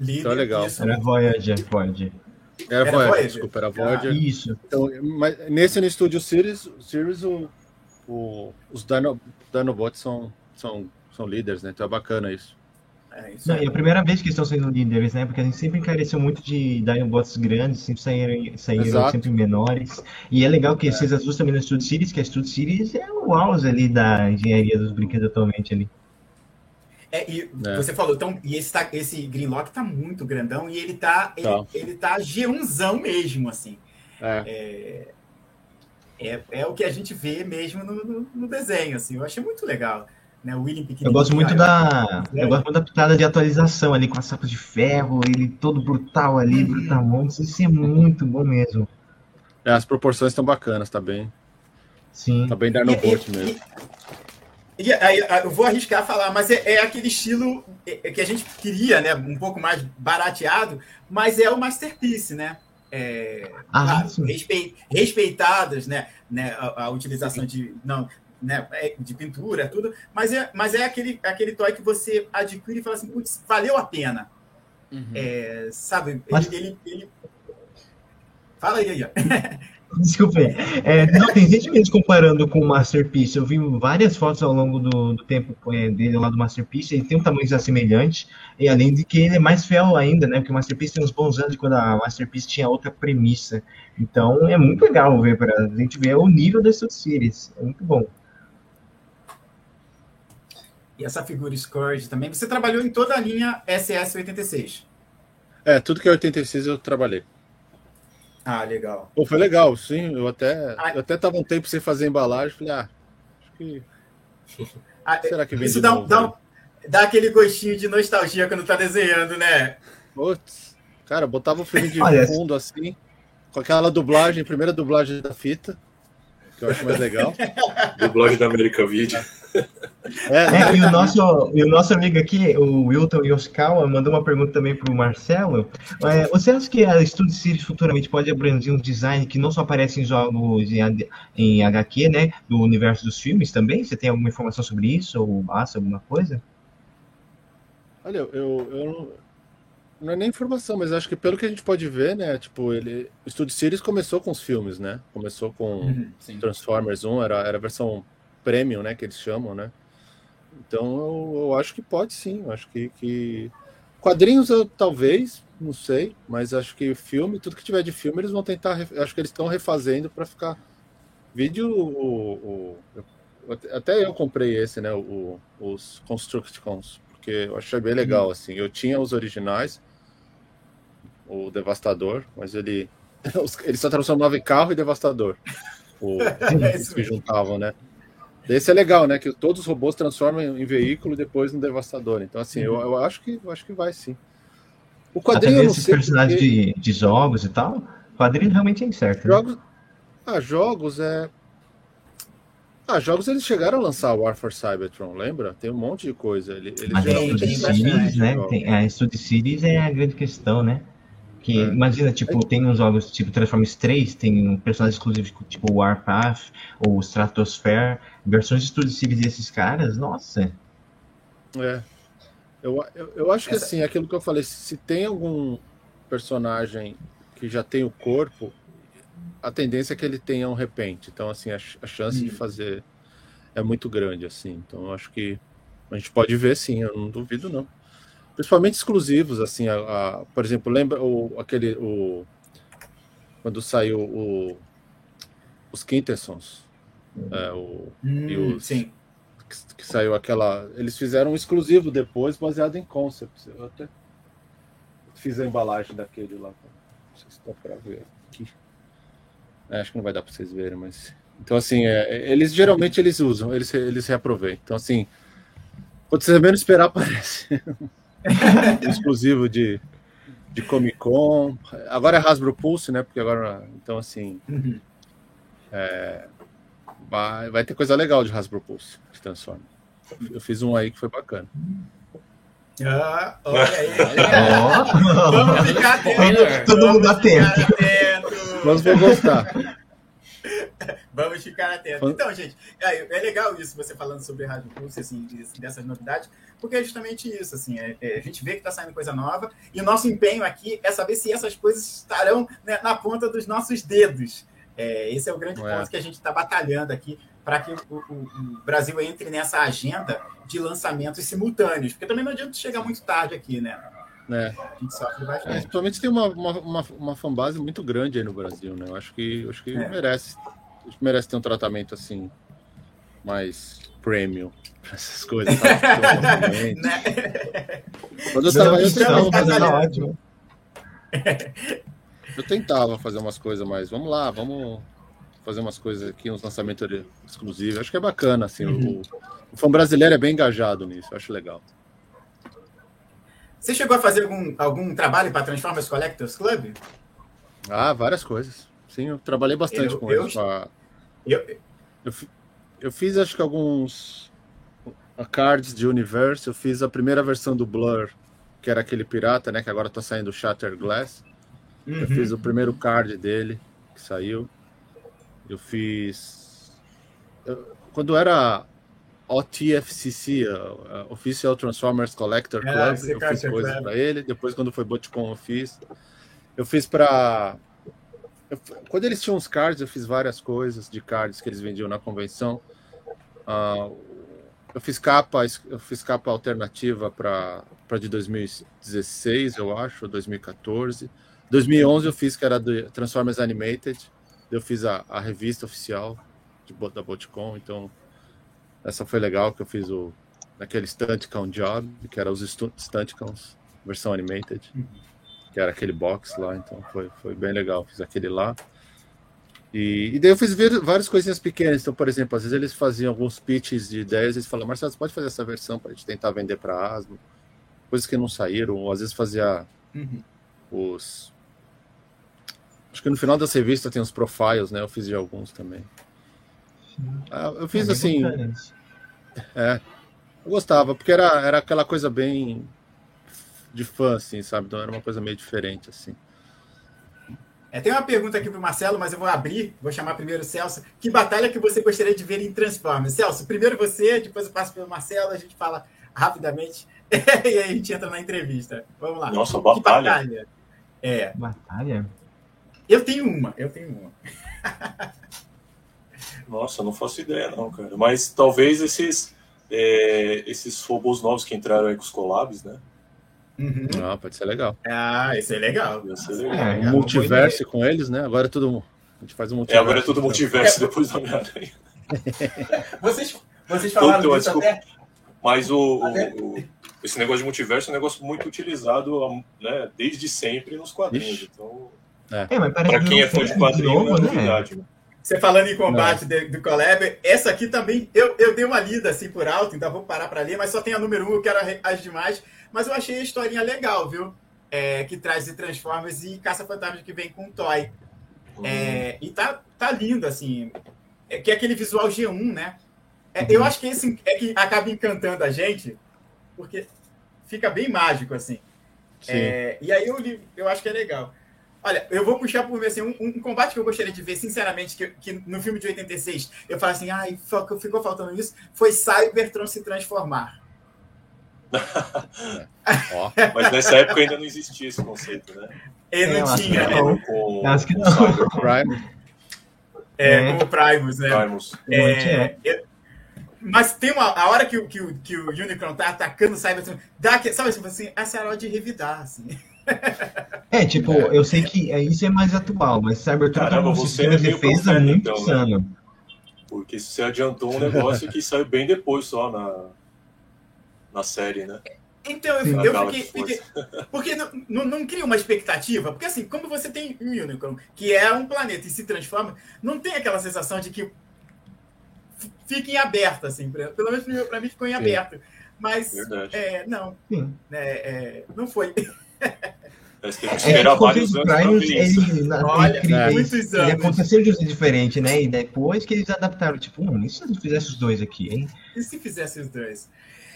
Líder, Então é legal. isso. Era Voyager, Voyager. Era, Era Voyager, Voyager? desculpa, era Ah. Voyager. Isso. Então, mas nesse no Studio Series, Series o, o- os Dino, Dinobots são, são, são líderes, né? Então é bacana isso. É, isso Não, é. e a primeira vez que estão sendo líderes, né? Porque a gente sempre encareceu muito de Dinobots grandes, sempre saíram, saíram Exato. sempre menores. E é legal que vocês ajustam também no Studio Series, que a Studio Series é o auge ali da engenharia dos brinquedos atualmente ali. É, e É. você falou, então, e esse, tá, esse Greenlock tá muito grandão e ele tá, ele, Tá. ele tá G1zão mesmo, assim. É, É, é o que a gente vê mesmo no, no- no desenho, assim. Eu achei muito legal. Né? O William. Eu gosto muito da. É. Eu gosto muito da pitada de atualização ali, com as sapas de ferro, ele todo brutal ali, Uhum. brutamontes. Isso é muito bom mesmo. é, as proporções estão bacanas, tá bem, Sim. tá bem E- Dinobot e- mesmo. E aí, eu vou arriscar falar, mas é, é aquele estilo é, que a gente queria, né? Um pouco mais barateado, mas é o masterpiece, né? É, Ah, respeitadas, né? né a, a utilização de não, né? é, de pintura, tudo, mas é, mas é aquele, aquele toy que você adquire e fala assim, putz, valeu a pena, Uhum. É, sabe? Mas- Ele, ele, ele- Fala aí, aí. Desculpa aí. É, não, tem gente mesmo comparando com o Masterpiece. Eu vi várias fotos ao longo do, do tempo é, dele lá do Masterpiece. Ele tem um tamanho já semelhante. E além de que ele é mais fiel ainda, né? Porque o Masterpiece tem uns bons anos de quando a Masterpiece tinha outra premissa. Então é muito legal ver para a gente ver o nível Studio Series. É muito bom. E essa figura Scourge também. Você trabalhou em toda a linha SS86. É, tudo que é 86 eu trabalhei. Ah, legal. Pô, foi legal, sim. Eu até, Ah. eu até tava um tempo sem fazer embalagem. Falei, ah, acho que. Ah, Será que vem Isso de dá, novo, dá, dá aquele gostinho de nostalgia quando tá desenhando, né? Putz, cara, botava o filme de Olha, fundo assim, com aquela dublagem, primeira dublagem da fita. que eu acho mais legal. Dublagem da América Video. É, É, e o nosso, e o nosso amigo aqui, o Wilton Yoshikawa, mandou uma pergunta também para o Marcelo. É, você acha que a Studio Series futuramente pode abranger um design que não só aparece em jogos em, em HQ, né? Do universo dos filmes também? Você tem alguma informação sobre isso? Ou basta alguma coisa? Olha, eu, eu não, não é nem informação, mas acho que pelo que a gente pode ver, né? Tipo, ele. O Studio Series começou com os filmes, né? Começou com Uhum, sim. Transformers 1, era, era a versão premium, né? Que eles chamam, né? Então eu, eu acho que pode sim. Eu acho que, que. Quadrinhos eu talvez, não sei, mas acho que filme, tudo que tiver de filme, eles vão tentar. Acho que eles estão refazendo para ficar. Vídeo. O, o- até eu comprei esse, né? O, os Constructicons, porque eu achei bem legal, assim. Eu tinha os originais, o Devastador, mas ele. Ele só transformava em carro e Devastador. O, É que juntavam, né? Esse é legal, né? Que todos os robôs transformam em veículo e depois no Devastador. Então, assim, eu, eu acho que eu acho que vai sim. O quadrinho esses personagens porque de, de jogos e tal. Quadrinho realmente é incerto. Né? jogos. Ah, jogos é. Ah, jogos eles chegaram a lançar o War for Cybertron, lembra? Tem um monte de coisa. Ele- Eles Mas a geralmente Studio Series, né? Tem, a Studio Series é a grande questão, né? Que, É. imagina, tipo, tem uns jogos tipo Transformers 3, tem um personagem exclusivo tipo Warpath ou Stratosphere, versões de Series desses caras, nossa. É. Eu, eu, eu acho que Essa- assim, aquilo que eu falei, se tem algum personagem que já tem o corpo, a tendência é que ele tenha um repente. Então, assim, a, a chance de Hum. fazer é muito grande, assim. Então, eu acho que a gente pode ver, sim, eu não duvido, não. Principalmente exclusivos, assim, a, a- por exemplo, lembra o, aquele, o, quando saiu o, os Quintessons, é, o, e Hum, os- sim. que, que saiu aquela. Eles fizeram um exclusivo depois, baseado em concepts. Eu até fiz a embalagem daquele lá. Não sei se dá pra ver aqui. É, acho que não vai dar pra vocês verem, mas. Então, assim, é, eles geralmente eles usam, eles, eles reaproveitam. Então, assim, quando você menos esperar, aparece. exclusivo de, de Comic Con. Agora é Hasbro Pulse, né? Porque agora. Então, assim. Uhum. Vai, vai ter coisa legal de Hasbro Pulse transforma. Eu fiz um aí que foi bacana. Ah, olha aí. Vamos ficar atentos. Todo mundo atento. Mas vou gostar. Vamos ficar atentos. Então, gente, é, é legal isso, você falando sobre Rádio Pulse, assim, dessas novidades, porque é justamente isso, assim, é- é, a gente vê que está saindo coisa nova, e o nosso empenho aqui é saber se essas coisas estarão né, na ponta dos nossos dedos. É, esse é o grande É. ponto que a gente está batalhando aqui para que o, o- o Brasil entre nessa agenda de lançamentos simultâneos, porque também não adianta chegar muito tarde aqui, né? né? A gente sofre É, bastante. principalmente tem uma, uma, uma, uma fanbase muito grande aí no Brasil, né? Eu acho que, eu acho que É. merece, merece ter um tratamento assim mais premium pra essas coisas. Né? Quando eu tava, eu, tentava mas fazer, ótimo. eu tentava fazer umas coisas mais. Vamos lá, vamos fazer umas coisas aqui, uns lançamentos exclusivos. Acho que é bacana, assim. Uhum. O, o fã brasileiro é bem engajado nisso, eu acho legal. Você chegou a fazer algum, algum trabalho para Transformers Collectors Club? Ah, várias coisas. Sim, eu trabalhei bastante Eu- com eu- eles. com a- Eu, Eu, eu fiz acho que alguns cards de Universe, eu fiz a primeira versão do Blur, que era aquele pirata, né, que agora tá saindo o Shatter Glass. Eu Uhum. fiz o primeiro card dele que saiu. Eu fiz eu- quando era OTFCC, Official Transformers Collector Ah, Club, esse eu fiz é coisas para ele. Depois quando foi BotCon eu fiz. Eu fiz para quando eles tinham os cards, eu fiz várias coisas de cards que eles vendiam na convenção. Ah, eu fiz capa, eu fiz capa alternativa para de 2016, eu acho, ou 2014. 2011 eu fiz que era do Transformers Animated. Eu fiz a, a revista oficial de, da Botcon, então essa foi legal que eu fiz o naquele Stuntcon Job, que era os Stu- Stuntcons versão animated que era aquele box lá, então foi, foi bem legal. Fiz aquele lá. E, e daí eu fiz ver- várias coisinhas pequenas. Então, por exemplo, às vezes eles faziam alguns pitches de ideias, eles falavam, Marcelo, você pode fazer essa versão para a gente tentar vender para Asmo? Coisas que não saíram, ou às vezes fazia Uhum. os. Acho que no final das revistas tem os profiles, né? Eu fiz de alguns também. Ah, eu fiz É assim, é. Eu gostava, porque era, era aquela coisa bem de fã, assim, sabe? Então era uma coisa meio diferente, assim. É, tem uma pergunta aqui para o Marcelo, mas eu vou abrir, vou chamar primeiro o Celso. Que batalha que você gostaria de ver em Transformers? Celso, primeiro você, depois eu passo pelo Marcelo, a gente fala rapidamente e aí a gente entra na entrevista. Vamos lá. Nossa, Que batalha. batalha? É, Batalha? eu tenho uma, eu tenho uma. Nossa, não faço ideia, não, cara. Mas talvez esses, é, esses robôs novos que entraram aí com os collabs, né? Uhum. Ah, pode ser legal. Ah, isso é legal. Ia ser legal. É, Um uma multiverso com eles, né? Agora é tudo. A gente faz um É, multiverso. agora é tudo multiverso depois da Homem-Aranha. Vocês, vocês falaram Então, disso desculpa. até. Mas o, Até- o- o- esse negócio de multiverso é um negócio muito utilizado né, desde sempre nos quadrinhos. Ixi. Então, É, que quem é fã de tem quadrinho, novo, não é né? novidade. né? Você falando em combate de- do Collab, essa aqui também, eu, eu dei uma lida assim por alto, então vou parar para ler, mas só tem a número um, eu quero a- as demais. Mas eu achei a historinha legal, viu? É, que traz de Transformers e Caça-Fantasmas que vem com Toy. É, e tá, tá lindo, assim. É, que é aquele visual G1, né? É, Eu acho que esse é que acaba encantando a gente, porque fica bem mágico, assim. Sim. É, e aí eu, li- eu acho que é legal. Olha, eu vou puxar por mim assim, um, um combate que eu gostaria de ver, sinceramente, que, que no filme de 86 eu falo assim, ai, ficou faltando isso, foi Cybertron se transformar. Ó, Mas nessa época ainda não existia esse conceito, né? Ele É, não acho tinha, que né? não. Com, Acho que com não. Prime. É, É. com o Primus, né? Primus. É, eu- mas tem uma. A hora que, o- que, o- que o Unicron tá atacando o Cybertron, dá aquele, sabe tipo assim, essa é a hora de revidar, assim. É, tipo, eu sei que é, isso é mais atual, mas Cybertron Caramba, um você sistema é meio defesa profeta, muito então, né? insano. Porque você adiantou um negócio que saiu bem depois só na, na série, né? Então eu, eu fiquei. Fiquei- porque não, não, não cria uma expectativa? Porque assim, como você tem um Unicron, que é um planeta e se transforma, não tem aquela sensação de que f- fica em aberto, assim. pra- Pelo menos pra mim ficou em Sim. aberto. Mas, é, não, Sim. é, é, não foi. Que É, esperar o vários anos ele, na, Olha, eles, muitos ele anos. aconteceu de um jeito diferente, né? E depois que eles adaptaram, tipo, hum, e se eu fizesse os dois aqui, hein? E se fizesse os dois?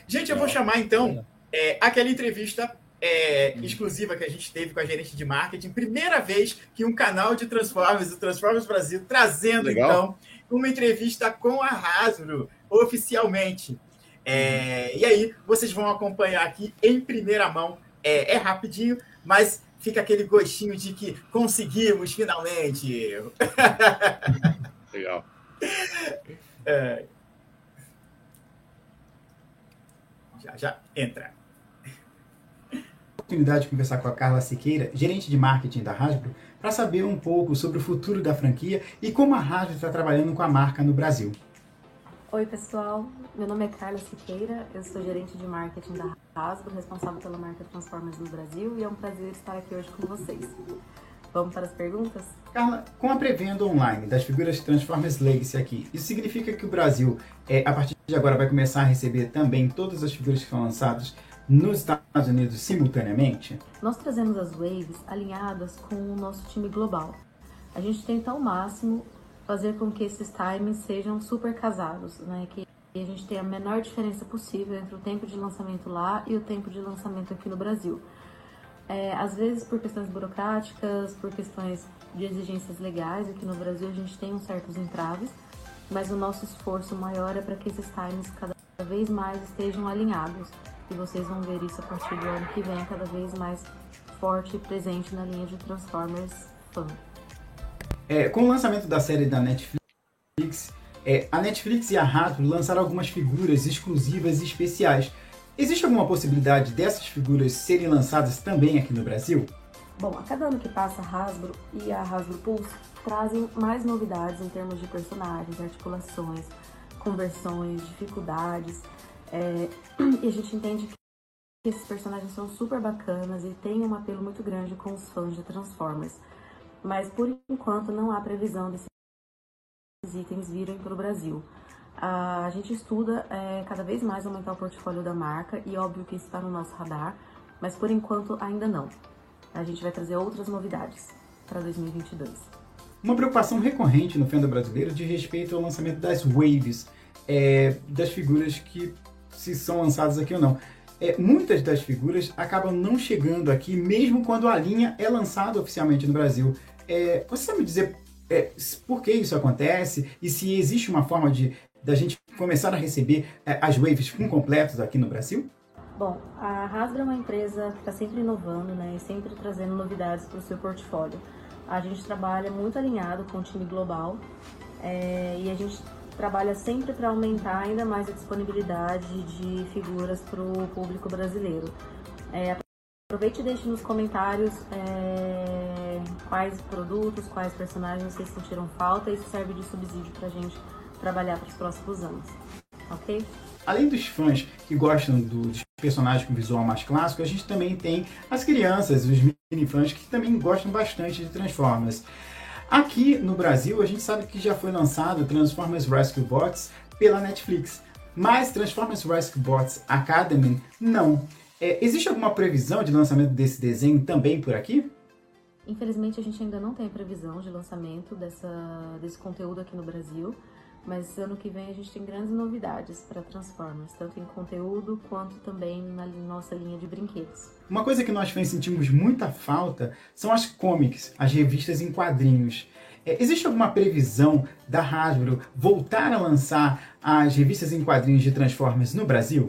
Gente, eu vou chamar então é, aquela entrevista é, exclusiva que a gente teve com a gerente de marketing. Primeira vez que um canal de Transformers, o Transformers Brasil, trazendo Legal. então uma entrevista com a Hasbro, oficialmente. É, e aí, vocês vão acompanhar aqui em primeira mão. É, é rapidinho, mas fica aquele gostinho de que conseguimos finalmente. Legal. É. Já, já entra. Oportunidade de conversar com a Carla Siqueira, gerente de marketing da Hasbro, para saber um pouco sobre o futuro da franquia e como a Hasbro está trabalhando com a marca no Brasil. Oi, pessoal. Meu nome é Carla Siqueira, eu sou gerente de marketing da Hasbro, responsável pela marca Transformers no Brasil, e é um prazer estar aqui hoje com vocês. Vamos para as perguntas? Carla, com a pré-venda online das figuras Transformers Legacy aqui, isso significa que o Brasil, é, a partir de agora, vai começar a receber também todas as figuras que foram lançadas nos Estados Unidos simultaneamente? Nós trazemos as waves alinhadas com o nosso time global. A gente tenta ao máximo fazer com que esses timings sejam super casados, né? Que a gente tenha a menor diferença possível entre o tempo de lançamento lá e o tempo de lançamento aqui no Brasil. É, às vezes por questões burocráticas, por questões de exigências legais, aqui no Brasil a gente tem uns certos entraves, mas o nosso esforço maior é para que esses times cada vez mais estejam alinhados. E vocês vão ver isso a partir do ano que vem, cada vez mais forte e presente na linha de Transformers Fan. É, com o lançamento da série da Netflix, é, a Netflix e a Hasbro lançaram algumas figuras exclusivas e especiais. Existe alguma possibilidade dessas figuras serem lançadas também aqui no Brasil? Bom, a cada ano que passa, a Hasbro e a Hasbro Pulse trazem mais novidades em termos de personagens, articulações, conversões, dificuldades. é, e a gente entende que esses personagens são super bacanas e têm um apelo muito grande com os fãs de Transformers. Mas por enquanto não há previsão desses itens virem para o Brasil. A gente estuda é, cada vez mais aumentar o portfólio da marca e óbvio que está no nosso radar, mas por enquanto ainda não. A gente vai trazer outras novidades para 2022. uma preocupação recorrente no fandom brasileiro de respeito ao lançamento das waves, é, das figuras que se são lançadas aqui ou não. É, muitas das figuras acabam não chegando aqui, mesmo quando a linha é lançada oficialmente no Brasil. É, você sabe me dizer é, por que isso acontece e se existe uma forma de da gente começar a receber é, as waves completos aqui no Brasil? Bom, a Hasbro é uma empresa que está sempre inovando né, e sempre trazendo novidades para o seu portfólio. A gente trabalha muito alinhado com o time global é, e a gente trabalha sempre para aumentar ainda mais a disponibilidade de figuras para o público brasileiro. É, aproveite e deixe nos comentários é, quais produtos, quais personagens vocês sentiram falta. Isso serve de subsídio para a gente trabalhar para os próximos anos. Ok? Além dos fãs que gostam dos personagens com visual mais clássico, a gente também tem as crianças, os mini fãs que também gostam bastante de Transformers. Aqui no Brasil, a gente sabe que já foi lançado Transformers Rescue Bots pela Netflix, mas Transformers Rescue Bots Academy não. É, existe alguma previsão de lançamento desse desenho também por aqui? Infelizmente, a gente ainda não tem previsão de lançamento dessa, desse conteúdo aqui no Brasil. Mas ano que vem a gente tem grandes novidades para Transformers, tanto em conteúdo quanto também na nossa linha de brinquedos. Uma coisa que nós fãs sentimos muita falta são as comics, as revistas em quadrinhos. É, existe alguma previsão da Hasbro voltar a lançar as revistas em quadrinhos de Transformers no Brasil?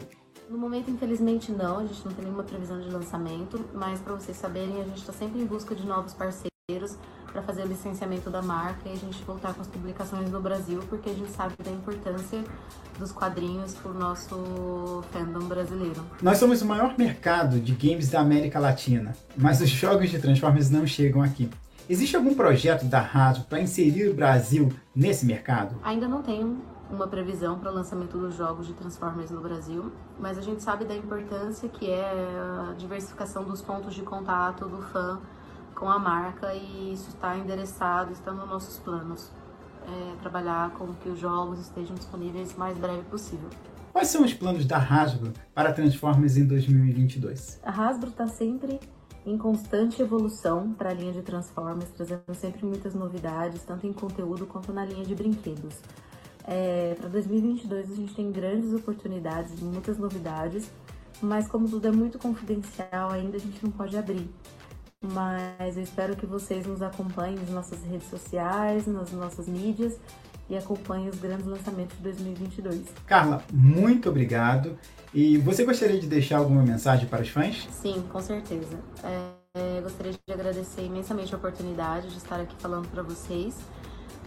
No momento, infelizmente, não. A gente não tem nenhuma previsão de lançamento, mas para vocês saberem, a gente está sempre em busca de novos parceiros para fazer o licenciamento da marca e a gente voltar com as publicações no Brasil, porque a gente sabe da importância dos quadrinhos para o nosso fandom brasileiro. Nós somos o maior mercado de games da América Latina, mas os jogos de Transformers não chegam aqui. Existe algum projeto da Hasbro para inserir o Brasil nesse mercado? Ainda não tenho uma previsão para o lançamento dos jogos de Transformers no Brasil, mas a gente sabe da importância que é a diversificação dos pontos de contato do fã com a marca e isso está endereçado, está nos nossos planos. É, trabalhar com que os jogos estejam disponíveis o mais breve possível. Quais são os planos da Hasbro para Transformers em 2022? A Hasbro está sempre em constante evolução para a linha de Transformers, trazendo sempre muitas novidades, tanto em conteúdo quanto na linha de brinquedos. É, para 2022 a gente tem grandes oportunidades, muitas novidades, mas como tudo é muito confidencial ainda, a gente não pode abrir mas eu espero que vocês nos acompanhem nas nossas redes sociais, nas nossas mídias e acompanhem os grandes lançamentos de 2022. Carla, muito obrigado. E você gostaria de deixar alguma mensagem para os fãs? Sim, com certeza. É, gostaria de agradecer imensamente a oportunidade de estar aqui falando para vocês.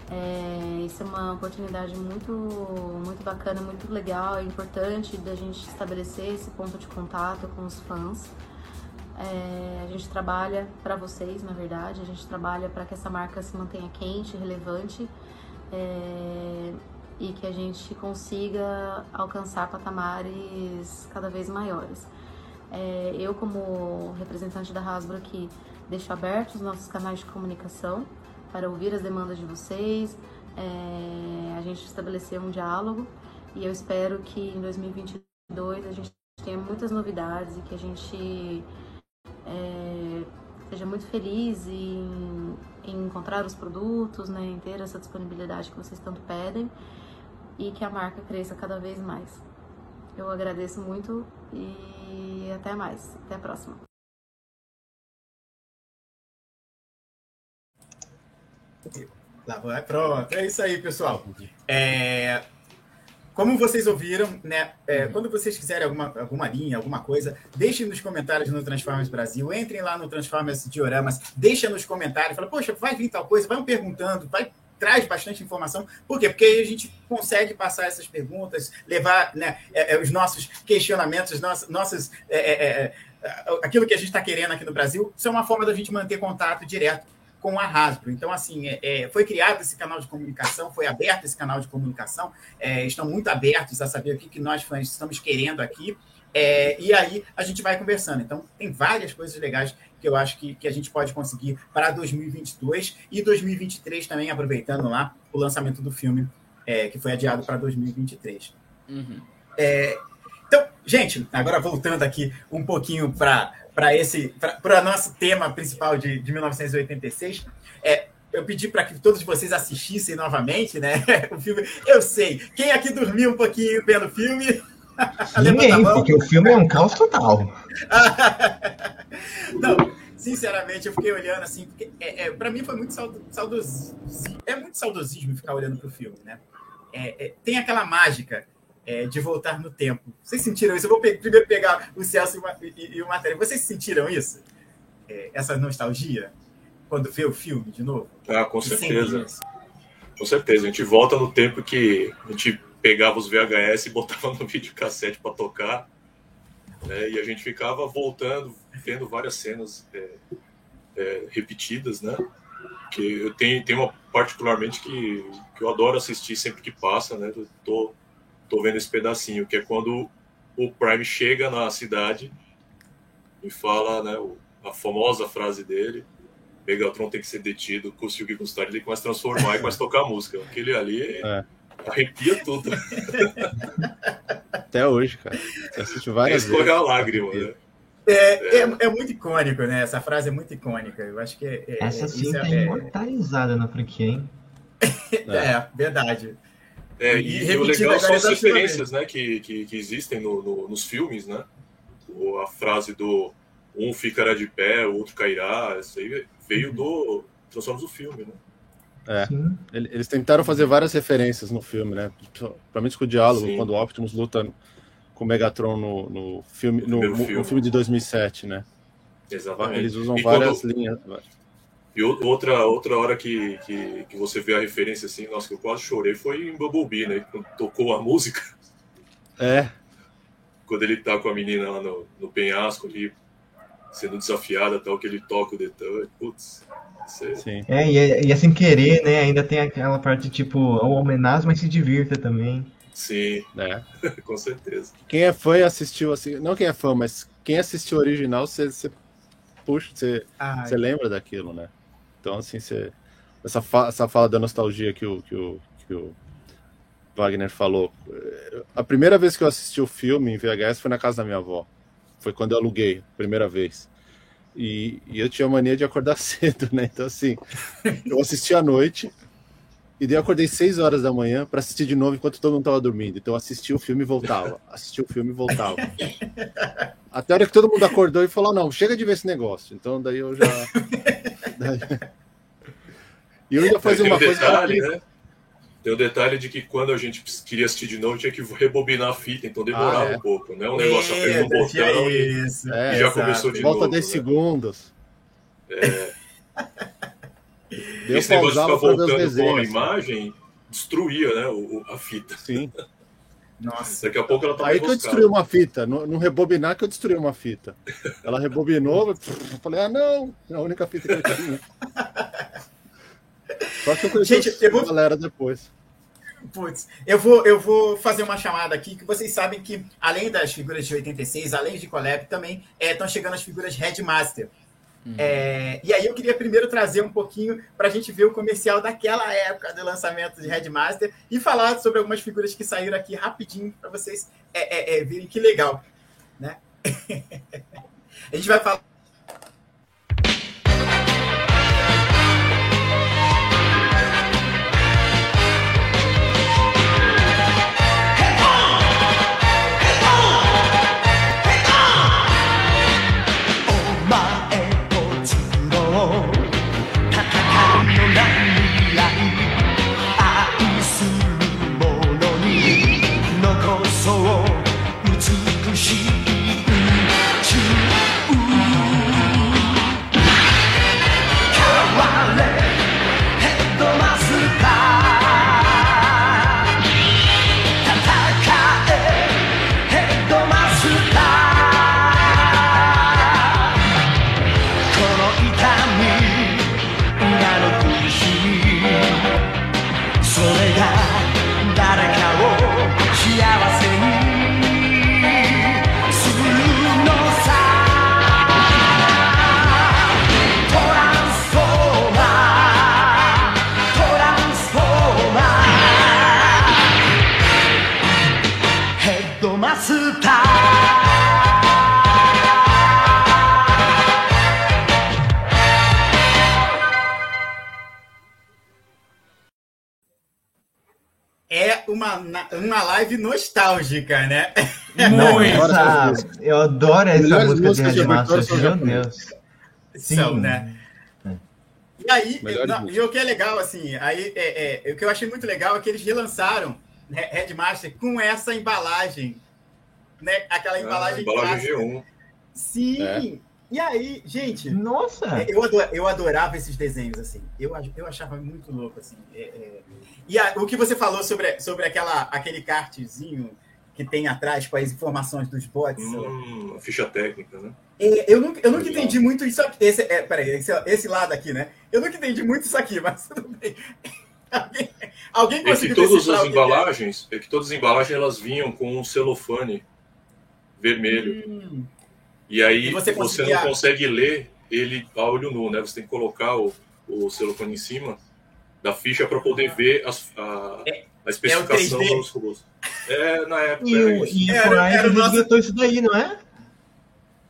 É, isso é uma oportunidade muito, muito bacana, muito legal, é importante da gente estabelecer esse ponto de contato com os fãs. É, a gente trabalha para vocês, na verdade, a gente trabalha para que essa marca se mantenha quente, relevante é, e que a gente consiga alcançar patamares cada vez maiores. É, eu, como representante da Hasbro aqui, deixo abertos os nossos canais de comunicação para ouvir as demandas de vocês, é, a gente estabelecer um diálogo e eu espero que em 2022 a gente tenha muitas novidades e que a gente é, seja muito feliz em, em, encontrar os produtos, né, em ter essa disponibilidade que vocês tanto pedem e que a marca cresça cada vez mais. Eu agradeço muito e até mais. Até a próxima. Lá vai, pronto. É isso aí, pessoal. É, como vocês ouviram, né? É. Quando vocês quiserem alguma, alguma linha, alguma coisa, deixem nos comentários no Transformers Brasil, entrem lá no Transformers Dioramas, deixem nos comentários, fala, poxa, vai vir tal coisa, vão perguntando, vai traz bastante informação. Por quê? Porque aí a gente consegue passar essas perguntas, levar né, é, é os nossos questionamentos, nossas, nossas, é, é, é, aquilo que a gente está querendo aqui no Brasil. Isso é uma forma da gente manter contato direto com a Hasbro. Então, assim, é, é, foi criado esse canal de comunicação, foi aberto esse canal de comunicação, é, estão muito abertos a saber o que, que nós fãs estamos querendo aqui. É, e aí a gente vai conversando. Então, tem várias coisas legais que eu acho que, que a gente pode conseguir para 2022 e 2023 também, aproveitando lá o lançamento do filme, é, que foi adiado para 2023. Uhum. É, então, gente, agora voltando aqui um pouquinho para para esse para o nosso tema principal de, de 1986 é eu pedi para que todos vocês assistissem novamente, né? O filme. Eu sei. Quem aqui dormiu um pouquinho vendo o filme? Ninguém, porque o filme é um caos total. Não, sinceramente, eu fiquei olhando assim, porque é, é, para mim foi muito saudosismo. É muito saudosismo ficar olhando para o filme, né? É, é, tem aquela mágica é, de voltar no tempo. Vocês sentiram isso? Eu vou pe primeiro pegar o Celso e, e, e o Matéria. Vocês sentiram isso? É, essa nostalgia? Quando vê o filme de novo? Ah, com certeza. Com certeza. A gente volta no tempo que a gente pegava os VHS e botava no videocassete para tocar. Né? E a gente ficava voltando, vendo várias cenas é, é, repetidas, né? Que eu tenho, tenho uma particularmente que, que eu adoro assistir sempre que passa, né? Eu tô tô vendo esse pedacinho, que é quando o Prime chega na cidade e fala, né, a famosa frase dele, Megatron tem que ser detido, custe o que custar, ele começa a transformar e começa a tocar a música. Aquele ali é. arrepia tudo. Até hoje, cara. Assiste várias é, vezes. a lágrima, né? É, é, é, muito icônico, né? Essa frase é muito icônica. Eu acho que é, é Essa sim tá imortalizada na franquia, hein? é, verdade. É, e, e o legal são as referências né, que, que, que existem no, no, nos filmes, né? O, a frase do um ficará de pé, o outro cairá, isso aí veio do Transformers do filme, né? É, eles tentaram fazer várias referências no filme, né? Principalmente com o diálogo, Sim. quando o Optimus luta com o Megatron no, no filme, no, filme. no filme de 2007, né? Exatamente. Eles usam e várias quando... linhas. E outra, outra hora que, que, que, você vê a referência assim, nossa, que eu quase chorei foi em Bumblebee, né? Quando tocou a música. É. Quando ele tá com a menina lá no, no penhasco ali, sendo desafiada, tal, que ele toca o detalhe. Putz. É... Sim. É, e é, e é sem querer, né? Ainda tem aquela parte tipo, o homenagem, mas se divirta também. Sim, né? com certeza. Quem é fã e assistiu assim, não quem é fã, mas quem assistiu o original, você, você puxa, você, você lembra daquilo, né? Então, assim, você, essa, fa essa fala da nostalgia que o, que, o, que o Wagner falou. A primeira vez que eu assisti o filme em VHS foi na casa da minha avó. Foi quando eu aluguei, primeira vez. E, e eu tinha mania de acordar cedo, né? Então, assim, eu assisti à noite e daí eu acordei 6 horas da manhã para assistir de novo enquanto todo mundo estava dormindo. Então, eu assisti o filme e voltava. Assisti o filme e voltava. Até a hora que todo mundo acordou e falou: não, chega de ver esse negócio. Então, daí eu já. E eu ia fazer uma coisa. Detalhe, né? Tem o detalhe de que quando a gente queria assistir de novo, tinha que rebobinar a fita, então demorava ah, é. um pouco, né? Um negócio é, aperta um botão e, e, é, já começou de Volta novo. Volta 10 né? segundos. É. Esse negócio de ficar voltando com a imagem destruía né, o, a fita. Sim. Nossa. Daqui a pouco ela tá Aí que eu destruí uma fita, no, no, rebobinar que eu destruí uma fita. Ela rebobinou, eu falei, ah, não, é a única fita que eu tinha. Só que eu conheci Gente, eu vou... galera depois. Putz, eu vou, eu vou fazer uma chamada aqui, que vocês sabem que, além das figuras de 86, além de Collab, também estão é, chegando as figuras Headmaster. Uhum. É, e aí eu queria primeiro trazer um pouquinho para a gente ver o comercial daquela época do lançamento de Headmaster e falar sobre algumas figuras que saíram aqui rapidinho para vocês é, é, é, verem que legal. Né? a gente vai falar uma, na- uma live nostálgica, né? Muito. Eu adoro essa Melhores música de músicas de Red abertura Master, são meu. Deus. São, Sim. né? E aí, não, e o que é legal, assim, aí, é, é, o que eu achei muito legal é que eles relançaram né, Headmaster com essa embalagem, né? Aquela Ah, embalagem embalagem clássica. G1. Sim! É. E aí, gente, Nossa! eu, ado- eu adorava esses desenhos, assim. Eu, eu achava muito louco, assim. É, é. E a- o que você falou sobre, sobre aquela, aquele kartzinho que tem atrás com as informações dos bots, Hum, a ficha técnica, né? É, eu nunca, eu nunca Legal. entendi muito isso aqui. Esse, é, peraí, esse, esse lado aqui, né? Eu nunca entendi muito isso aqui, mas tudo bem. alguém, alguém É que conseguiu todas as é? embalagens, é que todas as embalagens elas vinham com um celofane vermelho. Hum, E aí E você você, não consegue ler ele a olho nu, né? Você tem que colocar o, o celofane em cima da ficha para poder ver as- a, a especificação 3D. dos robôs. É, na época E era e Era- era o nosso- isso daí, não é?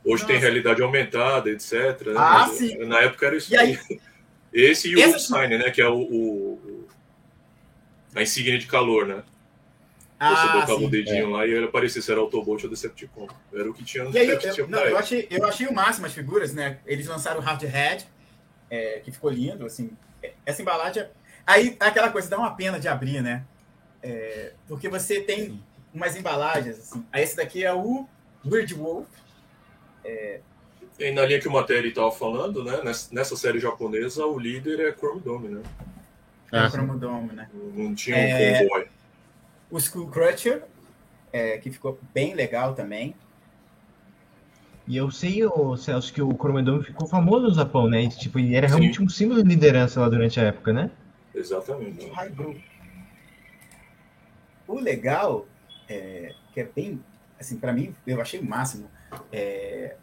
Hoje tem Nossa. realidade aumentada, etc. né? Ah, Mas, sim. Na época era isso E aí-. Esse e o Essas- Sign, né? Que é o, o- o- a insígnia de calor, né? Você Ah, botava sim. o dedinho lá e ele aparecia se era Autobot ou Decepticon. Era o que tinha no E aí, eu, não, eu, achei, eu achei o máximo as figuras, né? Eles lançaram o Hard Head, é, que ficou lindo, assim. É, Essa embalagem. Aí, aquela coisa, dá uma pena de abrir, né? É, porque você tem umas embalagens, assim. Aí, esse daqui é o Weird Wolf. E na linha que o Materi estava falando, né? Nessa, série japonesa, o líder é Chrome Dome, né? É. É. o Chromodome, né? Não tinha um É. convoy. O Skull Crusher, é, que ficou bem legal também. E eu sei, ô, Celso, que o Cromodome ficou famoso no Japão, né? E, tipo, ele era Sim. realmente um símbolo de liderança lá durante a época, né? Exatamente. O legal, é, que é bem, assim, para mim, eu achei o máximo. é,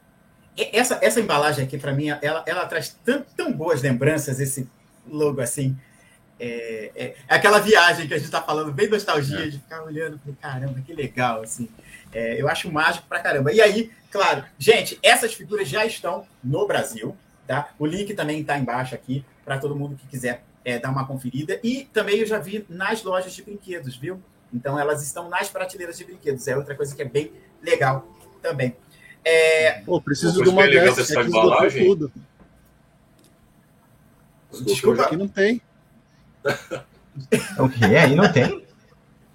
essa, essa embalagem aqui, para mim, ela, ela traz tão, tão boas lembranças, esse logo assim. É, é- é aquela viagem que a gente está falando, bem nostalgia, de ficar olhando, falei, caramba, que legal, assim. É, eu acho mágico pra caramba. E aí, claro, gente, essas figuras já estão no Brasil, tá? O link também está embaixo aqui para todo mundo que quiser é, dar uma conferida. E também eu já vi nas lojas de brinquedos, viu? Então elas estão nas prateleiras de brinquedos. É outra coisa que é bem legal também. É, Pô, preciso de uma dessas. tudo. Desculpa. Aqui não tem. O quê? Aí não tem?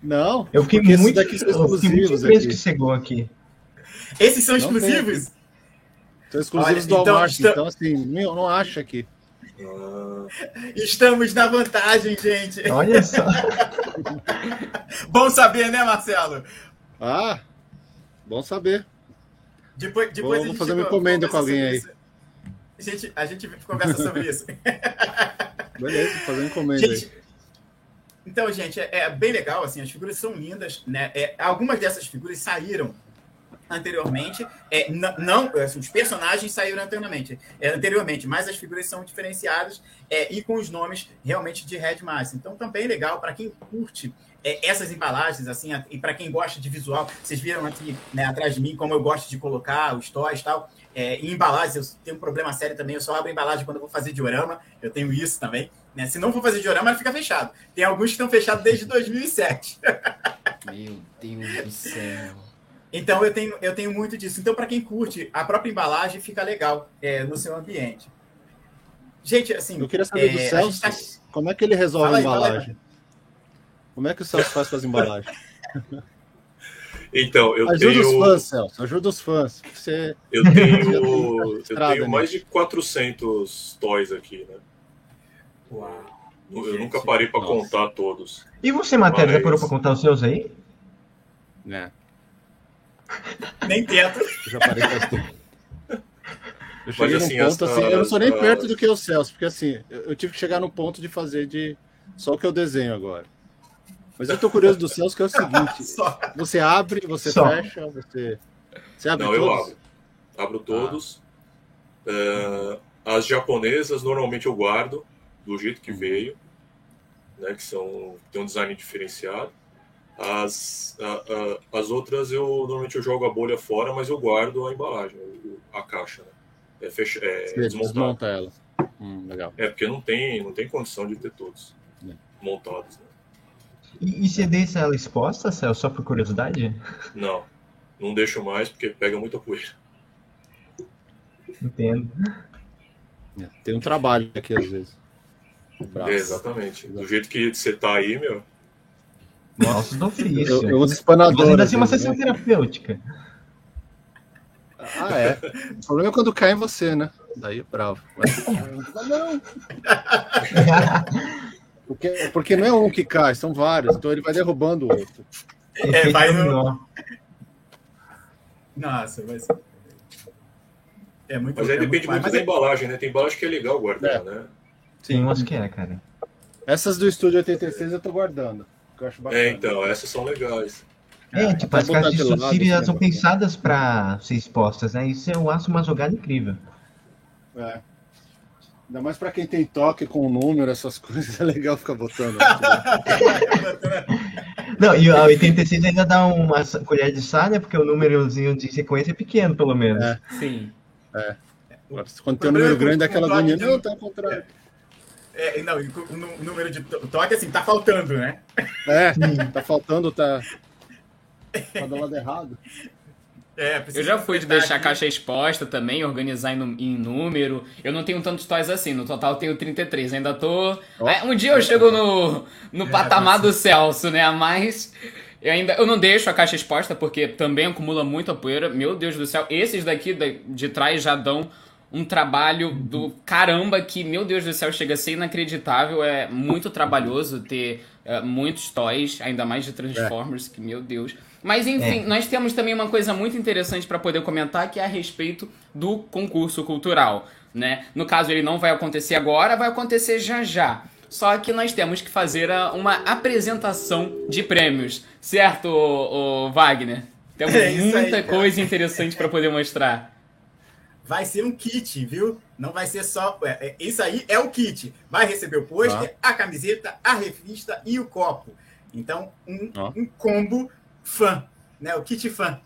Não. Eu fiquei muito, daqui são eu fiquei muito exclusivos surpreso que chegou aqui. esses são Não tem exclusivos. São exclusivos Olha, do então, Walmart. está- Então, assim, não acha aqui. Ah, Estamos na vantagem, gente. Olha só. Bom saber, né, Marcelo? Ah, bom saber. Depois, depois Vou- a vou gente fazer uma encomenda com alguém aí. A gente, a gente conversa sobre isso. Beleza, fazer encomenda aí. Gente, então, gente, é, é bem legal, assim, as figuras são lindas, né? É, algumas dessas figuras saíram anteriormente, é, não, assim, os personagens saíram anteriormente, é, anteriormente, mas as figuras são diferenciadas é, e com os nomes realmente de Headmaster. Então, também legal para quem curte é, essas embalagens, assim, e para quem gosta de visual, vocês viram aqui né, atrás de mim como eu gosto de colocar os toys e tal. É, em embalagens, eu tenho um problema sério também, eu só abro embalagem quando eu vou fazer diorama, eu tenho isso também. Né? Se não for fazer diorama, ela fica fechado. Tem alguns que estão fechados desde 2007. Meu Deus do céu. Então eu tenho, eu tenho muito disso. Então, para quem curte, a própria embalagem fica legal é, no seu ambiente. Gente, assim. Eu queria saber do é, a Celso, tá- como é que ele resolve a aí, aí. embalagem? Como é que o Celso faz com as embalagens? Então, eu Ajuda tenho, os fãs, Celso, ajuda os fãs. Você... eu tenho, eu Estrada, tenho né? mais de 400 toys aqui, né? Uau. Eu Gente, nunca parei para contar todos. E você, Matéria, já Mas- parou pra contar os seus aí? Né, Nem tento. eu já parei com as Eu cheguei assim, num ponto as- assim, eu não sou nem as- perto do que o Celso, porque assim, eu, eu tive que chegar no ponto de fazer de só o que eu desenho agora. Mas eu tô curioso do Celso, que é o seguinte: Só. você abre, você Só. fecha, você. Você abre Não, eu todos? abro. Abro todos. É, as japonesas, normalmente eu guardo do jeito que veio, né, que são tem um design diferenciado. As, a- a- as outras eu normalmente eu jogo a bolha fora, mas eu guardo a embalagem, a caixa, né? É, fecha, é Você desmontado. desmonta ela. Hum, legal. É porque não tem, não tem condição de ter todos É. montados. Né? E, e você deixa ela exposta, Céu, só por curiosidade? Não, não deixo mais porque pega muita poeira. Entendo. É, Tem um trabalho aqui às vezes. É, exatamente. Do jeito que você tá aí, meu. Nossa, do ofício. Eu, eu uso espanador. ainda tem uma sessão né? terapêutica. Ah, é. O problema é quando cai em você, né? Daí é bravo. Mas, mas não. Porque, porque não é um que cai, são vários. Então ele vai derrubando o outro. É, vai no. Nossa, vai ser. É muito Mas aí é depende muito mas da é- embalagem, né? Tem embalagem que é legal guardar, né? Sim, umas que é, cara. Essas do Estúdio 86 eu tô guardando. Que eu acho bacana. É, então, essas são legais. É, tipo, vai as caixas de lado, suicídio elas assim, são né? pensadas pra ser expostas, né? Isso eu acho uma jogada incrível. É. Ainda mais pra quem tem toque com o número, essas coisas, é legal ficar botando. Não, e a 86 ainda dá uma colher de chá, né? Porque o númerozinho de sequência é pequeno, pelo menos. É. Sim. Quando tem um número grande, dá aquela agonia. de- Não, tá ao contrário. É, não, e o número de to- toque, assim, tá faltando, né? É, tá faltando, tá. Tá do lado errado. É, Eu já fui de deixar a aqui. caixa exposta também, organizar em, em número. Eu não tenho tantos toys assim, no total eu tenho 33. Ainda tô. É, um dia eu chego no, no É, patamar do Celso, né? Mas eu ainda eu não deixo a caixa exposta porque também acumula muita poeira. Meu Deus do céu, esses daqui da- de trás já dão um trabalho do caramba que, meu Deus do céu, chega a ser inacreditável. É muito trabalhoso ter é, muitos toys, ainda mais de Transformers, que meu Deus. Mas enfim, nós temos também uma coisa muito interessante para poder comentar que é a respeito do concurso cultural, né? No caso ele não vai acontecer agora, vai acontecer já já. Só que nós temos que fazer a- uma apresentação de prêmios, certo, ô Wagner? Temos É aí, muita cara. coisa interessante para poder mostrar. Vai ser um kit, viu? Não vai ser só. é, é, isso aí é o kit. Vai receber o pôster, a camiseta, a revista e o copo. Então, um, Ó. um combo fã, né? O kit fã.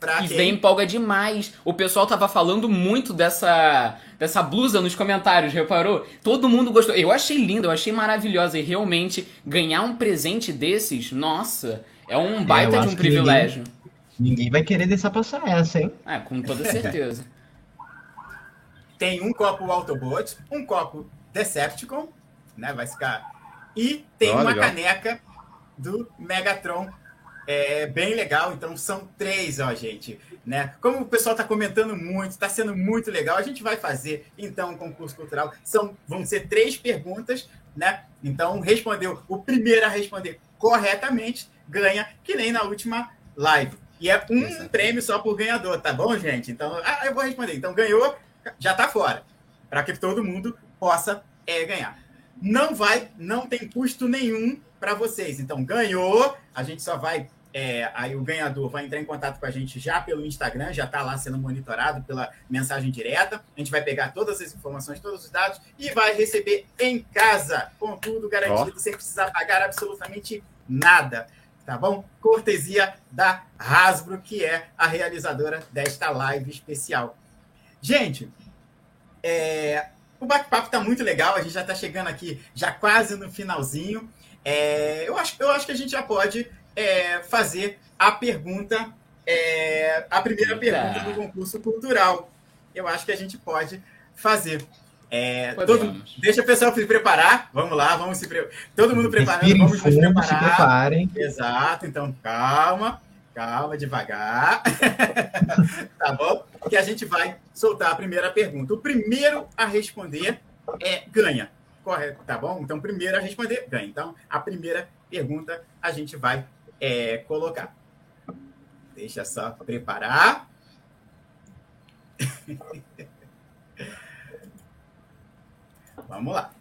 Pra Isso quem- daí empolga demais. O pessoal tava falando muito dessa, dessa blusa nos comentários, reparou? Todo mundo gostou. Eu achei linda, eu achei maravilhosa. E realmente, ganhar um presente desses, nossa, é um baita eu de um que ninguém- privilégio. Ninguém vai querer deixar passar essa, hein? É, com toda certeza. tem um copo Autobot, um copo Decepticon, né? Vai ficar. E tem Ó, uma legal. caneca do Megatron. É bem legal, então são três, ó, gente. Né? Como o pessoal está comentando muito, está sendo muito legal, a gente vai fazer então um concurso cultural. São, vão ser três perguntas, né? Então, respondeu o primeiro a responder corretamente, ganha, que nem na última live. E é um prêmio só por ganhador, tá bom, gente? Então, ah, eu vou responder. Então, ganhou, já tá fora. Para que todo mundo possa é, ganhar. Não vai, não tem custo nenhum para vocês. Então, ganhou, a gente só vai. é, aí o ganhador vai entrar em contato com a gente já pelo Instagram, já está lá sendo monitorado pela mensagem direta. A gente vai pegar todas as informações, todos os dados e vai receber em casa, com tudo garantido, sem precisar pagar absolutamente nada. Tá bom? Cortesia da Hasbro, que é a realizadora desta live especial. Gente, é, o bate-papo está muito legal, a gente já está chegando aqui, já quase no finalzinho. É, eu, acho, eu acho que a gente já pode é, fazer a pergunta, é, a primeira Eita. pergunta do concurso cultural. Eu acho que a gente pode fazer. É, todo, deixa o pessoal se preparar. Vamos lá, vamos se pre... Todo mundo preparando, Respirem vamos nos fundo, se preparar. preparem. Exato, então calma, calma, devagar. tá bom? Que a gente vai soltar a primeira pergunta. O primeiro a responder é ganha. Correto, tá bom? Então, primeiro a responder ganha. Então, a primeira pergunta a gente vai é, colocar. Deixa só preparar. Vamos lá.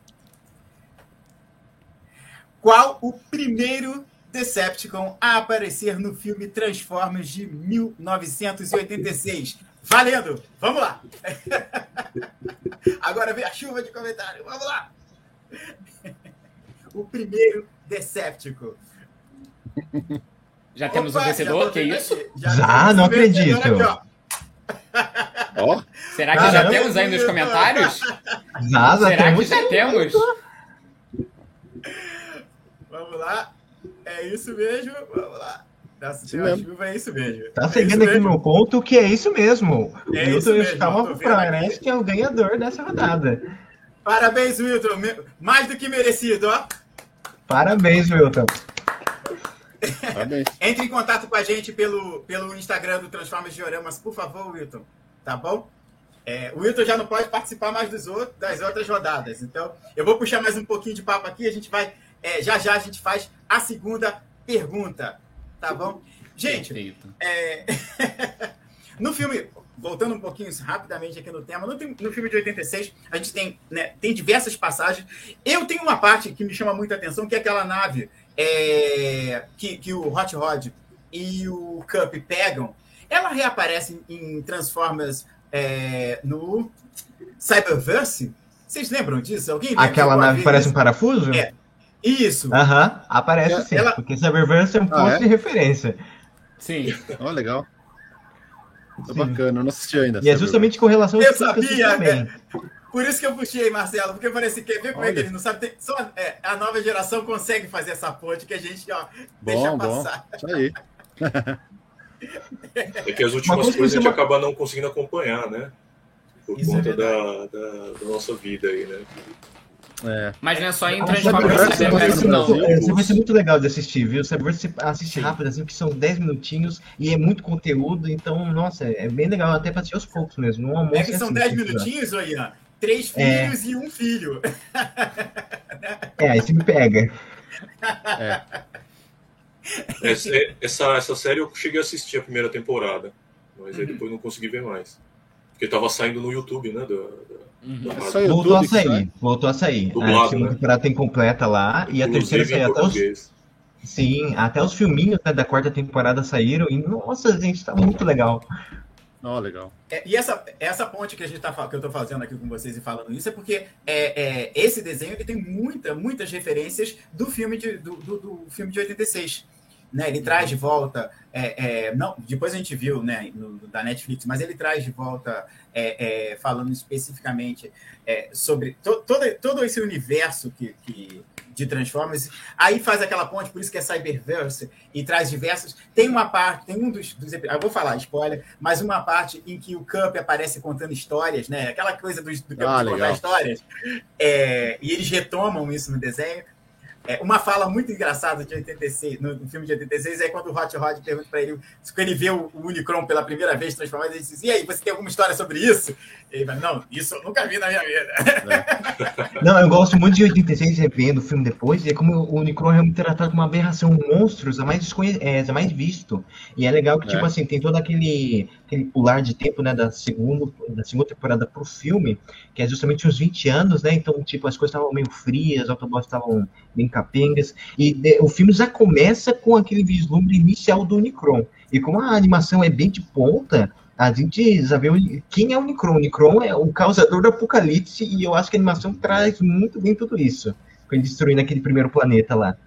Qual o primeiro Decepticon a aparecer no filme Transformers de 1986? Valendo! Vamos lá! Agora vem a chuva de comentário. Vamos lá! O primeiro Decepticon. Já temos um Opa, já vencedor? Que isso? Já, temos não acredito. aqui, ó. Ó, Será que já temos aí nos comentários? Zaza, Será que temos já temos? Vamos lá. É isso mesmo. Vamos lá. Nossa é isso mesmo. Tá É seguindo isso aqui mesmo. meu ponto, que é isso mesmo. O É isso Wilton mesmo, eu Yoshikawa tô vendo parece aqui. que é o ganhador dessa rodada. Parabéns, Wilton. Mais do que merecido, ó. Parabéns, Wilton. Parabéns. Entre em contato com a gente pelo, pelo Instagram do Transformers Dioramas, por favor, Wilton. Tá bom? É, o Wilton já não pode participar mais dos outros, das outras rodadas. Então, eu vou puxar mais um pouquinho de papo aqui. A gente vai. é, já já a gente faz a segunda pergunta. Tá bom? Gente, é, no filme, voltando um pouquinho rapidamente aqui no tema, no, no filme de 86, a gente tem, né, tem diversas passagens. Eu tenho uma parte que me chama muita atenção, que é aquela nave é, que, que o Hot Rod e o Cup pegam. Ela reaparece em Transformers é, no Cyberverse. Vocês lembram disso? Alguém lembra? Aquela nave parece um isso? parafuso? É. Isso. Aham, aparece É, sim. ela- Porque Cyberverse é um Ah, ponto é? de referência. Sim. Ó, legal. Tá Sim. bacana, eu não assisti ainda. E é justamente com relação Eu sabia, também. Por isso que eu puxei, Marcelo, porque eu falei assim, quer ver como é que ele não sabe? Tem- só é, a nova geração consegue fazer essa ponte que a gente ó, deixa Bom, bom. passar. Isso aí. É que as últimas coisa coisas a gente acaba não conseguindo acompanhar, né? Por Isso é conta da, verdade. da, da nossa vida aí, né? É. Mas não é só em Ah, Transformers Cyberverse, não. É, Você vai ser muito legal de assistir, viu? Cyberverse você assiste Sim. rápido, assim, que são 10 minutinhos e é muito conteúdo, então, nossa, é bem legal até pra assistir aos poucos mesmo. No almoço É que são assim, 10 se precisar. minutinhos, Ian. Três É. filhos e um filho. É, aí você me pega. Essa, essa, essa série eu cheguei a assistir a primeira temporada, mas aí depois não consegui ver mais. Porque tava saindo no YouTube, né? Da, da- Uhum. É rádio. só YouTube Voltou a que sai? sair, voltou a sair. Dublado, a segunda né? temporada tem completa lá e a terceira saiu até os. Sim, até os filminhos né, da quarta temporada saíram e, nossa, gente, tá muito legal. Ó, legal. É, e essa, essa ponte que, a gente tá, que eu estou fazendo aqui com vocês e falando isso é porque é, é, esse desenho ele tem muita, muitas referências do filme de, do, do- do filme de 86. Né? Ele traz de volta. é, é, não, depois a gente viu né, no, da Netflix, mas ele traz de volta, é, é, falando especificamente é, sobre to, todo, todo esse universo que, que- de Transformers. Aí faz aquela ponte, por isso que é Cyberverse, e traz diversos. Tem uma parte, tem um dos, dos eu vou falar, spoiler, mas uma parte em que o Cup aparece contando histórias, né? Aquela coisa do, do Cup Ah, contar histórias. É, e eles retomam isso no desenho. É, uma fala muito engraçada de 86, no, no filme de 86 é quando o Hot Rod pergunta para ele, quando ele vê o, o Unicron pela primeira vez transformado, ele diz: E aí, você tem alguma história sobre isso? Ele fala: Não, isso eu nunca vi na minha vida. Não, eu gosto muito de 86, revendo o filme depois, e é como o Unicron é tratado como uma aberração, monstros, é mais, desconhe- é, é mais visto. E é legal que, tipo É. assim, tem todo aquele, aquele pular de tempo, né, da segunda, da segunda temporada pro filme, que é justamente uns 20 anos, né, então, tipo, as coisas estavam meio frias, os Autobots estavam bem capengas, e de- o filme já começa com aquele vislumbre inicial do Unicron. E como a animação é bem de ponta, a gente já vê quem é o Unicron. O Unicron é o causador do apocalipse e eu acho que a animação traz muito bem tudo isso. Ele destruindo aquele primeiro planeta lá.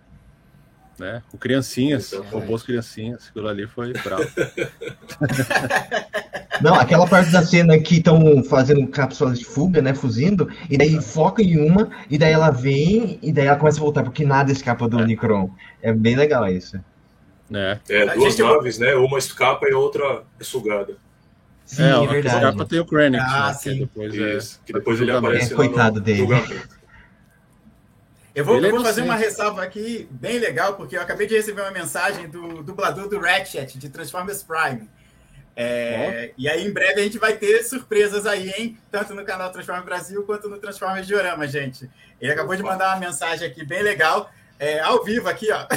Né? Com criancinhas, Exatamente. robôs criancinhas. Aquilo ali foi bravo. Não, aquela parte da cena que estão fazendo cápsulas de fuga, né, fuzindo, e daí foca em uma, e daí ela vem, e daí ela começa a voltar, porque nada escapa do Unicron. É bem legal isso. né? É, A duas naves, né? Uma escapa e a outra é sugada. Sim, é, é, a verdade. capa tem o Krennic, Ah, né? Que sim. depois Isso. é, que depois ele aparece É, lá no coitado dele. Eu vou, é eu vou fazer uma ressalva aqui bem legal, porque eu acabei de receber uma mensagem do dublador do Ratchet, de Transformers Prime. É, E aí, em breve, a gente vai ter surpresas aí, hein? Tanto no canal Transformers Brasil quanto no Transformers Diorama, gente. Ele acabou de mandar uma mensagem aqui bem legal, é, ao vivo aqui, ó.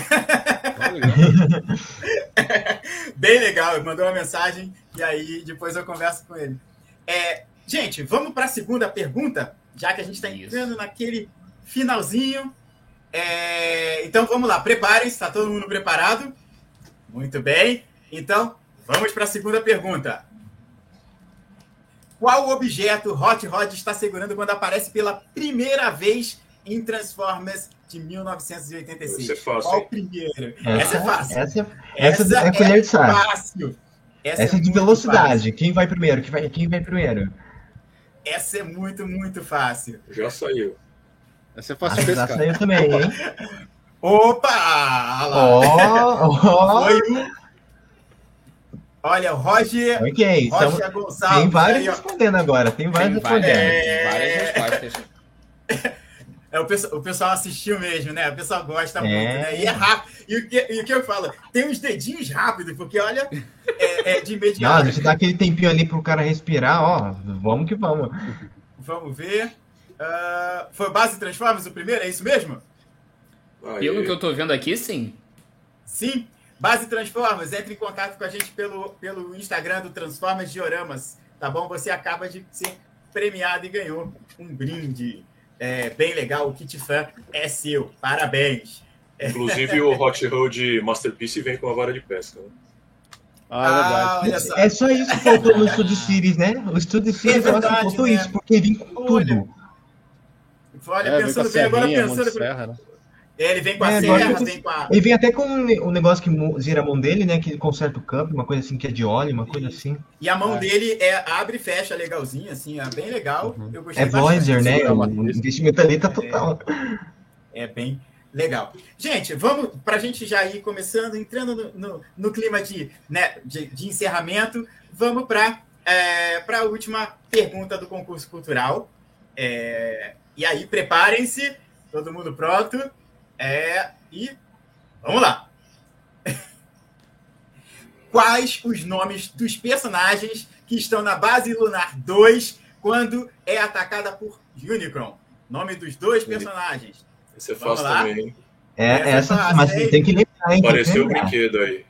Bem legal, ele mandou uma mensagem e aí depois eu converso com ele. É, gente, vamos para a segunda pergunta, já que a gente está entrando naquele finalzinho. É, então vamos lá, preparem-se, está todo mundo preparado? Muito bem. Então, vamos para a segunda pergunta. Qual objeto Hot Rod está segurando quando aparece pela primeira vez em Transformers de 1986? Isso é fácil, Qual o primeiro? Essa é fácil. Essa, essa, é colher de fácil. Essa, Essa é de muito velocidade. fácil. Quem vai primeiro? Quem vai, quem vai primeiro? Essa é muito, muito fácil. Já saiu. Essa é Ah, fácil de já pescar. saiu também, hein? Opa! Olha lá. Ó, ó. Foi o... Olha, o Roger, Ok, então Roger Gonçalves. tem vários aí, respondendo agora. Tem vários Tem várias, respondendo. várias respostas. É, o, pessoal, o pessoal assistiu mesmo, né? O pessoal gosta É. muito, né? E é rápido. E o, que, e o que eu falo? Tem uns dedinhos rápidos, porque olha, é, é de Não, imediato. deixa eu dar aquele tempinho ali pro cara respirar, ó. Vamos que vamos. Vamos ver. Ah, foi Base Transformers o primeiro? É isso mesmo? Aí, Pelo que eu tô vendo aqui, sim. Sim. Base Transformers, entre em contato com a gente pelo, pelo Instagram do Transformers Dioramas, tá bom? Você acaba de ser premiado e ganhou um brinde. É, bem legal, o kit fã é seu. Parabéns. Inclusive o Hot Road Masterpiece vem com a vara de pesca. Né? Ah, é olha só. É só isso que faltou no Studio Series, né? O Studio Series eu acho que verdade, faltou né? isso, porque vem com Olha, tudo. Olha, É, vem com a pensando bem, agora pensando. Serra, né? É, ele vem com a É, serra, agora- vem com a. Ele vem até com um negócio que gira a mão dele, né? Que ele conserta o campo, uma coisa assim que é de óleo, uma coisa assim. E a mão É. dele é, abre e fecha legalzinho, assim, é bem legal. Eu gostei É. Voyager, né? É O investimento ali tá total. É bem legal. Gente, vamos para a gente já ir começando, entrando no, no- no clima de, né, de, de encerramento, vamos para a última pergunta do concurso cultural. É, e aí, preparem-se, todo mundo pronto. É, e vamos lá. Quais os nomes dos personagens que estão na base lunar 2 quando é atacada por Unicron? Nome dos dois personagens. É fácil lá? também, hein? É, Essa essa, é fácil, mas hein? tem que lembrar, hein? Apareceu o brinquedo aí.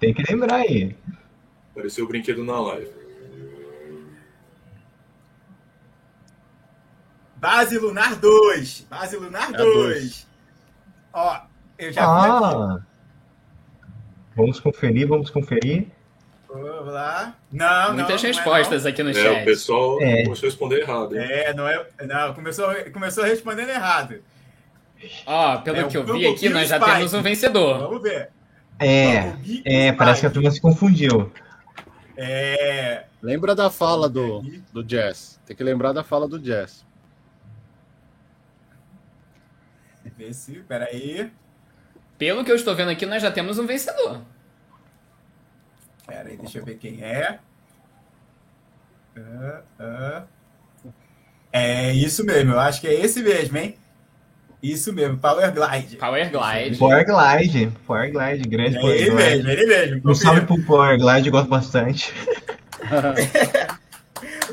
Tem que lembrar aí. Apareceu o brinquedo na live. Base Lunar 2. Base Lunar É a 2. dois. Ó, eu já vi aqui. Ah! Vamos conferir, vamos conferir. Vamos lá. Não, não. Muitas não é, respostas aqui no É, o chat. pessoal É. começou a responder errado. não. Hein? É, não é. Não, começou, começou respondendo errado. Ó, pelo É o que eu vi aqui, nós já Spike. temos um vencedor. Vamos ver. É, é, parece que a turma se confundiu. É. Lembra da fala do, do Jazz. Tem que lembrar da fala do Jazz. Vê se. Peraí. Pelo que eu estou vendo aqui, nós já temos um vencedor. Peraí, deixa eu ver quem é. Ah, ah. É isso mesmo, eu acho que é esse mesmo, hein? Isso mesmo, Power Glide. Power Glide. Power Glide, Power Glide, grande É Power ele Glide. mesmo, ele mesmo. Um salve pro Power Glide, eu gosto bastante.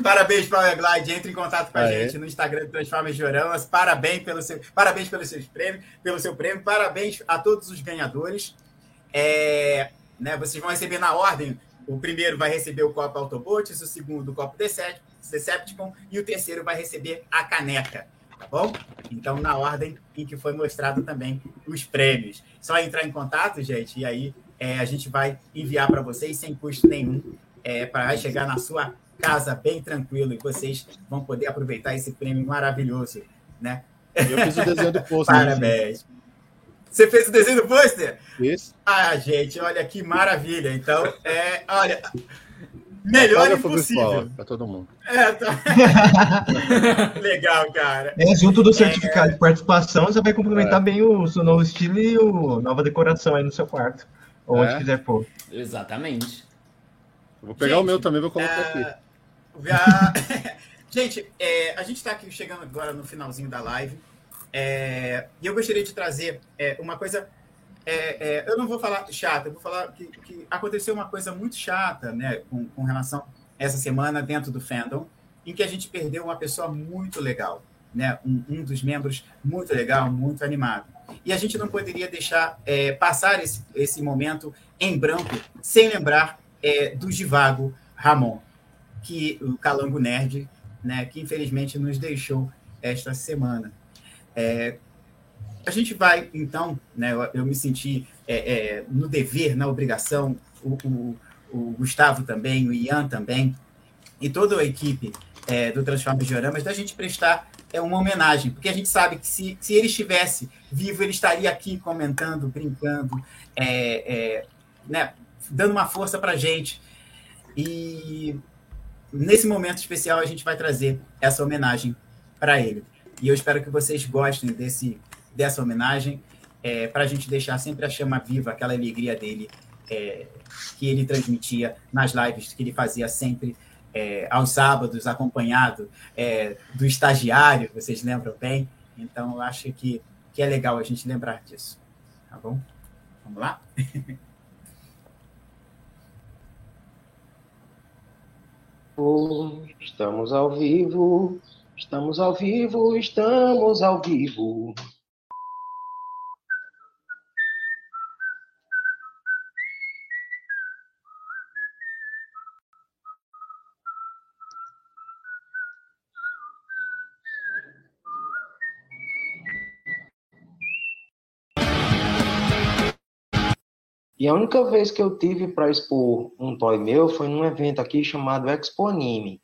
Parabéns, Power Glide. Entre em contato com a Aê. gente no Instagram do Transformers Dioramas. Parabéns pelo seu, parabéns pelos seus prêmios, pelo seu prêmio. Parabéns a todos os ganhadores. É, né, vocês vão receber na ordem. O primeiro vai receber o copo Autobots, o segundo o copo Decep- Decepticon e o terceiro vai receber a caneca. Tá bom? Então, na ordem em que foi mostrado também os prêmios. Só entrar em contato, gente, e aí é, a gente vai enviar para vocês sem custo nenhum é, para chegar na sua casa bem tranquilo e vocês vão poder aproveitar esse prêmio maravilhoso, né? Eu fiz o desenho do pôster. né? Parabéns. Você fez o desenho do pôster? Fiz. Ah, gente, olha que maravilha. Então, é, olha, melhor Autógrafo impossível. Pra todo mundo. É, tá- Legal, cara. É, junto do certificado de participação, você vai complementar É. bem o seu novo estilo e o nova decoração aí no seu quarto. Ou onde É. quiser pôr. Exatamente. Eu vou pegar Gente, o meu também, vou colocar aqui. Gente, é, a gente está aqui chegando agora no finalzinho da live. é, e eu gostaria de trazer é, uma coisa. é, é, eu não vou falar chata, eu vou falar que, que aconteceu uma coisa muito chata né, com, com relação a essa semana dentro do fandom, em que a gente perdeu uma pessoa muito legal, né, um, um dos membros muito legal, muito animado. E a gente não poderia deixar é, passar esse, esse momento em branco sem lembrar do Divago Ramon, que o Calango Nerd, né, que infelizmente nos deixou esta semana. É, a gente vai, então, né, eu, eu me senti é, é, no dever, na obrigação, o, o- o Gustavo também, o Ian também, e toda a equipe é, do Transformers Dioramas, da gente prestar é, uma homenagem, porque a gente sabe que se, se ele estivesse vivo, ele estaria aqui comentando, brincando, é, é, né, dando uma força para a gente. E nesse momento especial a gente vai trazer essa homenagem para ele. E eu espero que vocês gostem desse, dessa homenagem. é, para a gente deixar sempre a chama viva, aquela alegria dele é, que ele transmitia nas lives que ele fazia sempre é, aos sábados, acompanhado é, do estagiário, vocês lembram bem? Então, eu acho que, que é legal a gente lembrar disso. Tá bom? Vamos lá? Estamos ao vivo, estamos ao vivo, estamos ao vivo. E a única vez que eu tive para expor um toy meu foi num evento aqui chamado Expo Anime.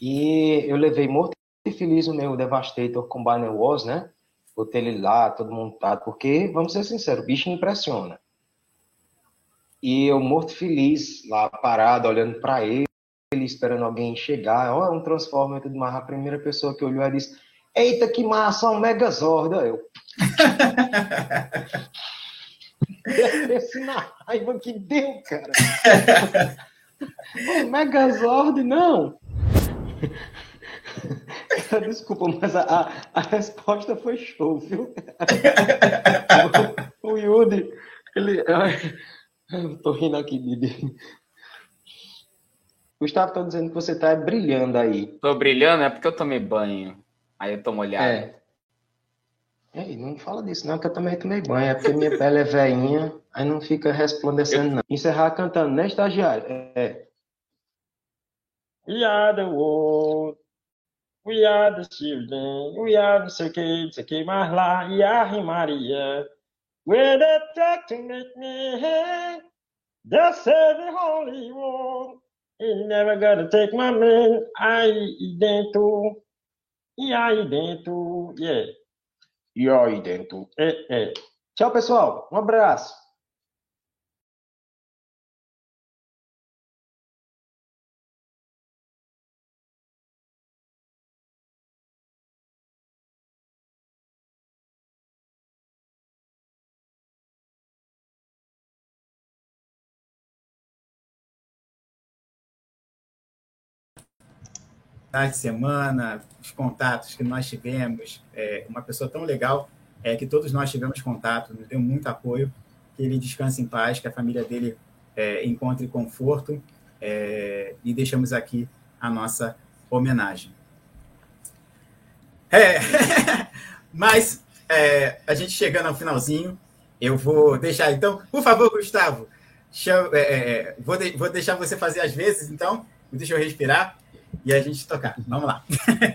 E eu levei morto e feliz o meu Devastator com Banner Wars, né? Botei ele lá, todo montado, porque, vamos ser sinceros, o bicho impressiona. E eu morto feliz, lá parado, olhando para ele, esperando alguém chegar. Ó, oh, um Transformer e tudo mais. A primeira pessoa que olhou e disse: Eita, que massa, um Megazord. Eu. Esse na raiva que deu, cara. o Megazord, não. Desculpa, mas a, a, a, resposta foi show, viu? o, o Yudi, ele. Eu tô rindo aqui, Bibi. Gustavo tá dizendo que você tá brilhando aí. Tô brilhando, é porque eu tomei banho. Aí eu tô molhado. É. Ei, não fala disso não, que eu também tomei banho. É porque minha pele é veinha, aí não fica resplandecendo não. Encerrar cantando, né, estagiário? É. We are the world. We are the children. We are the sei que, sei que mais lá. E a Maria. We're the track to make me Just say the holy word. You never gotta take my man. Aí dentro. E aí dentro. Yeah. E aí dentro. É, é. Tchau, pessoal. Um abraço. De semana, os contatos que nós tivemos, é, uma pessoa tão legal, é, que todos nós tivemos contato, nos deu muito apoio, que ele descanse em paz, que a família dele é, encontre conforto, é, e deixamos aqui a nossa homenagem. É, mas é, a gente chegando ao finalzinho, eu vou deixar, então, por favor, Gustavo, é, vou, de, vou deixar você fazer as vezes, então, deixa eu respirar e a gente tocar. Vamos lá.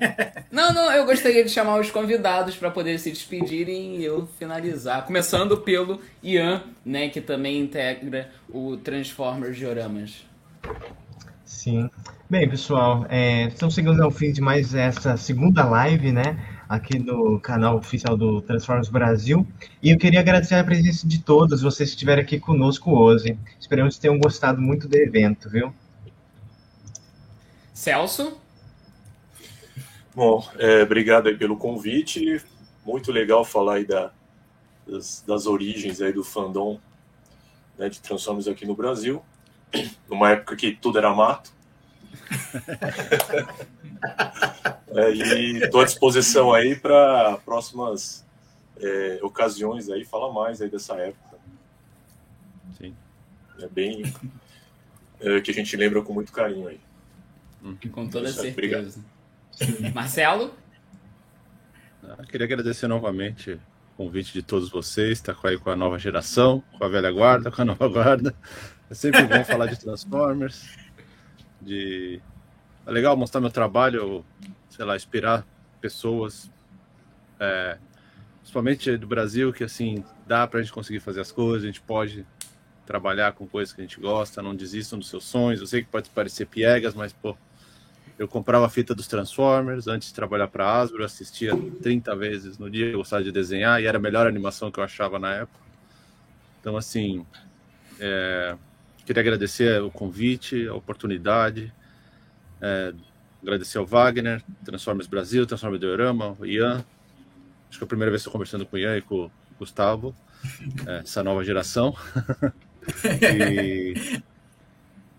não, não, eu gostaria de chamar os convidados para poder se despedirem e eu finalizar. Começando pelo Ian, né, que também integra o Transformers Dioramas. Sim. Bem, pessoal, é, estamos chegando ao fim de mais essa segunda live, né? Aqui no canal oficial do Transformers Brasil. E eu queria agradecer a presença de todos vocês que estiveram aqui conosco hoje. Esperamos que tenham gostado muito do evento, viu? Celso? Bom, é, obrigado aí pelo convite. Muito legal falar aí da, das, das origens aí do fandom né, de Transformers aqui no Brasil. Numa época que tudo era mato. é, e estou à disposição aí para próximas é, ocasiões aí, falar mais aí dessa época. Sim. É bem é, que a gente lembra com muito carinho aí. Com toda Isso, certeza. Marcelo? Eu ah, queria agradecer novamente o convite de todos vocês, estar tá aí com a nova geração, com a velha guarda, com a nova guarda. É sempre bom falar de Transformers, de... É legal mostrar meu trabalho, sei lá, inspirar pessoas, é, principalmente do Brasil, que assim, dá pra gente conseguir fazer as coisas, a gente pode trabalhar com coisas que a gente gosta, não desistam dos seus sonhos. Eu sei que pode parecer piegas, mas, pô, eu comprava a fita dos Transformers antes de trabalhar para a Hasbro, assistia 30 vezes no dia, gostava de desenhar e era a melhor animação que eu achava na época. Então, assim, é, queria agradecer o convite, a oportunidade, é, agradecer ao Wagner, Transformers Brasil, Transformers Diorama, o Ian. Acho que é a primeira vez que estou conversando com o Ian e com, Gustavo, é, essa nova geração. e,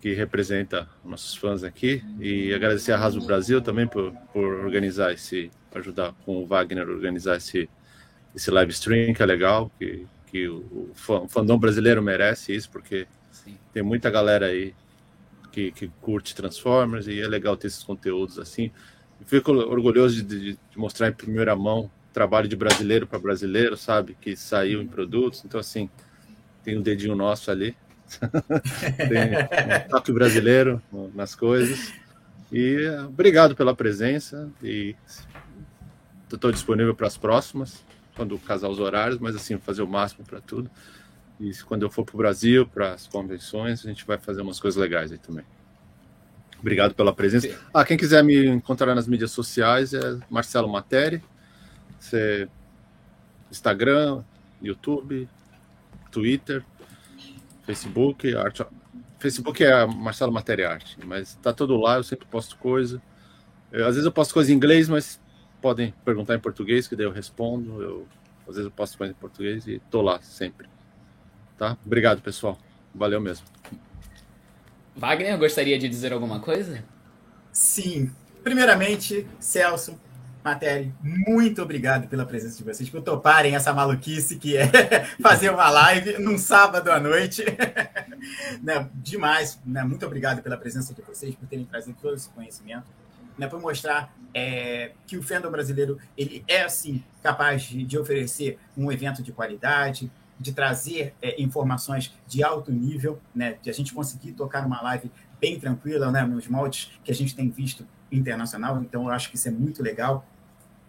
que representa nossos fãs aqui. E agradecer a Raso Brasil também por, por organizar esse, ajudar com o Wagner a organizar esse, esse live stream, que é legal, que, que o, o fandom brasileiro merece isso, porque Sim. tem muita galera aí que, que curte Transformers e é legal ter esses conteúdos assim. fico orgulhoso de, de, mostrar em primeira mão trabalho de brasileiro para brasileiro, sabe? Que saiu em produtos. Então, assim, tem um dedinho nosso ali. Tem um toque brasileiro nas coisas. E obrigado pela presença. E estou disponível para as próximas, quando casar os horários, mas assim, fazer o máximo para tudo. E quando eu for para o Brasil, para as convenções, a gente vai fazer umas coisas legais aí também. Obrigado pela presença. Ah, quem quiser me encontrar nas mídias sociais é Marcelo Materi. Instagram, YouTube, Twitter, Facebook, arte. Facebook é Marcelo Materi Arte, mas tá tudo lá, eu sempre posto coisa. Eu, às vezes eu posto coisa em inglês, mas podem perguntar em português, que daí eu respondo. Eu, às vezes eu posto coisa em português e tô lá sempre. Tá? Obrigado, pessoal. Valeu mesmo. Wagner, gostaria de dizer alguma coisa? Sim. Primeiramente, Celso, Matéria, muito obrigado pela presença de vocês, por toparem essa maluquice que é fazer uma live num sábado à noite. né, demais. Né, muito obrigado pela presença de vocês, por terem trazido todo esse conhecimento né, para mostrar é, que o fandom brasileiro ele é assim capaz de, de oferecer um evento de qualidade, de trazer é, informações de alto nível, né, de a gente conseguir tocar uma live bem tranquila, né, nos moldes que a gente tem visto internacional. Então, eu acho que isso é muito legal.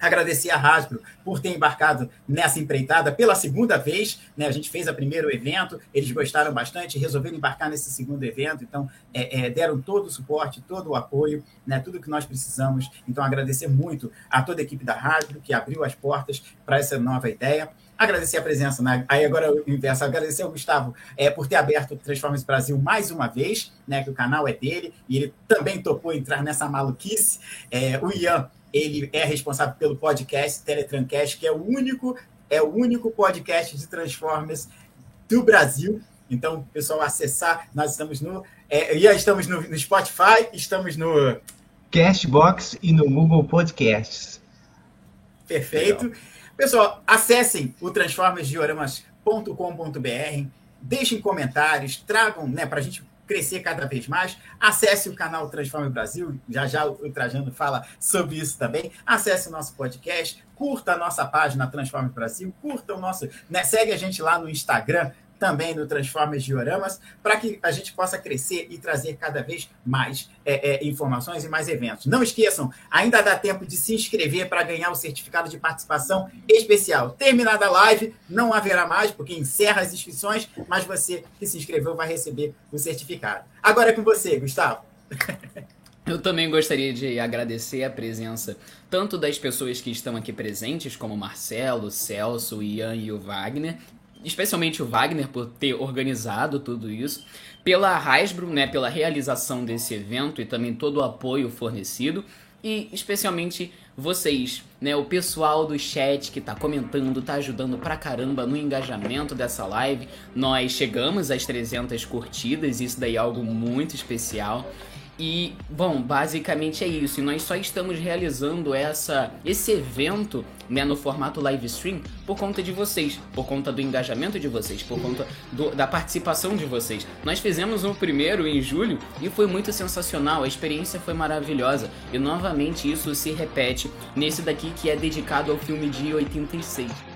Agradecer a Hasbro por ter embarcado nessa empreitada pela segunda vez. Né? A gente fez o primeiro evento, eles gostaram bastante, resolveram embarcar nesse segundo evento, então é, é, deram todo o suporte, todo o apoio, né? tudo que nós precisamos. Então, agradecer muito a toda a equipe da Hasbro que abriu as portas para essa nova ideia agradecer a presença, né? aí agora o inverso, agradecer ao Gustavo é, por ter aberto o Transformers Brasil mais uma vez, né? Que o canal é dele e ele também topou entrar nessa maluquice. É, o Ian ele é responsável pelo podcast Teletrancast, que é o único, é o único podcast de Transformers do Brasil. Então, pessoal, acessar, nós estamos no. É, já estamos no, no Spotify, estamos no. Castbox e no Google Podcasts. Perfeito. Legal. Pessoal, acessem o transformersdioramas.com.br, deixem comentários, tragam né, para a gente crescer cada vez mais. Acesse o canal Transforme Brasil, já já o Trajano fala sobre isso também. Acesse o nosso podcast, curta a nossa página Transforme Brasil, curta o nosso, né, segue a gente lá no Instagram, também no Transformers Dioramas, para que a gente possa crescer e trazer cada vez mais é, é, informações e mais eventos. Não esqueçam, ainda dá tempo de se inscrever para ganhar o certificado de participação especial. Terminada a live, não haverá mais, porque encerra as inscrições, mas você que se inscreveu vai receber o certificado. Agora é com você, Gustavo. Eu também gostaria de agradecer a presença tanto das pessoas que estão aqui presentes, como Marcelo, Celso, Ian e o Wagner, especialmente o Wagner por ter organizado tudo isso, pela Hasbro, né, pela realização desse evento e também todo o apoio fornecido e especialmente vocês, né, o pessoal do chat que tá comentando, tá ajudando pra caramba no engajamento dessa live. Nós chegamos às 300 curtidas, isso daí é algo muito especial. E, bom, basicamente é isso. E nós só estamos realizando essa, esse evento né, no formato live stream por conta de vocês, por conta do engajamento de vocês, por conta do, da participação de vocês. Nós fizemos o um primeiro em julho e foi muito sensacional, a experiência foi maravilhosa. E novamente isso se repete nesse daqui que é dedicado ao filme de 86.